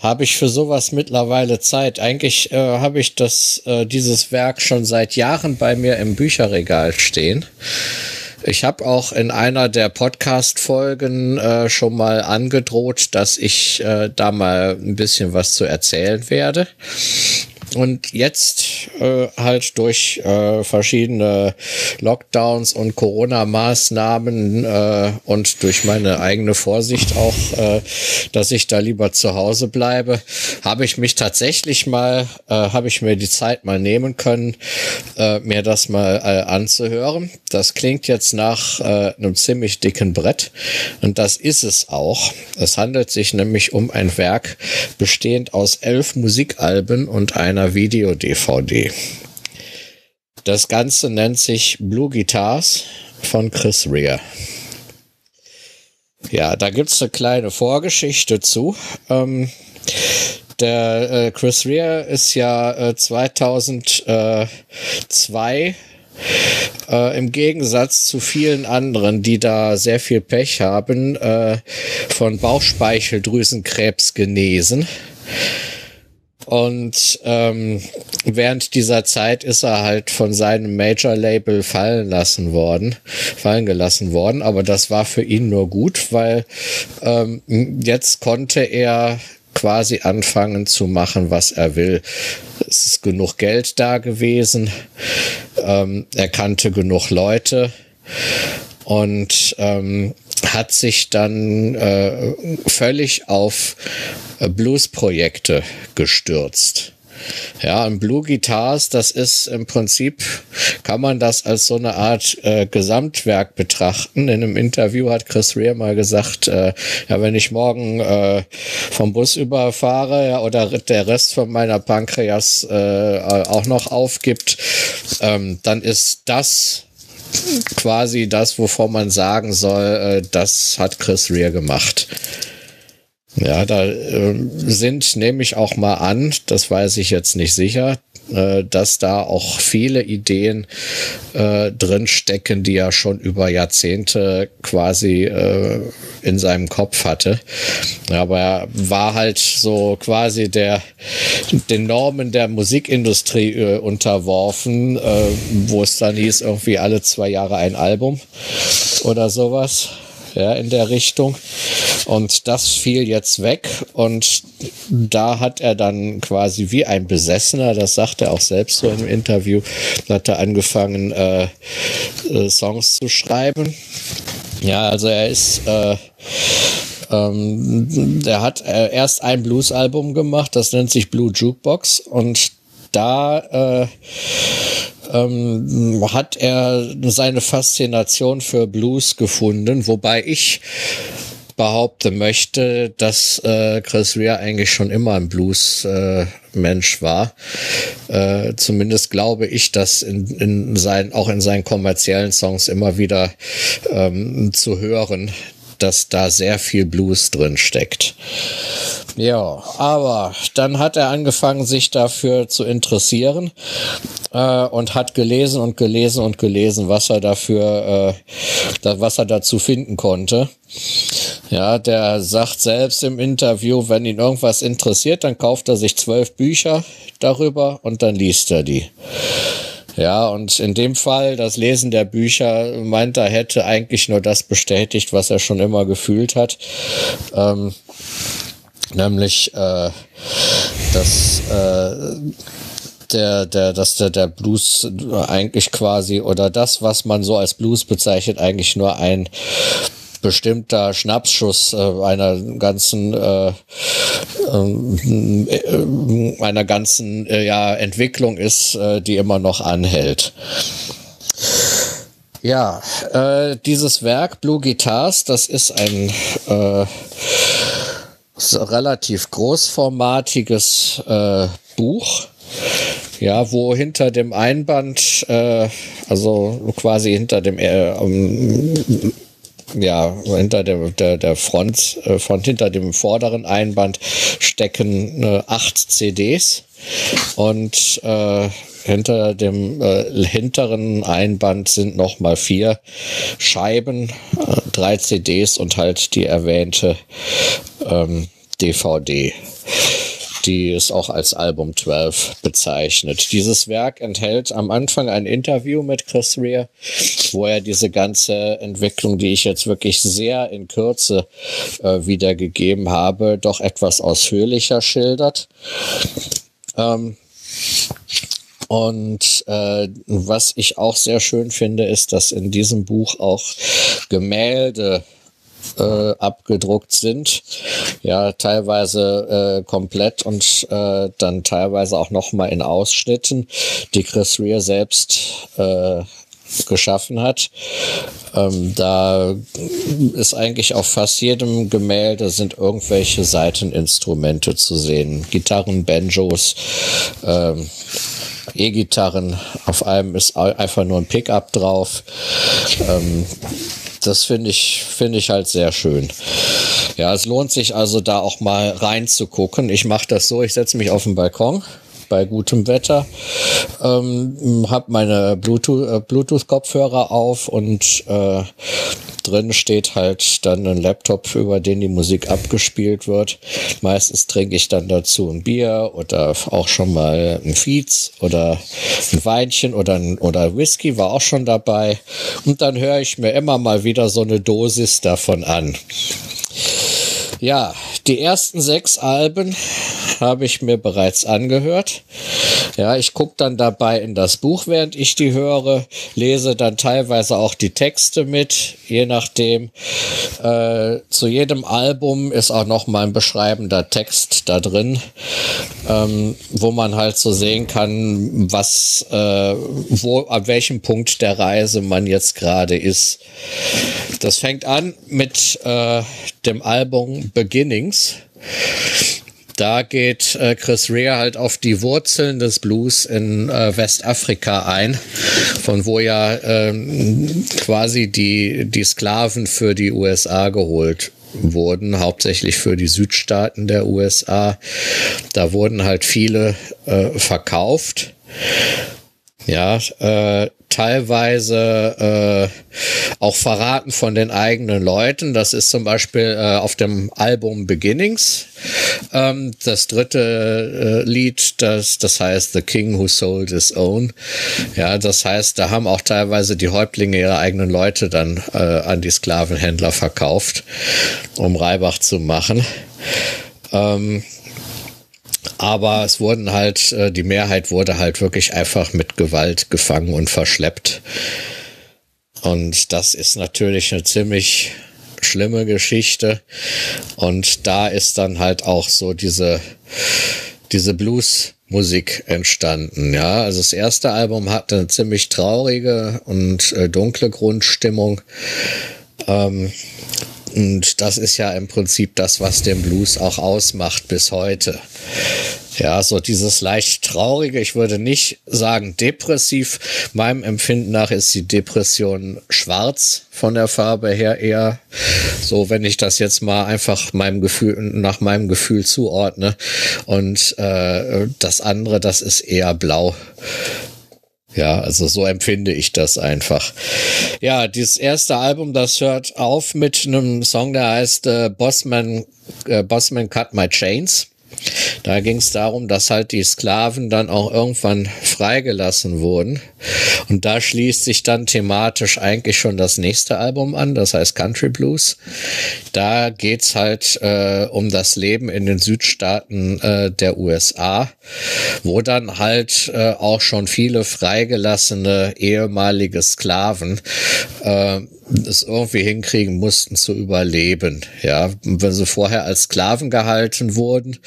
habe ich für sowas mittlerweile Zeit. Eigentlich äh, habe ich das, äh, dieses Werk schon seit Jahren bei mir im Bücherregal stehen. Ich habe auch in einer der Podcast-Folgen äh, schon mal angedroht, dass ich äh, da mal ein bisschen was zu erzählen werde. Und jetzt äh, halt durch äh, verschiedene Lockdowns und Corona-Maßnahmen äh, und durch meine eigene Vorsicht auch, äh, dass ich da lieber zu Hause bleibe, habe ich mich tatsächlich mal, äh, habe ich mir die Zeit mal nehmen können, äh, mir das mal äh, anzuhören. Das klingt jetzt nach äh, einem ziemlich dicken Brett und das ist es auch. Es handelt sich nämlich um ein Werk bestehend aus elf Musikalben und einer Video-DVD. Das Ganze nennt sich Blue Guitars von Chris Rea. Ja, da gibt's eine kleine Vorgeschichte zu. Ähm, der äh, Chris Rea ist ja äh, 2002 äh, im Gegensatz zu vielen anderen, die da sehr viel Pech haben, äh, von Bauchspeicheldrüsenkrebs genesen. Und ähm, während dieser Zeit ist er halt von seinem Major-Label fallen lassen worden, fallen gelassen worden. Aber das war für ihn nur gut, weil ähm, jetzt konnte er quasi anfangen zu machen, was er will. Es ist genug Geld da gewesen. Ähm, er kannte genug Leute und ähm, hat sich dann äh, völlig auf äh, Blues-Projekte gestürzt. Ja, ein Blue Guitars, das ist im Prinzip, kann man das als so eine Art äh, Gesamtwerk betrachten. In einem Interview hat Chris Rea mal gesagt, äh, ja, wenn ich morgen äh, vom Bus überfahre ja, oder der Rest von meiner Pankreas äh, auch noch aufgibt, ähm, dann ist das quasi das, wovon man sagen soll, äh, das hat Chris Rea gemacht. Ja, da äh, sind, nehme ich auch mal an, das weiß ich jetzt nicht sicher, äh, dass da auch viele Ideen äh, drin die er schon über Jahrzehnte quasi äh, in seinem Kopf hatte. Aber er war halt so quasi der den Normen der Musikindustrie äh, unterworfen, äh, wo es dann hieß irgendwie alle zwei Jahre ein Album oder sowas ja, in der Richtung. Und das fiel jetzt weg und da hat er dann quasi wie ein Besessener, das sagt er auch selbst so im Interview, hat er angefangen, äh, äh, Songs zu schreiben. Ja, also er ist, äh, ähm, der hat äh, erst ein Blues-Album gemacht, das nennt sich Blue Jukebox und da äh, ähm, hat er seine Faszination für Blues gefunden, wobei ich behaupten möchte, dass äh, Chris Rea eigentlich schon immer ein Blues-Mensch äh, war. Äh, zumindest glaube ich, dass in, in sein, auch in seinen kommerziellen Songs immer wieder ähm, zu hören, dass da sehr viel Blues drin steckt. Ja, aber dann hat er angefangen, sich dafür zu interessieren äh, und hat gelesen und gelesen und gelesen, was er dafür, äh, was er dazu finden konnte. Ja, der sagt selbst im Interview, wenn ihn irgendwas interessiert, dann kauft er sich zwölf Bücher darüber und dann liest er die. Ja, und in dem Fall, das Lesen der Bücher, meint er, hätte eigentlich nur das bestätigt, was er schon immer gefühlt hat. Ähm, nämlich, äh, dass äh, der, der, dass der, der Blues eigentlich quasi oder das, was man so als Blues bezeichnet, eigentlich nur ein bestimmter Schnappschuss äh, einer ganzen äh, äh, einer ganzen äh, ja, Entwicklung ist, äh, die immer noch anhält. Ja, äh, dieses Werk Blue Guitars, das ist ein relativ großformatiges Buch. Ja, wo hinter dem Einband, äh, also quasi hinter dem äh, um, ja, hinter der, der, der Front, äh, von hinter dem vorderen Einband stecken äh, acht CDs und äh, hinter dem äh, hinteren Einband sind noch mal vier Scheiben, äh, drei CDs und halt die erwähnte ähm, DVD die es auch als Album 12 bezeichnet. Dieses Werk enthält am Anfang ein Interview mit Chris Rea, wo er diese ganze Entwicklung, die ich jetzt wirklich sehr in Kürze äh, wiedergegeben habe, doch etwas ausführlicher schildert. Ähm, und äh, was ich auch sehr schön finde, ist, dass in diesem Buch auch Gemälde äh, abgedruckt sind. Ja, teilweise äh, komplett und äh, dann teilweise auch nochmal in Ausschnitten, die Chris Rea selbst äh, geschaffen hat. Ähm, da ist eigentlich auf fast jedem Gemälde sind irgendwelche Seiteninstrumente zu sehen. Gitarren, Banjos, ähm, E-Gitarren. Auf einem ist einfach nur ein Pickup drauf. Ähm, das finde ich, finde ich halt sehr schön. Ja, es lohnt sich also da auch mal reinzugucken. Ich mache das so, ich setze mich auf den Balkon bei gutem Wetter, ähm, habe meine äh, Bluetooth-Kopfhörer auf und äh, drin steht halt dann ein Laptop, über den die Musik abgespielt wird. Meistens trinke ich dann dazu ein Bier oder auch schon mal ein Fietz oder ein Weinchen oder, ein, oder Whisky war auch schon dabei. Und dann höre ich mir immer mal wieder so eine Dosis davon an. Ja, die ersten sechs Alben habe ich mir bereits angehört. Ja, ich gucke dann dabei in das Buch, während ich die höre, lese dann teilweise auch die Texte mit, je nachdem. Äh, zu jedem Album ist auch noch mal ein beschreibender Text da drin, ähm, wo man halt so sehen kann, was, äh, wo, an welchem Punkt der Reise man jetzt gerade ist. Das fängt an mit äh, dem Album Beginnings. Da geht äh, Chris Rea halt auf die Wurzeln des Blues in äh, Westafrika ein, von wo ja ähm, quasi die, die Sklaven für die USA geholt wurden, hauptsächlich für die Südstaaten der USA. Da wurden halt viele äh, verkauft. Ja, äh, teilweise äh, auch verraten von den eigenen Leuten. Das ist zum Beispiel äh, auf dem Album Beginnings. Ähm, das dritte äh, Lied, das, das heißt The King Who Sold His Own. Ja, das heißt, da haben auch teilweise die Häuptlinge ihre eigenen Leute dann äh, an die Sklavenhändler verkauft, um Reibach zu machen. Ähm, aber es wurden halt, äh, die Mehrheit wurde halt wirklich einfach mit Gewalt gefangen und verschleppt. Und das ist natürlich eine ziemlich schlimme Geschichte. Und da ist dann halt auch so diese, diese Blues-Musik entstanden. Ja, also das erste Album hatte eine ziemlich traurige und äh, dunkle Grundstimmung. Ähm, und das ist ja im Prinzip das, was den Blues auch ausmacht bis heute. Ja, so dieses leicht traurige, ich würde nicht sagen depressiv. Meinem Empfinden nach ist die Depression schwarz von der Farbe her eher so, wenn ich das jetzt mal einfach meinem Gefühl, nach meinem Gefühl zuordne. Und äh, das andere, das ist eher blau. Ja, also so empfinde ich das einfach. Ja, dieses erste Album, das hört auf mit einem Song, der heißt äh, Bossman, äh, Bossman Cut My Chains. Da ging es darum, dass halt die Sklaven dann auch irgendwann freigelassen wurden. Und da schließt sich dann thematisch eigentlich schon das nächste Album an, das heißt Country Blues. Da geht's halt äh, um das Leben in den Südstaaten äh, der USA, wo dann halt äh, auch schon viele freigelassene ehemalige Sklaven äh, es irgendwie hinkriegen mussten zu überleben. Ja, wenn sie vorher als Sklaven gehalten wurden,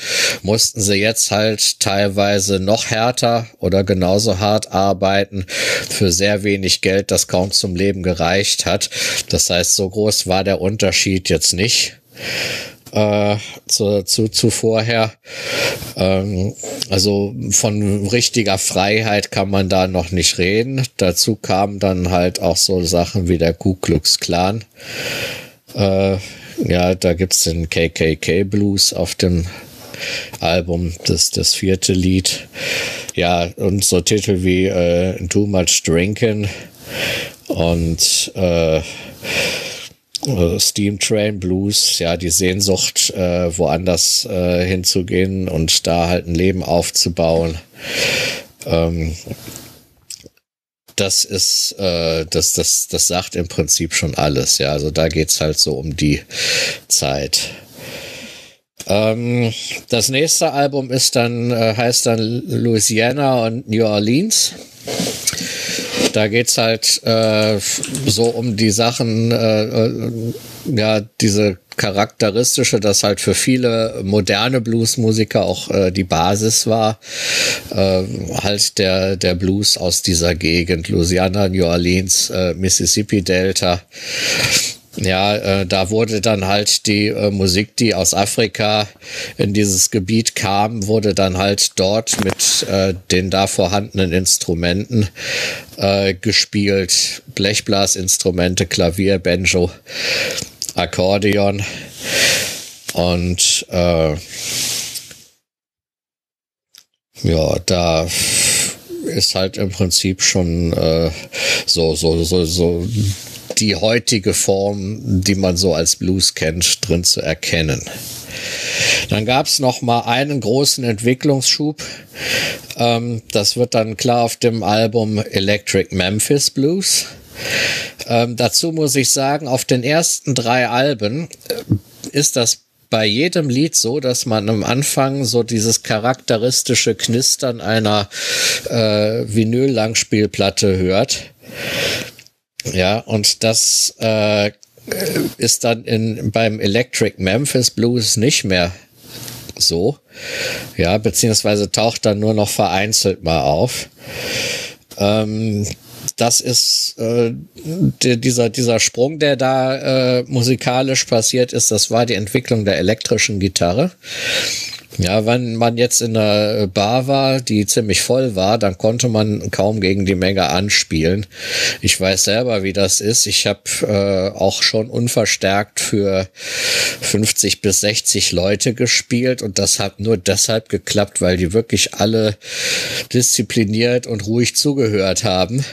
mussten sie jetzt halt teilweise noch härter oder genauso hart arbeiten für sehr wenig Geld, das kaum zum Leben gereicht hat. Das heißt, so groß war der Unterschied jetzt nicht äh, zu, zu, zu vorher. Ähm, also von richtiger Freiheit kann man da noch nicht reden. Dazu kamen dann halt auch so Sachen wie der Ku Klux Klan. Äh, ja, da gibt's den KKK Blues auf dem Album, das, das vierte Lied. Ja, und so Titel wie äh, Too Much Drinking und äh, äh, Steam Train Blues, ja, die Sehnsucht, äh, woanders äh, hinzugehen und da halt ein Leben aufzubauen. Ähm, das ist, äh, das, das, das sagt im Prinzip schon alles, ja. Also da geht's halt so um die Zeit. Ähm, das nächste Album ist dann, äh, heißt dann Louisiana und New Orleans. Da geht's halt äh, so um die Sachen, äh, äh, ja, diese charakteristische, das halt für viele moderne Bluesmusiker auch äh, die Basis war, äh, halt der, der Blues aus dieser Gegend, Louisiana, New Orleans, äh, Mississippi Delta. Ja, äh, da wurde dann halt die äh, Musik, die aus Afrika in dieses Gebiet kam, wurde dann halt dort mit äh, den da vorhandenen Instrumenten äh, gespielt. Blechblasinstrumente, Klavier, Banjo, Akkordeon und äh, ja, da ist halt im Prinzip schon äh, so, so, so, so die heutige Form, die man so als Blues kennt, drin zu erkennen. Dann gab es noch mal einen großen Entwicklungsschub. Ähm, das wird dann klar auf dem Album Electric Memphis Blues. Ähm, dazu muss ich sagen, auf den ersten drei Alben äh, ist das bei jedem Lied so, dass man am Anfang so dieses charakteristische Knistern einer äh, Vinyl-Langspielplatte hört. Ja, und das äh, ist dann in, beim Electric Memphis Blues nicht mehr so. Ja, beziehungsweise taucht dann nur noch vereinzelt mal auf. Ähm, das ist äh, die, dieser, dieser Sprung, der da äh, musikalisch passiert ist, das war die Entwicklung der elektrischen Gitarre. Ja, wenn man jetzt in einer Bar war, die ziemlich voll war, dann konnte man kaum gegen die Menge anspielen. Ich weiß selber, wie das ist. Ich habe äh, auch schon unverstärkt für 50 bis 60 Leute gespielt und das hat nur deshalb geklappt, weil die wirklich alle diszipliniert und ruhig zugehört haben.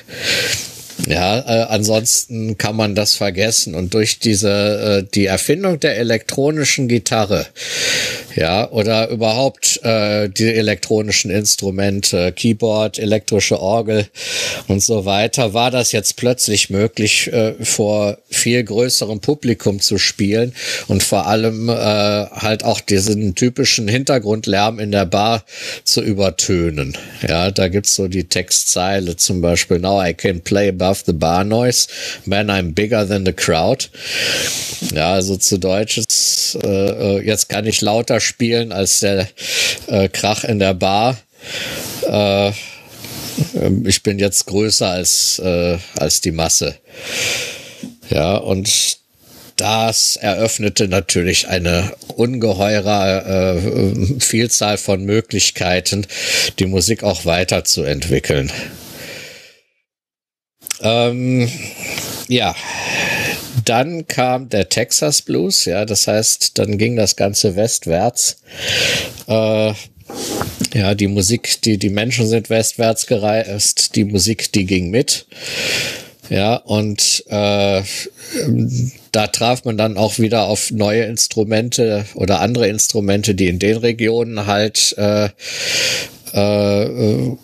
Ja, äh, ansonsten kann man das vergessen. Und durch diese, äh, die Erfindung der elektronischen Gitarre, ja, oder überhaupt äh, die elektronischen Instrumente, Keyboard, elektrische Orgel und so weiter, war das jetzt plötzlich möglich, äh, vor viel größerem Publikum zu spielen und vor allem äh, halt auch diesen typischen Hintergrundlärm in der Bar zu übertönen. Ja, da gibt's so die Textzeile zum Beispiel, Now I can play above the bar noise, man, I'm bigger than the crowd. Ja, also zu Deutsch ist, äh, jetzt kann ich lauter spielen als der äh, Krach in der Bar. Äh, ich bin jetzt größer als, äh, als die Masse. Ja, und das eröffnete natürlich eine ungeheure äh, Vielzahl von Möglichkeiten, die Musik auch weiterzuentwickeln. Ähm, ja, dann kam der Texas Blues, ja, das heißt, dann ging das Ganze westwärts. Äh, ja, die Musik, die, die Menschen sind westwärts gereist, die Musik, die ging mit. Ja, und äh, da traf man dann auch wieder auf neue Instrumente oder andere Instrumente, die in den Regionen halt äh, äh, äh,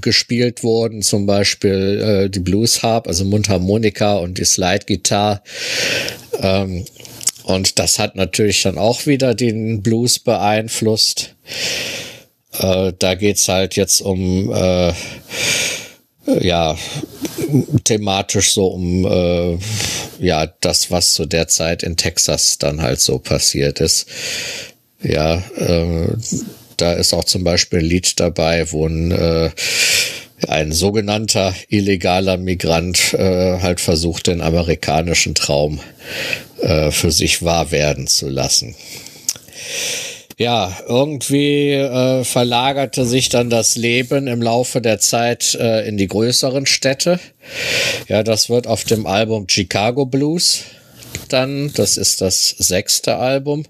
gespielt wurden, zum Beispiel äh, die Blues Harp, also Mundharmonika und die Slide Guitar. Ähm, und das hat natürlich dann auch wieder den Blues beeinflusst. Äh, da geht's halt jetzt um äh, ja thematisch so um äh, ja das, was zu der Zeit in Texas dann halt so passiert ist. Ja, äh, da ist auch zum Beispiel ein Lied dabei, wo ein, äh, ein sogenannter illegaler Migrant äh, halt versucht, den amerikanischen Traum äh, für sich wahr werden zu lassen. Ja, irgendwie äh, verlagerte sich dann das Leben im Laufe der Zeit äh, in die größeren Städte. Ja, das wird auf dem Album Chicago Blues dann, das ist das sechste Album,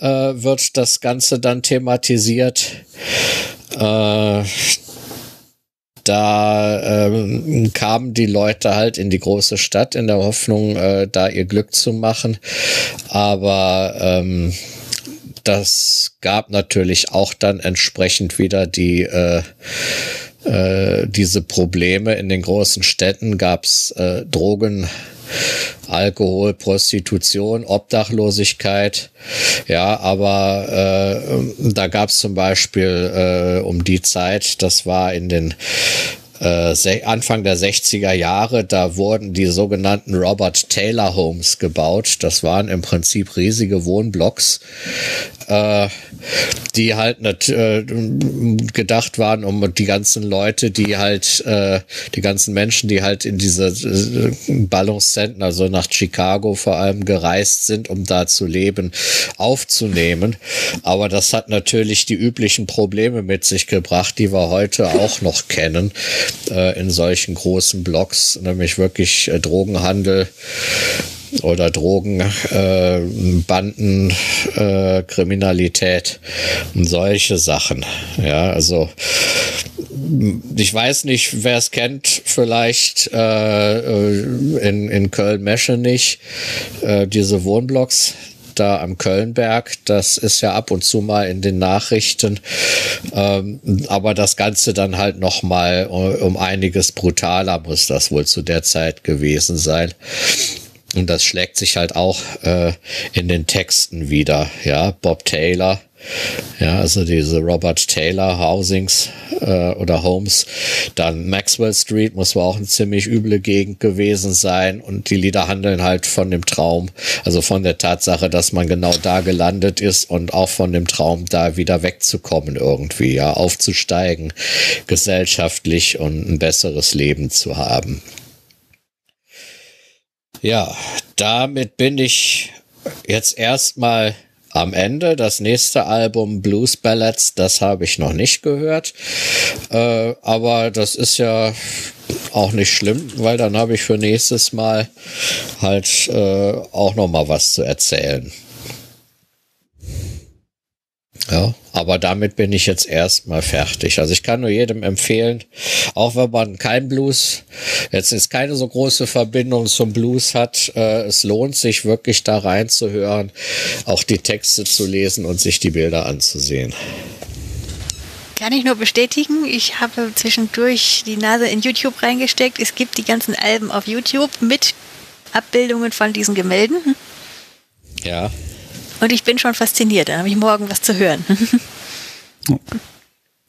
äh, wird das Ganze dann thematisiert. Äh, da ähm, kamen die Leute halt in die große Stadt in der Hoffnung, äh, da ihr Glück zu machen. Aber ähm, das gab natürlich auch dann entsprechend wieder die äh, äh, diese Probleme in den großen Städten gab's äh, Drogen Alkohol, Prostitution, Obdachlosigkeit. Ja, aber äh, da gab es zum Beispiel äh, um die Zeit, das war in den äh, Anfang der 60er Jahre, da wurden die sogenannten Robert Taylor Homes gebaut. Das waren im Prinzip riesige Wohnblocks, äh, die halt nicht, äh, gedacht waren, um die ganzen Leute, die halt, äh, die ganzen Menschen, die halt in diese äh, Ballungszentren, also nach Chicago vor allem gereist sind, um da zu leben, aufzunehmen. Aber das hat natürlich die üblichen Probleme mit sich gebracht, die wir heute auch noch kennen äh, in solchen großen Blocks, nämlich wirklich äh, Drogenhandel oder Drogen, äh, äh, Kriminalität und solche Sachen. Ja, also ich weiß nicht, wer es kennt, vielleicht äh, äh in, in Köln-Meschenich, diese Wohnblocks, da am Kölnberg. Das ist ja ab und zu mal in den Nachrichten. Ähm, aber das Ganze dann halt noch mal äh, um einiges brutaler muss das wohl zu der Zeit gewesen sein. Und das schlägt sich halt auch äh, in den Texten wieder. Ja, Bob Taylor, ja, also diese Robert Taylor Housings äh, oder Homes. Dann Maxwell Street muss wohl auch eine ziemlich üble Gegend gewesen sein. Und die Lieder handeln halt von dem Traum, also von der Tatsache, dass man genau da gelandet ist und auch von dem Traum, da wieder wegzukommen irgendwie, ja, aufzusteigen, gesellschaftlich und ein besseres Leben zu haben. Ja, damit bin ich jetzt erstmal am Ende. Das nächste Album Blues Ballads, das habe ich noch nicht gehört. Äh, aber das ist ja auch nicht schlimm, weil dann habe ich für nächstes Mal halt äh, auch noch mal was zu erzählen. Ja, aber damit bin ich jetzt erstmal fertig. Also ich kann nur jedem empfehlen, auch wenn man kein Blues, jetzt ist keine so große Verbindung zum Blues hat, äh, es lohnt sich wirklich da reinzuhören, auch die Texte zu lesen und sich die Bilder anzusehen. Kann ich nur bestätigen. Ich habe zwischendurch die Nase in YouTube reingesteckt. Es gibt die ganzen Alben auf YouTube mit Abbildungen von diesen Gemälden. Ja. Und ich bin schon fasziniert. Dann habe ich morgen was zu hören.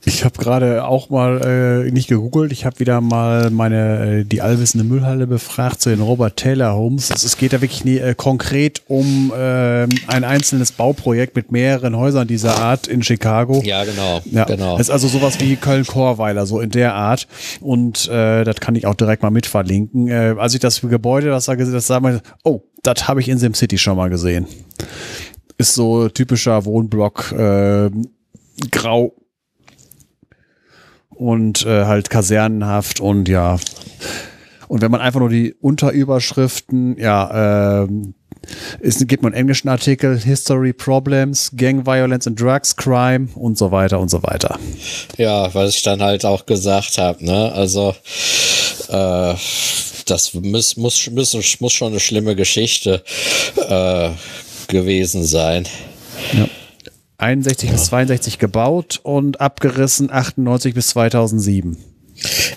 Ich habe gerade auch mal äh, nicht gegoogelt, ich habe wieder mal meine äh, die allwissende Müllhalle befragt zu den Robert Taylor Homes. Es, es geht da wirklich nie, äh, konkret um äh, ein einzelnes Bauprojekt mit mehreren Häusern dieser Art in Chicago. Ja, genau. Ja, genau. Das ist also sowas wie Köln-Chorweiler, so in der Art. Und äh, das kann ich auch direkt mal mit verlinken. Äh, als ich das Gebäude, das da gesehen das sah man, oh, das habe ich in SimCity schon mal gesehen. Ist so typischer Wohnblock, äh, grau und äh, halt kasernenhaft und ja. Und wenn man einfach nur die Unterüberschriften, ja, ähm, ist, gibt einen englischen Artikel, History Problems, Gang Violence and Drugs, Crime und so weiter und so weiter. Ja, was ich dann halt auch gesagt habe, ne? Also äh, das muss, muss, muss, muss schon eine schlimme Geschichte äh, gewesen sein. Ja. 61 bis 62 gebaut und abgerissen 98 bis 2007.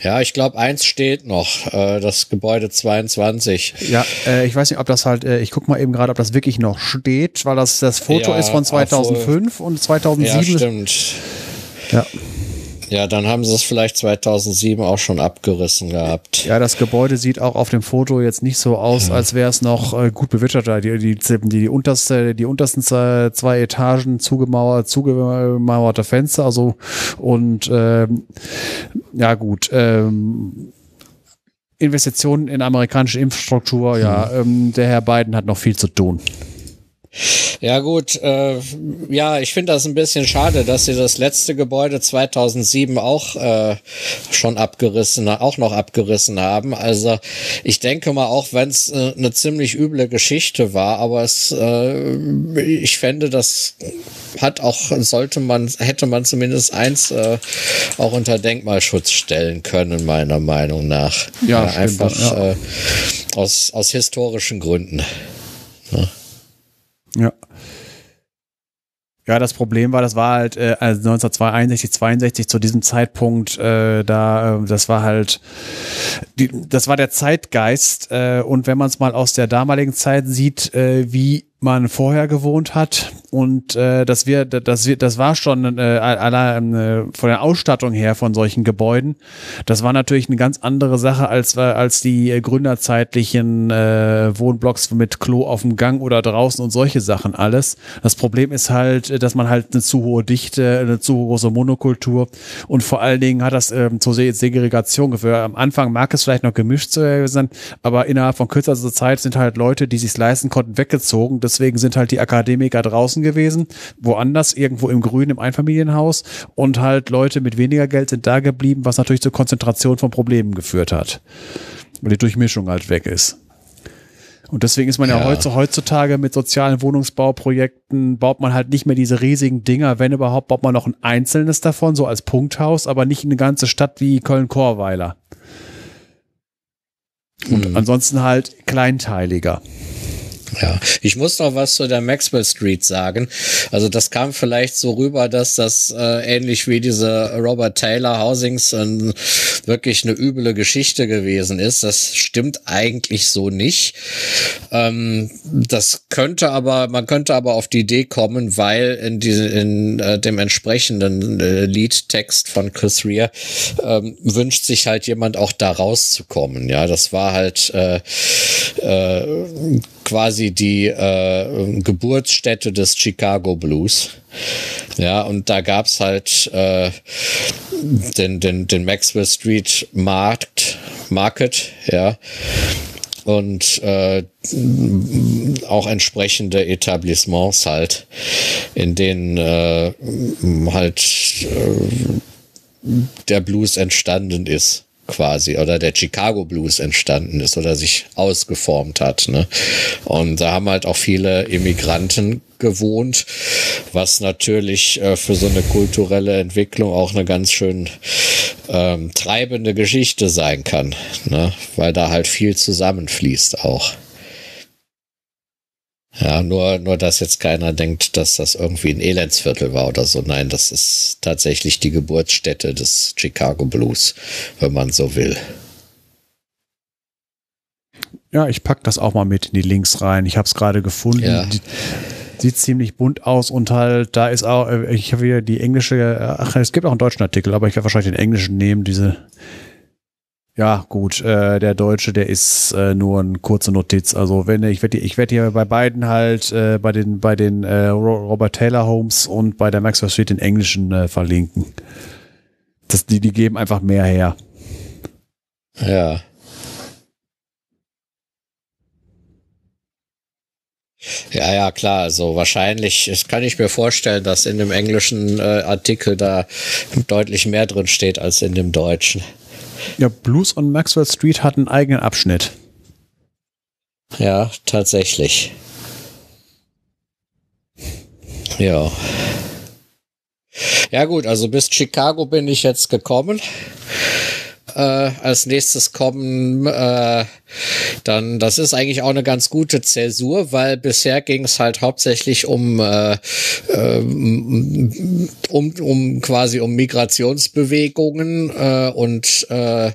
Ja, ich glaube, eins steht noch, äh, das Gebäude 22. Ja, äh, ich weiß nicht, ob das halt, äh, ich guck mal eben gerade, ob das wirklich noch steht, weil das, das Foto Ja, ist von 2005 obwohl- und 2007 Ja, ist, stimmt. ja, Ja, dann haben sie es vielleicht 2007 auch schon abgerissen gehabt. ja, das Gebäude sieht auch auf dem Foto jetzt nicht so aus, als wäre es noch äh, gut bewirtschaftet. Die, die, die, die, unterste, die untersten zwei, zwei Etagen zugemauert, zugemauerte Fenster, also und ähm, ja gut, ähm, Investitionen in amerikanische Infrastruktur, ja, ähm, der Herr Biden hat noch viel zu tun. Ja gut, äh, ja, ich finde das ein bisschen schade, dass sie das letzte Gebäude 2007 auch äh, schon abgerissen, auch noch abgerissen haben. Also ich denke mal, auch wenn es äh, eine ziemlich üble Geschichte war, aber es, äh, ich fände, das hat auch, sollte man, hätte man zumindest eins äh, auch unter Denkmalschutz stellen können, meiner Meinung nach. Ja, stimmt, einfach ja. Äh, aus, aus historischen Gründen. Ja. Ja, das Problem war, das war halt äh, also 1961, 62 zu diesem Zeitpunkt, äh, da, äh, das war halt, die, das war der Zeitgeist. Äh, und wenn man es mal aus der damaligen Zeit sieht, äh, wie man vorher gewohnt hat und äh, das wir das wir das war schon äh, allein äh, von der Ausstattung her von solchen Gebäuden. Das war natürlich eine ganz andere Sache als äh, als die äh, gründerzeitlichen äh, Wohnblocks mit Klo auf dem Gang oder draußen und solche Sachen alles. Das Problem ist halt äh, dass man halt eine zu hohe Dichte eine zu große Monokultur und vor allen Dingen hat das ähm, zur Se- Segregation geführt. Am Anfang mag es vielleicht noch gemischt sein aber innerhalb von kürzester Zeit sind halt Leute die sich leisten konnten weggezogen deswegen sind halt die Akademiker draußen gewesen, woanders, irgendwo im Grün, im Einfamilienhaus und halt Leute mit weniger Geld sind da geblieben, was natürlich zur Konzentration von Problemen geführt hat. Weil die Durchmischung halt weg ist. Und deswegen ist man ja, Ja. heutzu- heutzutage mit sozialen Wohnungsbauprojekten, baut man halt nicht mehr diese riesigen Dinger. Wenn überhaupt, baut man noch ein einzelnes davon, so als Punkthaus, aber nicht eine ganze Stadt wie Und Mhm. ansonsten halt kleinteiliger. Ja, ich muss noch was zu der Maxwell Street sagen. Also das kam vielleicht so rüber, dass das äh, ähnlich wie diese Robert Taylor Housings äh, wirklich eine üble Geschichte gewesen ist. Das stimmt eigentlich so nicht. Ähm, das könnte aber, man könnte aber auf die Idee kommen, weil in, diese, in äh, dem entsprechenden äh, Liedtext von Chris Rea ähm, wünscht sich halt jemand auch da rauszukommen. Ja, das war halt äh, äh, quasi die äh, Geburtsstätte des Chicago Blues. Ja, und da gab's halt äh, den, den, den Maxwell Street Markt, Market, ja. Und äh, auch entsprechende Etablissements halt, in denen äh, halt äh, der Blues entstanden ist quasi oder der Chicago Blues entstanden ist oder sich ausgeformt hat. Ne? Und da haben halt auch viele Immigranten gewohnt, was natürlich äh, für so eine kulturelle Entwicklung auch eine ganz schön ähm, treibende Geschichte sein kann, ne? weil da halt viel zusammenfließt auch. Ja, nur, nur, dass jetzt keiner denkt, dass das irgendwie ein Elendsviertel war oder so. Nein, das ist tatsächlich die Geburtsstätte des Chicago Blues, wenn man so will. Ja, ich pack das auch mal mit in die Links rein. Ich habe es gerade gefunden. Ja. Sieht ziemlich bunt aus und halt, da ist auch, äh, ich habe hier die englische, ach, es gibt auch einen deutschen Artikel, aber ich werde wahrscheinlich den englischen nehmen, diese ja, gut, äh, der Deutsche, der ist äh, nur eine kurze Notiz. Also wenn ich werde ich werde hier bei beiden halt äh, bei den bei den äh, Robert Taylor Homes und bei der Maxwell Street den englischen äh, verlinken. Das, die, die geben einfach mehr her. Ja. Ja, ja, klar. Also wahrscheinlich das kann ich mir vorstellen, dass in dem englischen äh, Artikel da deutlich mehr drin steht als in dem deutschen. Ja, Blues on Maxwell Street hat einen eigenen Abschnitt. Ja, tatsächlich. Ja. Ja gut, also bis Chicago bin ich jetzt gekommen äh, als nächstes kommen, äh, dann, das ist eigentlich auch eine ganz gute Zäsur, weil bisher ging es halt hauptsächlich um, äh, äh, um, um quasi um Migrationsbewegungen äh, und äh,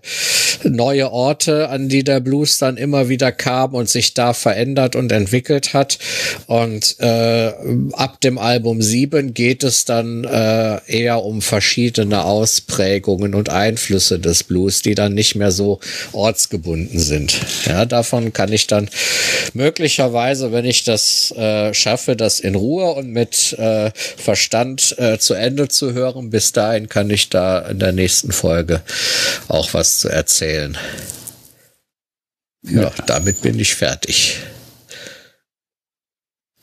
neue Orte, an die der Blues dann immer wieder kam und sich da verändert und entwickelt hat. Und äh, ab dem Album 7 geht es dann äh, eher um verschiedene Ausprägungen und Einflüsse des Blues Blues, die dann nicht mehr so ortsgebunden sind. Ja, davon kann ich dann möglicherweise, wenn ich das äh, schaffe, das in Ruhe und mit äh, Verstand äh, zu Ende zu hören, bis dahin kann ich da in der nächsten Folge auch was zu erzählen. Ja, damit bin ich fertig.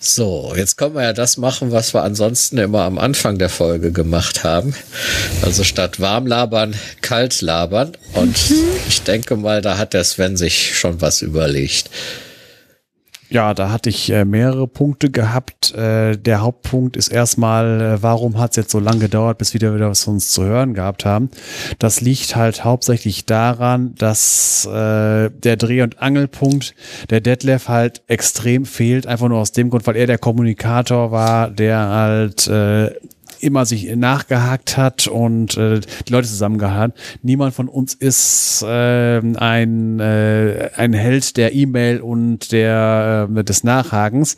So, jetzt können wir ja das machen, was wir ansonsten immer am Anfang der Folge gemacht haben. Also statt warm labern, kalt labern. Und mhm. ich denke mal, da hat der Sven sich schon was überlegt. Ja, da hatte ich äh, mehrere Punkte gehabt. Äh, der Hauptpunkt ist erstmal, äh, warum hat es jetzt so lange gedauert, bis wir wieder was von uns zu hören gehabt haben. Das liegt halt hauptsächlich daran, dass der Dreh- und Angelpunkt der Detlef halt extrem fehlt. Einfach nur aus dem Grund, weil er der Kommunikator war, der halt immer sich nachgehakt hat und äh, die Leute zusammengehalten. Niemand von uns ist äh, ein, äh, ein Held der E-Mail und der äh, des Nachhakens.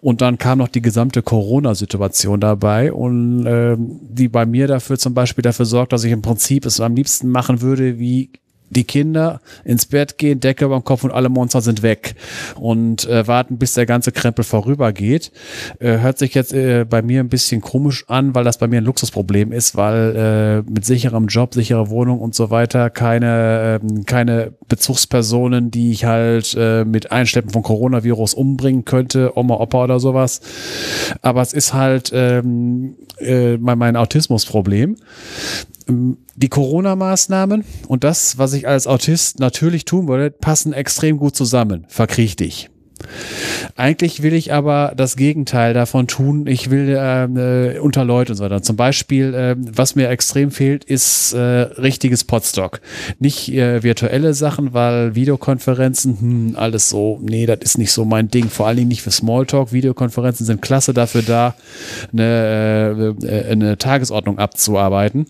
Und dann kam noch die gesamte Corona-Situation dabei und äh, die bei mir dafür zum Beispiel dafür sorgt, dass ich im Prinzip es am liebsten machen würde, wie die Kinder ins Bett gehen, Decke über dem Kopf und alle Monster sind weg und äh, warten, bis der ganze Krempel vorübergeht. Äh, hört sich jetzt äh, bei mir ein bisschen komisch an, weil das bei mir ein Luxusproblem ist, weil äh, mit sicherem Job, sicherer Wohnung und so weiter keine, äh, keine Bezugspersonen, die ich halt äh, mit Einschleppen von Coronavirus umbringen könnte, Oma, Opa oder sowas. Aber es ist halt ähm, äh, mein, mein Autismusproblem die Corona-Maßnahmen und das, was ich als Autist natürlich tun würde, passen extrem gut zusammen. Verkriech dich. Eigentlich will ich aber das Gegenteil davon tun. Ich will ähm, äh, unter Leute und so weiter. Zum Beispiel, äh, was mir extrem fehlt, ist äh, richtiges Podstock. Nicht äh, virtuelle Sachen, weil Videokonferenzen, hm, alles so, nee, das ist nicht so mein Ding. Vor allen Dingen nicht für Smalltalk. Videokonferenzen sind klasse dafür da, eine, äh, eine Tagesordnung abzuarbeiten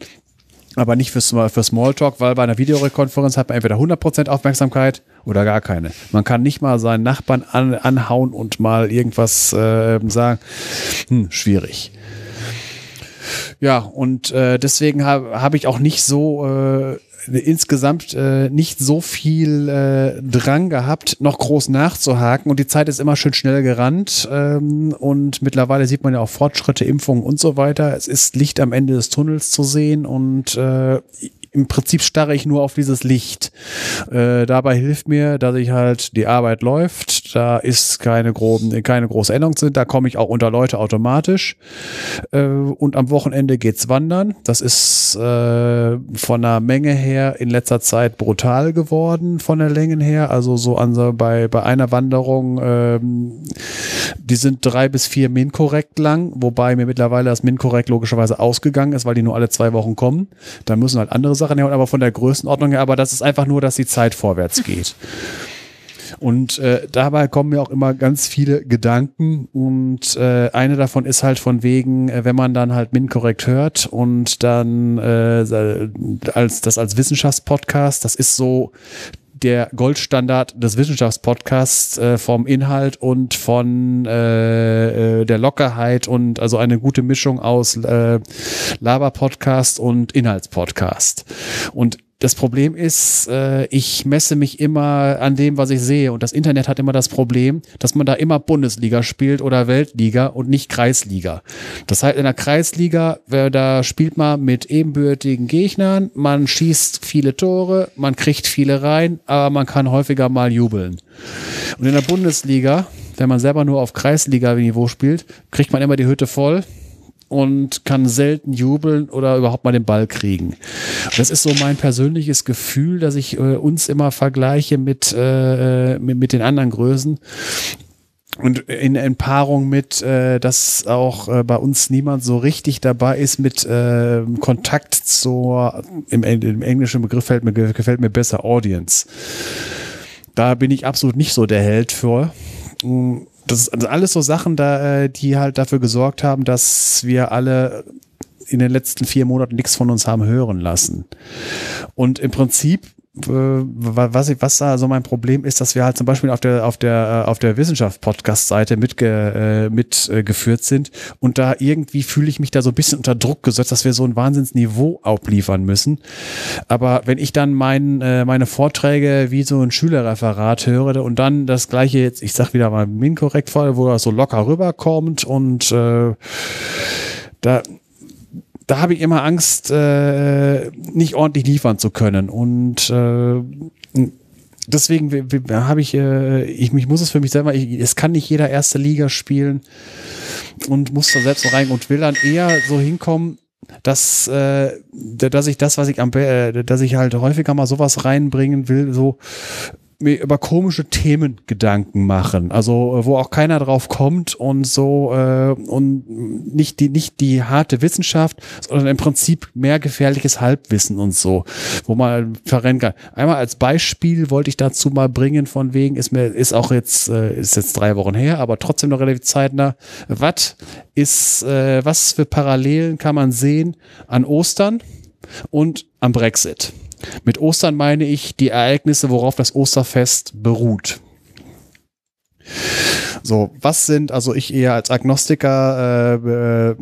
aber nicht für, für Smalltalk, weil bei einer Videokonferenz hat man entweder 100% Aufmerksamkeit oder gar keine. Man kann nicht mal seinen Nachbarn an, anhauen und mal irgendwas äh, sagen. Hm, schwierig. Ja, und äh, deswegen habe hab ich auch nicht so äh, insgesamt äh, nicht so viel äh, Drang gehabt, noch groß nachzuhaken und die Zeit ist immer schön schnell gerannt ähm, und mittlerweile sieht man ja auch Fortschritte, Impfungen und so weiter. Es ist Licht am Ende des Tunnels zu sehen und äh, im Prinzip starre ich nur auf dieses Licht. Äh, dabei hilft mir, dass ich halt die Arbeit läuft, da ist keine groben, keine große Änderung sind, da komme ich auch unter Leute automatisch. Äh, und am Wochenende geht's wandern. Das ist äh, von der Menge her in letzter Zeit brutal geworden, von der Länge her. Also so an so bei, bei einer Wanderung, ähm, die sind drei bis vier Min korrekt lang, wobei mir mittlerweile das Min korrekt logischerweise ausgegangen ist, weil die nur alle zwei Wochen kommen. Da müssen halt andere Sachen Sachen her, aber von der Größenordnung her, aber das ist einfach nur, dass die Zeit vorwärts geht. Und äh, dabei kommen mir auch immer ganz viele Gedanken und äh, eine davon ist halt von wegen, äh, wenn man dann halt Min korrekt hört und dann äh, als das als Wissenschaftspodcast, das ist so der Goldstandard des Wissenschaftspodcasts äh, vom Inhalt und von äh, äh, der Lockerheit und also eine gute Mischung aus äh, Laber-Podcast und Inhaltspodcast. Und das Problem ist, äh, ich messe mich immer an dem, was ich sehe. Und das Internet hat immer das Problem, dass man da immer Bundesliga spielt oder Weltliga und nicht Kreisliga. Das heißt, in der Kreisliga, da spielt man mit ebenbürtigen Gegnern, man schießt viele Tore, man kriegt viele rein, aber man kann häufiger mal jubeln. Und in der Bundesliga, wenn man selber nur auf Kreisliga-Niveau spielt, kriegt man immer die Hütte voll und kann selten jubeln oder überhaupt mal den Ball kriegen. Das ist so mein persönliches Gefühl, dass ich äh, uns immer vergleiche mit, äh, mit, mit den anderen Größen. Und in, in Paarung mit, äh, dass auch äh, bei uns niemand so richtig dabei ist mit äh, Kontakt zur, im, im englischen Begriff fällt mir, gefällt mir besser Audience. Da bin ich absolut nicht so der Held für das ist also alles so Sachen, da, äh, die halt dafür gesorgt haben, dass wir alle in den letzten vier Monaten nichts von uns haben hören lassen. Und im Prinzip was, ich, was da so mein Problem ist, dass wir halt zum Beispiel auf der auf der äh, auf der Wissenschaft-Podcast-Seite mitge, äh, mitgeführt sind und da irgendwie fühle ich mich da so ein bisschen unter Druck gesetzt, dass wir so ein Wahnsinnsniveau abliefern müssen. Aber wenn ich dann mein, meine Vorträge wie so ein Schülerreferat höre und dann das gleiche jetzt, ich sag wieder mal inkorrekt vor, wo das so locker rüberkommt und äh, da da habe ich immer Angst, äh, nicht ordentlich liefern zu können. Und äh, deswegen habe ich, äh, ich, ich muss es für mich selber, ich, es kann nicht jeder erste Liga spielen und muss da selbst noch rein und will dann eher so hinkommen, dass, äh, dass ich das, was ich am, äh, dass ich halt häufiger mal sowas reinbringen will, so mir über komische Themen Gedanken machen. Also wo auch keiner drauf kommt und so äh, und nicht die nicht die harte Wissenschaft, sondern im Prinzip mehr gefährliches Halbwissen und so, wo man verrennen kann. Einmal als Beispiel wollte ich dazu mal bringen von wegen ist mir ist auch jetzt äh, ist jetzt drei Wochen her, aber trotzdem noch relativ zeitnah. Was ist äh, was für Parallelen kann man sehen an Ostern und am Brexit? Mit Ostern meine ich die Ereignisse, worauf das Osterfest beruht. So, was sind, also ich eher als Agnostiker äh, äh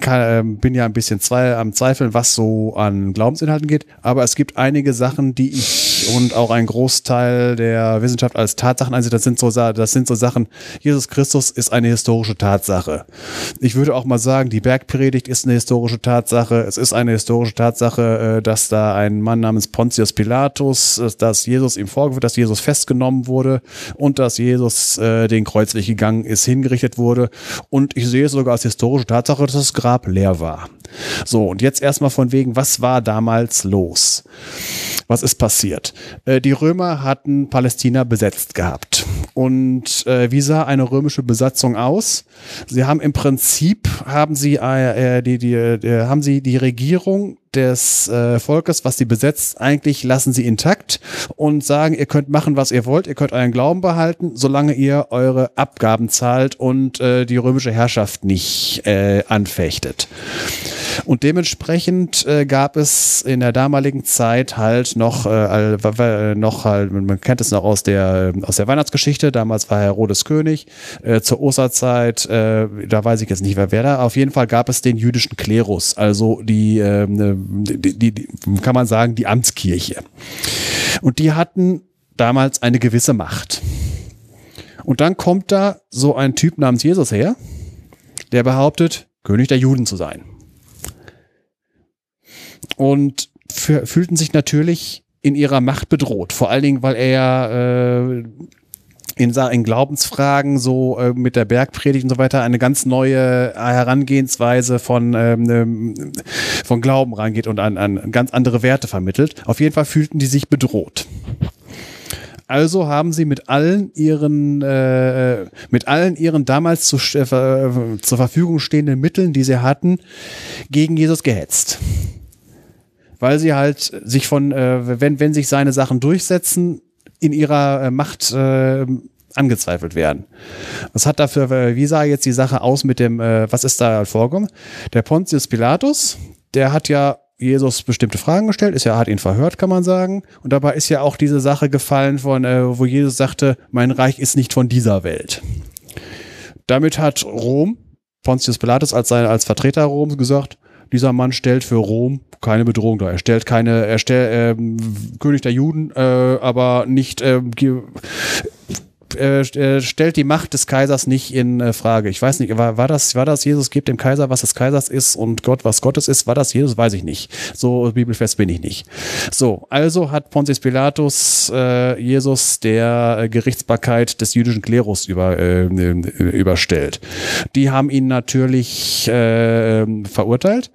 kann, äh, bin ja ein bisschen zwei, am Zweifeln, was so an Glaubensinhalten geht, aber es gibt einige Sachen, die ich und auch ein Großteil der Wissenschaft als Tatsachen ansieht. Das sind so, das sind so Sachen, Jesus Christus ist eine historische Tatsache. Ich würde auch mal sagen, die Bergpredigt ist eine historische Tatsache. Es ist eine historische Tatsache, äh, dass da ein Mann namens Pontius Pilatus, dass Jesus ihm vorgeführt, dass Jesus festgenommen wurde und dass Jesus äh, den Kreuzweg gegangen ist, hingerichtet wurde. Und ich sehe es sogar als historische Tatsache, dass das Grab leer war. So, und jetzt erstmal von wegen, was war damals los? Was ist passiert? Äh, die Römer hatten Palästina besetzt gehabt. Und äh, wie sah eine römische Besatzung aus? Sie haben im Prinzip haben sie äh, die, die, äh, haben sie die Regierung des äh, Volkes, was sie besetzt, eigentlich lassen sie intakt und sagen, ihr könnt machen, was ihr wollt, ihr könnt euren Glauben behalten, solange ihr eure Abgaben zahlt und äh, die römische Herrschaft nicht äh, anfechtet. Und dementsprechend äh, gab es in der damaligen Zeit halt noch, äh, äh, noch halt, man kennt es noch aus der, aus der Weihnachtsgeschichte, damals war Herodes König, äh, zur Osterzeit, äh, da weiß ich jetzt nicht, wer wer da, auf jeden Fall gab es den jüdischen Klerus, also die, äh, die, die, die kann man sagen, die Amtskirche. Und die hatten damals eine gewisse Macht. Und dann kommt da so ein Typ namens Jesus her, der behauptet, König der Juden zu sein und fühlten sich natürlich in ihrer Macht bedroht. Vor allen Dingen, weil er äh, in, in Glaubensfragen so äh, mit der Bergpredigt und so weiter eine ganz neue Herangehensweise von, ähm, von Glauben rangeht und an, an ganz andere Werte vermittelt. Auf jeden Fall fühlten die sich bedroht. Also haben sie mit allen ihren, äh, mit allen ihren damals zu, äh, zur Verfügung stehenden Mitteln, die sie hatten, gegen Jesus gehetzt weil sie halt sich von, äh, wenn, wenn sich seine Sachen durchsetzen, in ihrer äh, Macht äh, angezweifelt werden. Was hat dafür, äh, wie sah jetzt die Sache aus mit dem, äh, was ist da vorgekommen? Der Pontius Pilatus, der hat ja Jesus bestimmte Fragen gestellt, ist ja, hat ihn verhört, kann man sagen. Und dabei ist ja auch diese Sache gefallen von, äh, wo Jesus sagte, mein Reich ist nicht von dieser Welt. Damit hat Rom, Pontius Pilatus als, sein, als Vertreter Roms gesagt, dieser Mann stellt für Rom keine Bedrohung dar. Er stellt keine, er stellt ähm, König der Juden, äh, aber nicht ähm, äh, äh, stellt die Macht des Kaisers nicht in äh, Frage. Ich weiß nicht, war, war das, war das Jesus gibt dem Kaiser, was des Kaisers ist und Gott, was Gottes ist? War das Jesus? Weiß ich nicht. So bibelfest bin ich nicht. So, also hat Pontius Pilatus äh, Jesus der äh, Gerichtsbarkeit des jüdischen Klerus über, äh, überstellt. Die haben ihn natürlich äh, verurteilt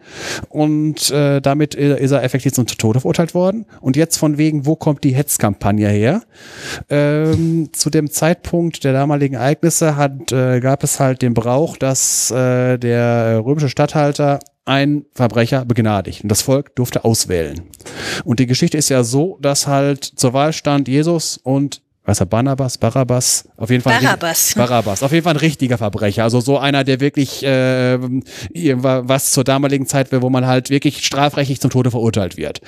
und äh, damit ist er effektiv zum Tode verurteilt worden. Und jetzt von wegen, wo kommt die Hetzkampagne her? Ähm, zu dem Zeitpunkt Zeitpunkt der damaligen Ereignisse hat, äh, gab es halt den Brauch, dass äh, der römische Statthalter ein Verbrecher begnadigt und das Volk durfte auswählen. Und die Geschichte ist ja so, dass halt zur Wahl stand Jesus und was er Barnabas, Barabbas, auf jeden Fall Barabbas. Barabbas, auf jeden Fall ein richtiger Verbrecher, also so einer, der wirklich äh, was zur damaligen Zeit, wo man halt wirklich strafrechtlich zum Tode verurteilt wird.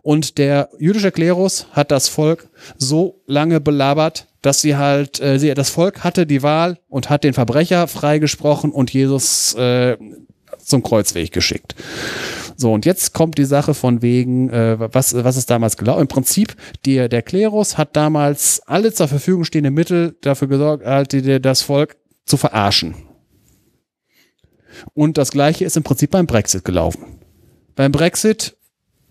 Und der jüdische Klerus hat das Volk so lange belabert, dass sie halt, äh, sie, das Volk hatte die Wahl und hat den Verbrecher freigesprochen und Jesus äh, zum Kreuzweg geschickt. So, und jetzt kommt die Sache von wegen, äh, was, was ist damals gelaufen? Im Prinzip, die, der Klerus hat damals alle zur Verfügung stehenden Mittel dafür gesorgt, halt, die, das Volk zu verarschen. Und das gleiche ist im Prinzip beim Brexit gelaufen. Beim Brexit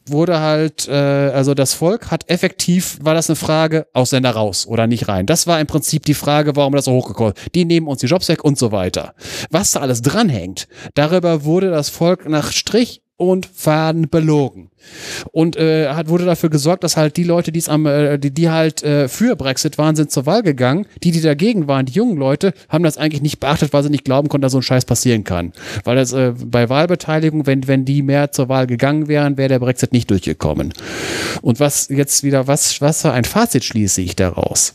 wurde halt, äh, also das Volk hat effektiv, war das eine Frage, Ausländer raus oder nicht rein. Das war im Prinzip die Frage, warum das so hochgekommen. Die nehmen uns die Jobs weg und so weiter. Was da alles dranhängt, darüber wurde das Volk nach Strich und Faden belogen. Und äh, hat, wurde dafür gesorgt, dass halt die Leute, die's am, äh, die, die halt äh, für Brexit waren, sind zur Wahl gegangen. Die, die dagegen waren, die jungen Leute, haben das eigentlich nicht beachtet, weil sie nicht glauben konnten, dass so ein Scheiß passieren kann. Weil das äh, bei Wahlbeteiligung, wenn, wenn die mehr zur Wahl gegangen wären, wäre der Brexit nicht durchgekommen. Und was jetzt wieder, was, was für ein Fazit schließe ich daraus?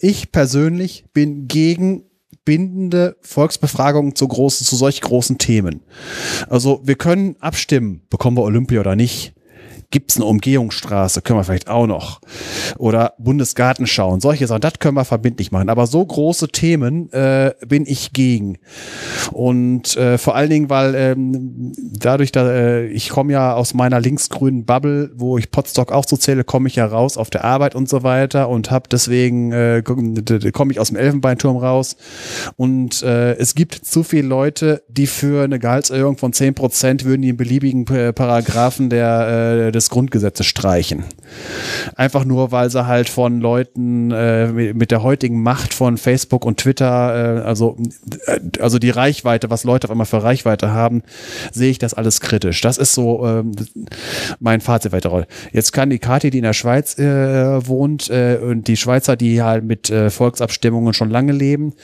Ich persönlich bin gegen bindende Volksbefragungen zu großen, zu solch großen Themen. Also wir können abstimmen, bekommen wir Olympia oder nicht. Gibt es eine Umgehungsstraße? Können wir vielleicht auch noch. Oder Bundesgartenschau und solche Sachen. Das können wir verbindlich machen. Aber so große Themen äh, bin ich gegen. Und äh, vor allen Dingen, weil ähm, dadurch, da äh, ich komme ja aus meiner linksgrünen Bubble, wo ich Potstock auch so zähle, komme ich ja raus auf der Arbeit und so weiter und habe deswegen äh, komme ich aus dem Elfenbeinturm raus. Und äh, es gibt zu viele Leute, die für eine Gehaltserhöhung von zehn Prozent würden die in beliebigen äh, Paragraphen der, äh, des des Grundgesetzes streichen. Einfach nur, weil sie halt von Leuten äh, mit der heutigen Macht von Facebook und Twitter, äh, also, äh, also die Reichweite, was Leute auf einmal für Reichweite haben, sehe ich das alles kritisch. Das ist so ähm, mein Fazit weiter. Jetzt kann die Kathi, die in der Schweiz äh, wohnt, äh, und die Schweizer, die halt mit äh, Volksabstimmungen schon lange leben,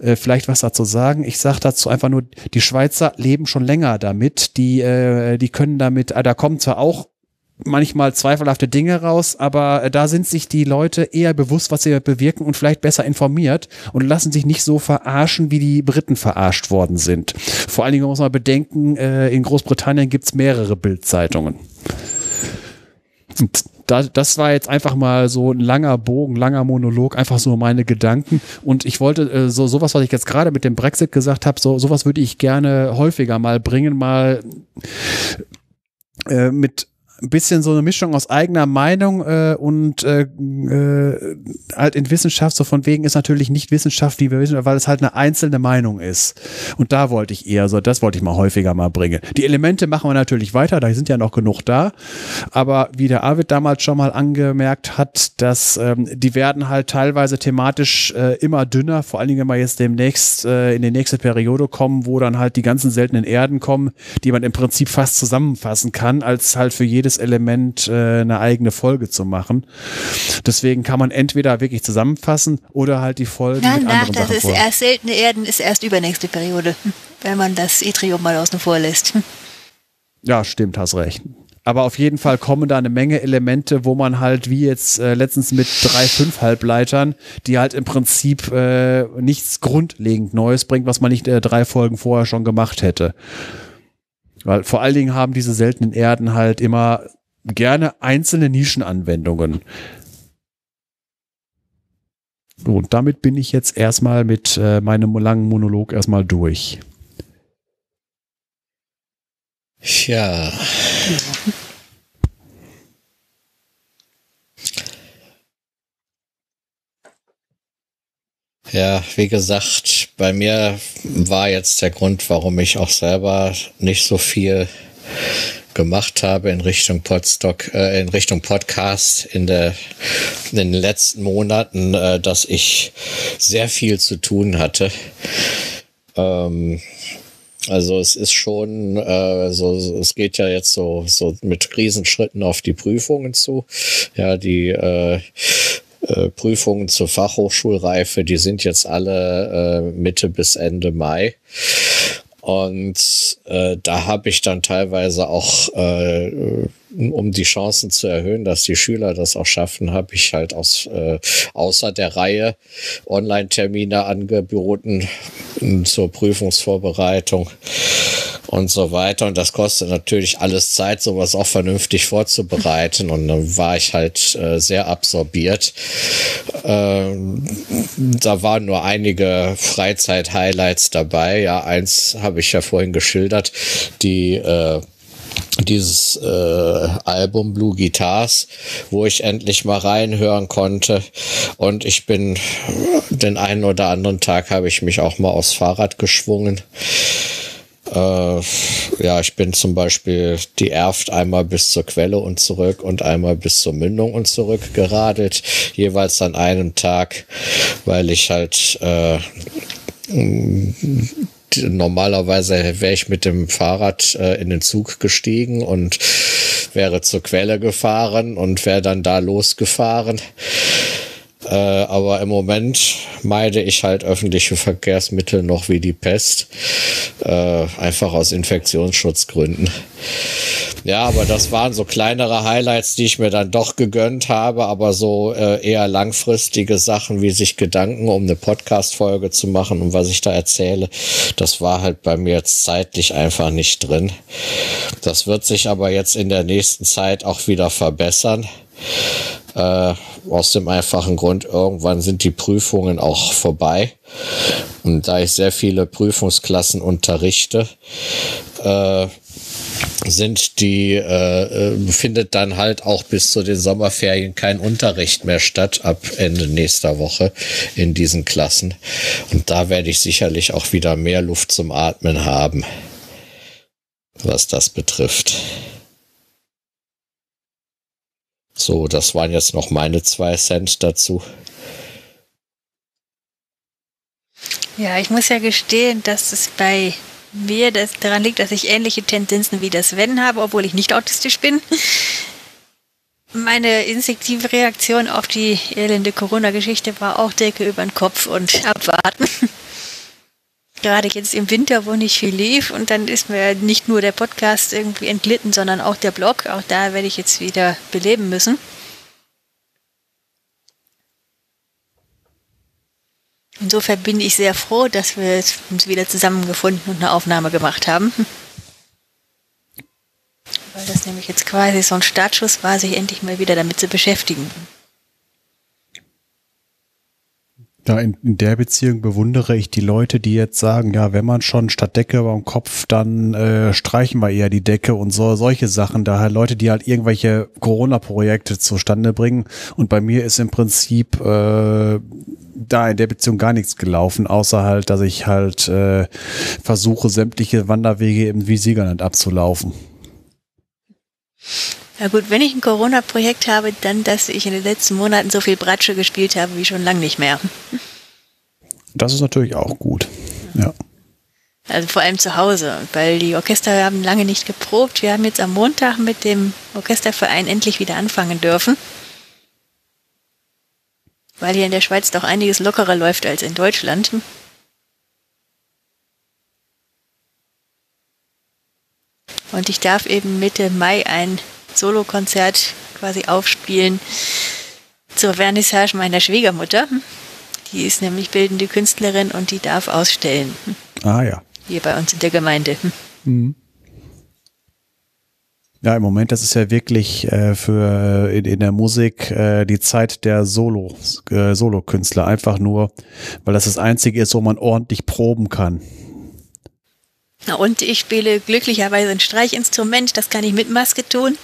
äh, vielleicht was dazu sagen. Ich sage dazu einfach nur, die Schweizer leben schon länger damit. Die, äh, die können damit, äh, da kommen zwar auch manchmal zweifelhafte Dinge raus, aber äh, da sind sich die Leute eher bewusst, was sie bewirken und vielleicht besser informiert und lassen sich nicht so verarschen, wie die Briten verarscht worden sind. Vor allen Dingen muss man bedenken, äh, in Großbritannien gibt's mehrere Bildzeitungen. Das war jetzt einfach mal so ein langer Bogen, langer Monolog, einfach so meine Gedanken. Und ich wollte äh, so sowas, was ich jetzt gerade mit dem Brexit gesagt habe, so sowas würde ich gerne häufiger mal bringen, mal mit ein bisschen so eine Mischung aus eigener Meinung äh, und äh, äh, halt in Wissenschaft, so von wegen ist natürlich nicht Wissenschaft, wie wir wissen, weil es halt eine einzelne Meinung ist. Und da wollte ich eher so, das wollte ich mal häufiger mal bringen. Die Elemente machen wir natürlich weiter, da sind ja noch genug da. Aber wie der Arvid damals schon mal angemerkt hat, dass ähm, die werden halt teilweise thematisch äh, immer dünner, vor allen Dingen, wenn wir jetzt demnächst äh, in die nächste Periode kommen, wo dann halt die ganzen seltenen Erden kommen, die man im Prinzip fast zusammenfassen kann, als halt für jede jedes Element äh, eine eigene Folge zu machen. Deswegen kann man entweder wirklich zusammenfassen oder halt die Folgen Nein, mit anderen das Sachen ist vor. erst seltene Erden, ist erst übernächste Periode, wenn man das Etrium mal außen vor lässt. Ja, stimmt, hast recht. Aber auf jeden Fall kommen da eine Menge Elemente, wo man halt wie jetzt äh, letztens mit drei, fünf Halbleitern, die halt im Prinzip äh, nichts grundlegend Neues bringt, was man nicht äh, drei Folgen vorher schon gemacht hätte. Weil vor allen Dingen haben diese seltenen Erden halt immer gerne einzelne Nischenanwendungen. So, und damit bin ich jetzt erstmal mit äh, meinem langen Monolog erstmal durch. Ja. Ja, wie gesagt, bei mir war jetzt der Grund, warum ich auch selber nicht so viel gemacht habe in Richtung Podstock, äh, in Richtung Podcast in, der, in den letzten Monaten, äh, dass ich sehr viel zu tun hatte. Ähm, also es ist schon äh, so, es geht ja jetzt so so mit Riesenschritten auf die Prüfungen zu. Ja, die äh, äh, Prüfungen zur Fachhochschulreife, die sind jetzt alle äh, Mitte bis Ende Mai. Und äh, da habe ich dann teilweise auch, äh, um die Chancen zu erhöhen, dass die Schüler das auch schaffen, habe ich halt aus, äh, außer der Reihe Online-Termine angeboten zur Prüfungsvorbereitung und so weiter. Und das kostet natürlich alles Zeit, sowas auch vernünftig vorzubereiten. Und dann war ich halt äh, sehr absorbiert. Ähm, da waren nur einige Freizeit-Highlights dabei. Ja, eins habe ich ja vorhin geschildert. Die äh, dieses äh, Album Blue Guitars, wo ich endlich mal reinhören konnte. Und ich bin den einen oder anderen Tag habe ich mich auch mal aufs Fahrrad geschwungen. Äh, ja, ich bin zum Beispiel die Erft einmal bis zur Quelle und zurück und einmal bis zur Mündung und zurück geradelt, jeweils an einem Tag, weil ich halt äh, normalerweise wäre ich mit dem Fahrrad äh, in den Zug gestiegen und wäre zur Quelle gefahren und wäre dann da losgefahren. Äh, aber im Moment meide ich halt öffentliche Verkehrsmittel noch wie die Pest. Äh, einfach aus Infektionsschutzgründen. Ja, aber das waren so kleinere Highlights, die ich mir dann doch gegönnt habe, aber so äh, eher langfristige Sachen, wie sich Gedanken um eine Podcast-Folge zu machen und was ich da erzähle, das war halt bei mir jetzt zeitlich einfach nicht drin. Das wird sich aber jetzt in der nächsten Zeit auch wieder verbessern. Äh, aus dem einfachen Grund, irgendwann sind die Prüfungen auch vorbei. Und da ich sehr viele Prüfungsklassen unterrichte, äh, sind die, äh, findet dann halt auch bis zu den Sommerferien kein Unterricht mehr statt ab Ende nächster Woche in diesen Klassen. Und da werde ich sicherlich auch wieder mehr Luft zum Atmen haben, was das betrifft. So, das waren jetzt noch meine zwei Cent dazu. Ja, ich muss ja gestehen, dass es bei mir das daran liegt, dass ich ähnliche Tendenzen wie das Sven habe, obwohl ich nicht autistisch bin. Meine instinktive Reaktion auf die elende Corona-Geschichte war auch Decke über den Kopf und abwarten. Gerade jetzt im Winter, wo nicht viel lief und dann ist mir nicht nur der Podcast irgendwie entglitten, sondern auch der Blog. Auch da werde ich jetzt wieder beleben müssen. Insofern bin ich sehr froh, dass wir uns wieder zusammengefunden und eine Aufnahme gemacht haben. Weil das nämlich jetzt quasi so ein Startschuss war, sich endlich mal wieder damit zu beschäftigen. Ja, in, in der Beziehung bewundere ich die Leute, die jetzt sagen, ja, wenn man schon statt Decke über dem Kopf, dann äh, streichen wir eher die Decke und so solche Sachen. Daher Leute, die halt irgendwelche Corona-Projekte zustande bringen. Und bei mir ist im Prinzip äh, da in der Beziehung gar nichts gelaufen, außer halt, dass ich halt äh, versuche, sämtliche Wanderwege im Visierland abzulaufen. Ja gut, wenn ich ein Corona-Projekt habe, dann, dass ich in den letzten Monaten so viel Bratsche gespielt habe wie schon lange nicht mehr. Das ist natürlich auch gut. Ja. Also vor allem zu Hause, weil die Orchester haben lange nicht geprobt. Wir haben jetzt am Montag mit dem Orchesterverein endlich wieder anfangen dürfen. Weil hier in der Schweiz doch einiges lockerer läuft als in Deutschland. Und ich darf eben Mitte Mai ein Solokonzert quasi aufspielen zur Vernissage meiner Schwiegermutter. Die ist nämlich bildende Künstlerin und die darf ausstellen. Ah ja. Hier bei uns in der Gemeinde. Mhm. Ja, im Moment, das ist ja wirklich äh, für in, in der Musik äh, die Zeit der Solo, äh, Solo-Künstler. Einfach nur, weil das das Einzige ist, wo man ordentlich proben kann. Und ich spiele glücklicherweise ein Streichinstrument, das kann ich mit Maske tun.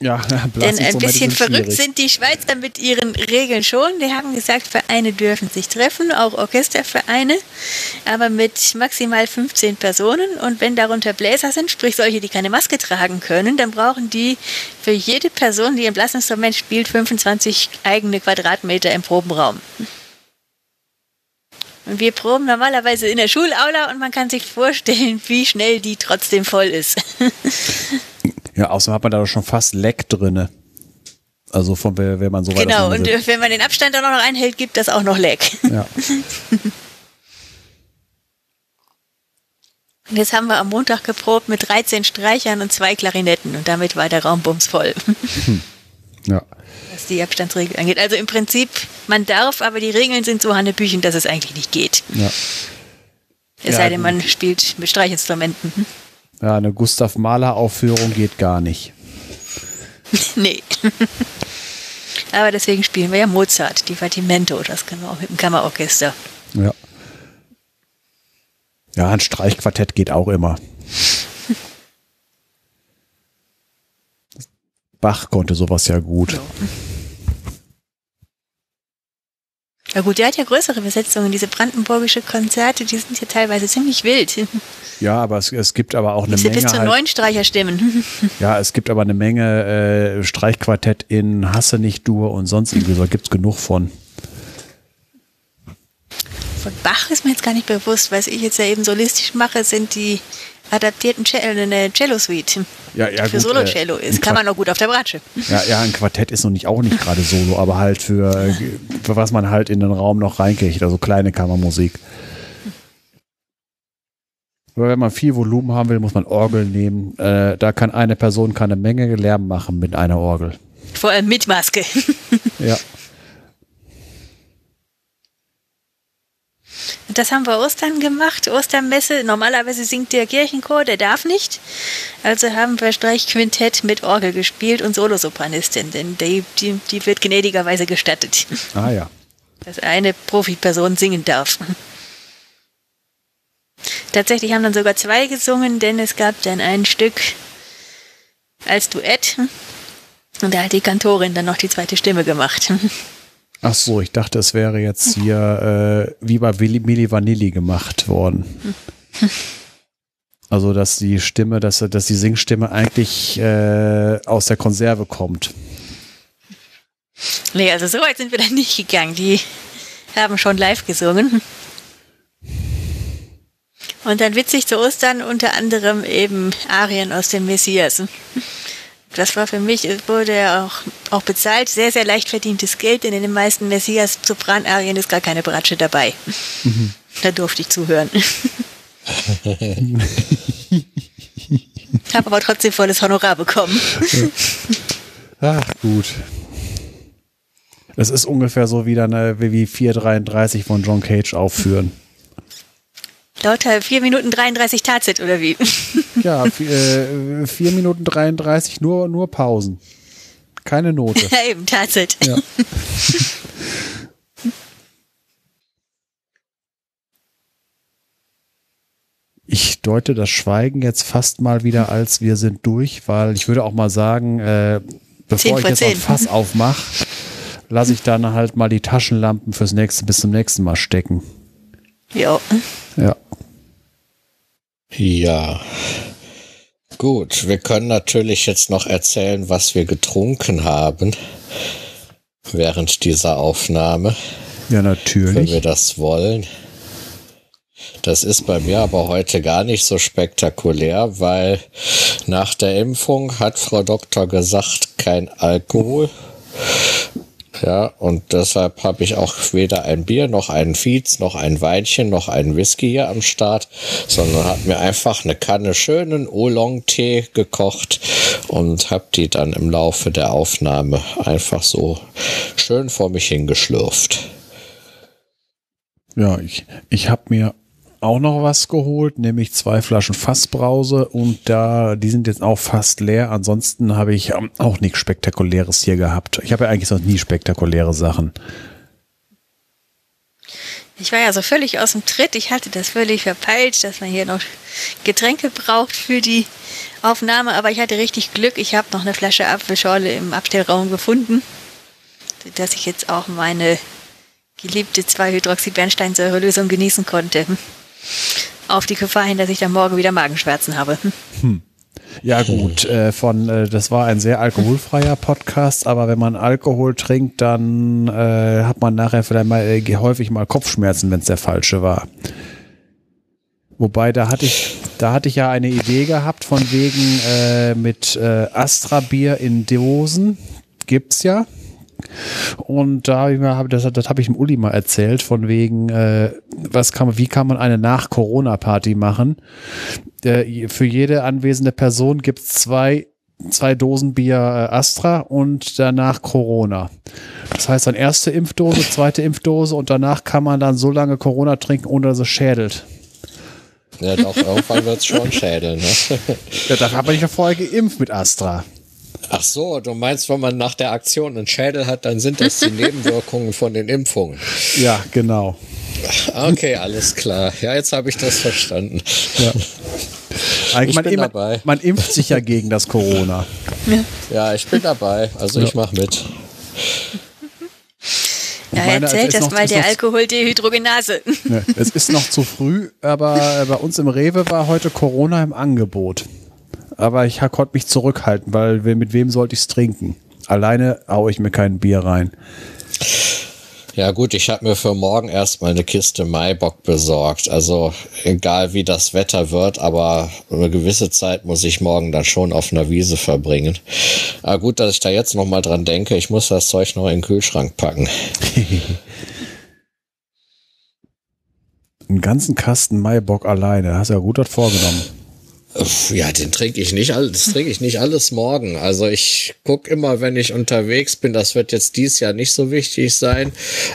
Ja, Denn ein bisschen verrückt sind die Schweizer mit ihren Regeln schon. Die haben gesagt, Vereine dürfen sich treffen, auch Orchestervereine, aber mit maximal 15 Personen. Und wenn darunter Bläser sind, sprich solche, die keine Maske tragen können, dann brauchen die für jede Person, die ein Blasinstrument spielt, 25 eigene Quadratmeter im Probenraum. Und wir proben normalerweise in der Schulaula und man kann sich vorstellen, wie schnell die trotzdem voll ist. ja, außerdem hat man da doch schon fast Leck drinne. Also von wenn man so weit Genau, und sitzt. wenn man den Abstand dann auch noch einhält, gibt das auch noch Leck. Ja. Und jetzt haben wir am Montag geprobt mit 13 Streichern und zwei Klarinetten und damit war der Raum bumsvoll. Hm. Ja was die Abstandsregel angeht. Also im Prinzip, man darf, aber die Regeln sind so Hanebüchen, dass es eigentlich nicht geht. Ja. Es ja, sei denn, man spielt mit Streichinstrumenten. Hm? Ja, eine Gustav Mahler Aufführung geht gar nicht. nee. aber deswegen spielen wir ja Mozart, Divertimento, das können wir auch mit dem Kammerorchester. Ja. Ja, ein Streichquartett geht auch immer. Bach konnte sowas ja gut. Ja. Ja gut, der hat ja größere Besetzungen. Diese brandenburgische Konzerte, die sind ja teilweise ziemlich wild. Ja, aber es, es gibt aber auch eine Menge. bis zu halt, neun Streicherstimmen. Ja, es gibt aber eine Menge äh, Streichquartett in Hasse nicht Dur und sonst irgendwie so. Gibt es genug von. Von Bach ist mir jetzt gar nicht bewusst. Was ich jetzt ja eben solistisch mache, sind die adaptierten Cello-Suite. Ja, ja, für Solo-Cello äh, ist. Kann man auch gut auf der Bratsche. Ja, ja, ein Quartett ist noch nicht auch nicht gerade Solo, aber halt für, für was man halt in den Raum noch reinkriegt, also kleine Kammermusik. Aber wenn man viel Volumen haben will, muss man Orgel nehmen. Äh, da kann eine Person keine Menge Lärm machen mit einer Orgel. Vor allem mit Maske. ja. Das haben wir Ostern gemacht, Ostermesse. Normalerweise singt der Kirchenchor, der darf nicht. Also haben wir Streichquintett mit Orgel gespielt und Solosopranistin, denn die, die, die wird gnädigerweise gestattet. Ah ja. Dass eine Profiperson singen darf. Tatsächlich haben dann sogar zwei gesungen, denn es gab dann ein Stück als Duett. Und da hat die Kantorin dann noch die zweite Stimme gemacht. Ach so, ich dachte, es wäre jetzt hier äh, wie bei Milli Vanilli gemacht worden. Also, dass die Stimme, dass, dass die Singstimme eigentlich äh, aus der Konserve kommt. Nee, also so weit sind wir dann nicht gegangen. Die haben schon live gesungen. Und dann witzig zu Ostern unter anderem eben Arien aus dem Messias. Das war für mich, es wurde ja auch, auch bezahlt, sehr, sehr leicht verdientes Geld, denn in den meisten Messias-Sopran-Arien ist gar keine Bratsche dabei. Mhm. Da durfte ich zuhören. Habe aber trotzdem volles Honorar bekommen. Ach, gut. Es ist ungefähr so wie, eine, wie 433 von John Cage aufführen. Lauter 4 Minuten 33 Tazit, oder wie? Ja, 4 äh, Minuten 33, nur, nur Pausen. Keine Note. Eben, Tazit. Ja. Ich deute das Schweigen jetzt fast mal wieder als wir sind durch, weil ich würde auch mal sagen, äh, bevor ich jetzt 10. ein Fass aufmache, lasse ich dann halt mal die Taschenlampen fürs nächste bis zum nächsten Mal stecken. Ja. Ja. Ja. Gut, wir können natürlich jetzt noch erzählen, was wir getrunken haben während dieser Aufnahme. Ja, natürlich. Wenn wir das wollen. Das ist bei mir aber heute gar nicht so spektakulär, weil nach der Impfung hat Frau Doktor gesagt, kein Alkohol. Ja, und deshalb habe ich auch weder ein Bier, noch einen Fietz, noch ein Weinchen, noch einen Whisky hier am Start, sondern habe mir einfach eine Kanne schönen Oolong-Tee gekocht und habe die dann im Laufe der Aufnahme einfach so schön vor mich hingeschlürft. Ja, ich, ich habe mir auch noch was geholt, nämlich zwei Flaschen Fassbrause und da, die sind jetzt auch fast leer. Ansonsten habe ich ähm, auch nichts Spektakuläres hier gehabt. Ich habe ja eigentlich sonst nie spektakuläre Sachen. Ich war ja so völlig aus dem Tritt. Ich hatte das völlig verpeilt, dass man hier noch Getränke braucht für die Aufnahme. Aber ich hatte richtig Glück. Ich habe noch eine Flasche Apfelschorle im Abstellraum gefunden, dass ich jetzt auch meine geliebte 2-Hydroxybernsteinsäure-Lösung genießen konnte auf die Gefahr hin, dass ich dann morgen wieder Magenschmerzen habe. Hm. Ja gut, äh, von äh, das war ein sehr alkoholfreier Podcast, aber wenn man Alkohol trinkt, dann äh, hat man nachher vielleicht mal äh, häufig mal Kopfschmerzen, wenn es der falsche war. Wobei da hatte ich, da hatte ich ja eine Idee gehabt von wegen äh, mit äh, Astra Bier in Dosen gibt's ja. Und da habe ich mir, das, das habe ich dem Uli mal erzählt, von wegen, äh, was kann wie kann man eine Nach-Corona-Party machen? Äh, für jede anwesende Person gibt es zwei, zwei Dosen Bier äh, Astra und danach Corona. Das heißt dann erste Impfdose, zweite Impfdose und danach kann man dann so lange Corona trinken, ohne dass es schädelt. Ja, doch, irgendwann wird es schon schädeln. Ne? ja, da habe ich ja vorher geimpft mit Astra. Ach so, du meinst, wenn man nach der Aktion einen Schädel hat, dann sind das die Nebenwirkungen von den Impfungen. Ja, genau. Okay, alles klar. Ja, jetzt habe ich das verstanden. Ja. Eigentlich ich bin man, dabei. Man impft sich ja gegen das Corona. Ja, ja ich bin dabei. Also ja. ich mache mit. Ja, meine, erzählt das mal der Alkoholdehydrogenase. Ne, es ist noch zu früh, aber bei uns im Rewe war heute Corona im Angebot aber ich konnte mich zurückhalten, weil mit wem sollte ich es trinken? Alleine haue ich mir kein Bier rein. Ja gut, ich habe mir für morgen erstmal eine Kiste Maibock besorgt. Also egal wie das Wetter wird, aber eine gewisse Zeit muss ich morgen dann schon auf einer Wiese verbringen. Aber gut, dass ich da jetzt noch mal dran denke, ich muss das Zeug noch in den Kühlschrank packen. Einen ganzen Kasten Maibock alleine, hast ja gut das vorgenommen. Ja, den trinke ich nicht alles, das trinke ich nicht alles morgen. Also ich guck immer, wenn ich unterwegs bin, das wird jetzt dies Jahr nicht so wichtig sein,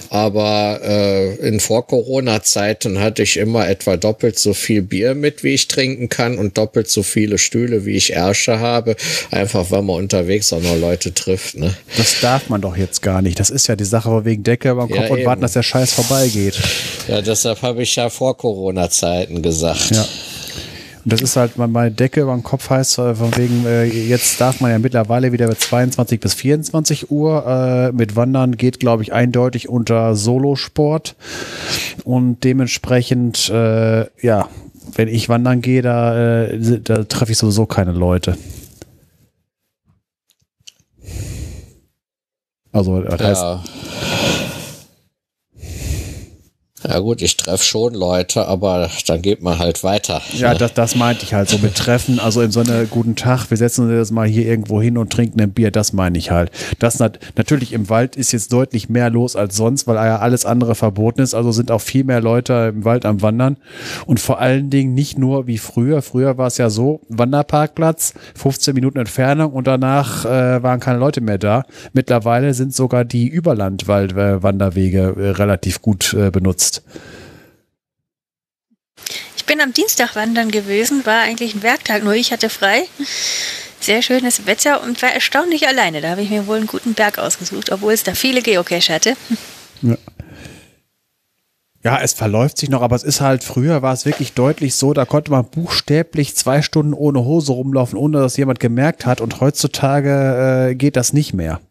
aber äh, in Vor-Corona-Zeiten hatte ich immer etwa doppelt so viel Bier mit, wie ich trinken kann und doppelt so viele Stühle, wie ich Ärsche habe, einfach weil man unterwegs auch noch Leute trifft. Ne? Das darf man doch jetzt gar nicht. Das ist ja die Sache wegen Decke über den Kopf ja, und warten, dass der Scheiß vorbeigeht. Ja, deshalb habe ich ja vor Corona-Zeiten gesagt. Ja. Und das ist halt, meine Decke über den Kopf heißt, äh, von wegen, äh, jetzt darf man ja mittlerweile wieder mit 22 bis 24 Uhr. Äh, mit Wandern geht, glaube ich, eindeutig unter Solosport. Und dementsprechend, äh, ja, wenn ich wandern gehe, da, äh, da treffe ich sowieso keine Leute. Also das heißt, Ja. Ja gut, ich treffe schon Leute, aber dann geht man halt weiter. Ja, ne? das, das meinte ich halt so mit Treffen. Also im Sinne, guten Tag, wir setzen uns jetzt mal hier irgendwo hin und trinken ein Bier, das meine ich halt. Das nat natürlich im Wald ist jetzt deutlich mehr los als sonst, weil ja alles andere verboten ist. Also sind auch viel mehr Leute im Wald am Wandern. Und vor allen Dingen nicht nur wie früher. Früher war es ja so, Wanderparkplatz, 15 Minuten Entfernung und danach äh, waren keine Leute mehr da. Mittlerweile sind sogar die Überlandwald-Wanderwege äh, relativ gut äh, benutzt. Ich bin am Dienstag wandern gewesen, war eigentlich ein Werktag, nur ich hatte frei. Sehr schönes Wetter und war erstaunlich alleine. Da habe ich mir wohl einen guten Berg ausgesucht, obwohl es da viele Geocache hatte. Ja, es verläuft sich noch, aber es ist halt, früher war es wirklich deutlich so, da konnte man buchstäblich zwei Stunden ohne Hose rumlaufen, ohne dass jemand gemerkt hat und heutzutage äh, geht das nicht mehr.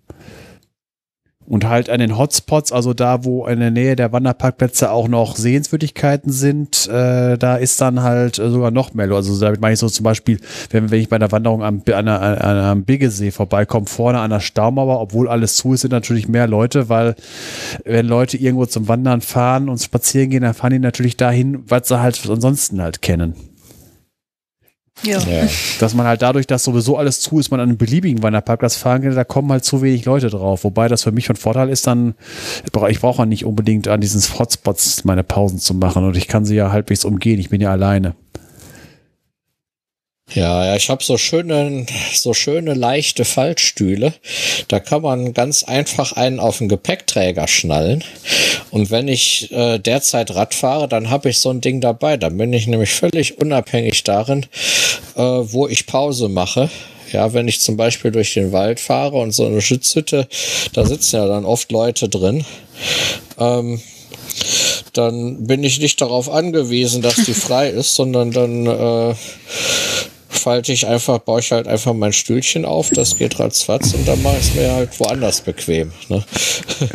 Und halt an den Hotspots, also da, wo in der Nähe der Wanderparkplätze auch noch Sehenswürdigkeiten sind, äh, da ist dann halt äh, sogar noch mehr. Also damit meine ich so zum Beispiel, wenn, wenn ich bei einer Wanderung am, an, an, an, am Biggesee vorbeikomme, vorne an der Staumauer, obwohl alles zu ist, sind natürlich mehr Leute, weil wenn Leute irgendwo zum Wandern fahren und spazieren gehen, dann fahren die natürlich dahin, was sie halt ansonsten halt kennen. Ja. Ja. Dass man halt dadurch, dass sowieso alles zu ist, man an einen beliebigen Wanderparkplatz fahren kann, da kommen halt zu wenig Leute drauf. Wobei das für mich von Vorteil ist, dann, ich brauche ja nicht unbedingt an diesen Hotspots meine Pausen zu machen und ich kann sie ja halbwegs umgehen. Ich bin ja alleine. Ja, ja, ich habe so schöne, so schöne leichte Fallstühle. Da kann man ganz einfach einen auf den Gepäckträger schnallen. Und wenn ich äh, derzeit Rad fahre, dann habe ich so ein Ding dabei. Dann bin ich nämlich völlig unabhängig darin, äh, wo ich Pause mache. Ja, wenn ich zum Beispiel durch den Wald fahre und so eine Schutzhütte, da sitzen ja dann oft Leute drin. Ähm, dann bin ich nicht darauf angewiesen, dass die frei ist, sondern dann äh, falte ich einfach, baue ich halt einfach mein Stühlchen auf, das geht ratzfatz und dann mache ich es mir halt woanders bequem. Ne?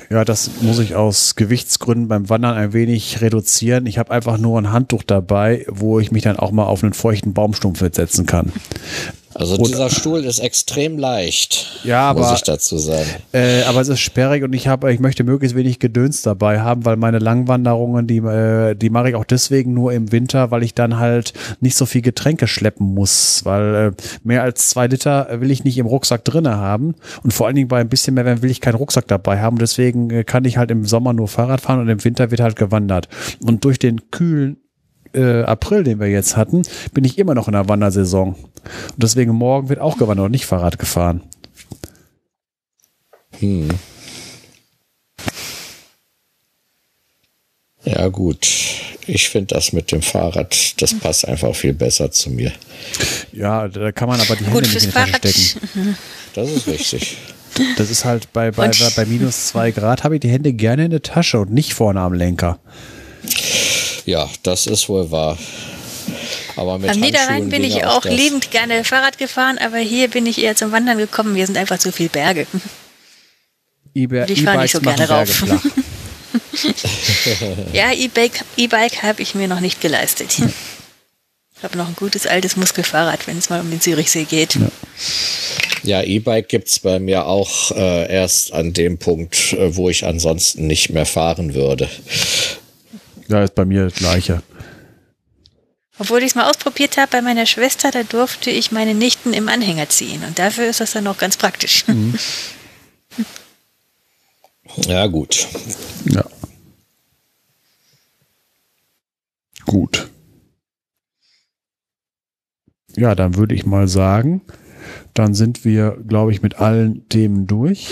Ja, das muss ich aus Gewichtsgründen beim Wandern ein wenig reduzieren. Ich habe einfach nur ein Handtuch dabei, wo ich mich dann auch mal auf einen feuchten Baumstumpf setzen kann. Also Und- dieser Stuhl ist extrem leicht, Ja, muss aber- ich dazu sagen. Äh, aber es ist sperrig und ich habe, ich möchte möglichst wenig Gedöns dabei haben, weil meine Langwanderungen, die, äh, die mache ich auch deswegen nur im Winter, weil ich dann halt nicht so viel Getränke schleppen muss, weil äh, mehr als zwei Liter will ich nicht im Rucksack drinne haben und vor allen Dingen bei ein bisschen mehr will ich keinen Rucksack dabei haben. Deswegen äh, kann ich halt im Sommer nur Fahrrad fahren und im Winter wird halt gewandert. Und durch den kühlen äh, April, den wir jetzt hatten, bin ich immer noch in der Wandersaison. Und deswegen morgen wird auch gewandert und nicht Fahrrad gefahren. Hm. Ja gut, ich finde das mit dem Fahrrad, das passt einfach viel besser zu mir. Ja, da kann man aber die Gut Hände nicht in die Tasche stecken. Das ist richtig. Das ist halt bei, bei, bei minus zwei Grad habe ich die Hände gerne in der Tasche und nicht vorne am Lenker. Ja, das ist wohl wahr. Aber mit Am Niederrhein bin ich auch liebend gerne Fahrrad gefahren, aber hier bin ich eher zum Wandern gekommen. Hier sind einfach zu viele Berge. E-Ba- Ich fahr nicht so gerne rauf. Ja, E-Bike E-Bike habe ich mir noch nicht geleistet. Ich habe noch ein gutes altes Muskelfahrrad, wenn es mal um den Zürichsee geht. Ja, E-Bike gibt's bei mir auch äh, erst an dem Punkt, äh, wo ich ansonsten nicht mehr fahren würde. Ja, ist bei mir das gleiche. Obwohl ich es mal ausprobiert habe bei meiner Schwester, da durfte ich meine Nichten im Anhänger ziehen. Und dafür ist das dann auch ganz praktisch. Ja, gut. Ja. Gut. Ja, dann würde ich mal sagen, dann sind wir, glaube ich, mit allen Themen durch,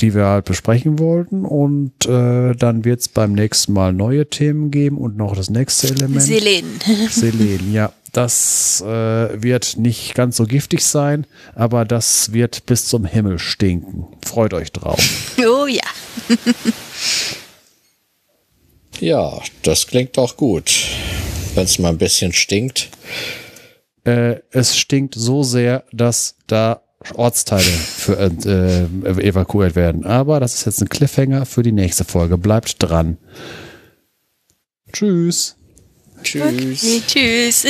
die wir halt besprechen wollten. Und äh, dann wird es beim nächsten Mal neue Themen geben und noch das nächste Element. Selen. Selen, ja. Das äh, wird nicht ganz so giftig sein, aber das wird bis zum Himmel stinken. Freut euch drauf. Oh ja. Ja, das klingt doch gut. Wenn es mal ein bisschen stinkt. Äh, es stinkt so sehr, dass da Ortsteile für, äh, evakuiert werden. Aber das ist jetzt ein Cliffhanger für die nächste Folge. Bleibt dran. Tschüss. Tschüss. Okay, tschüss.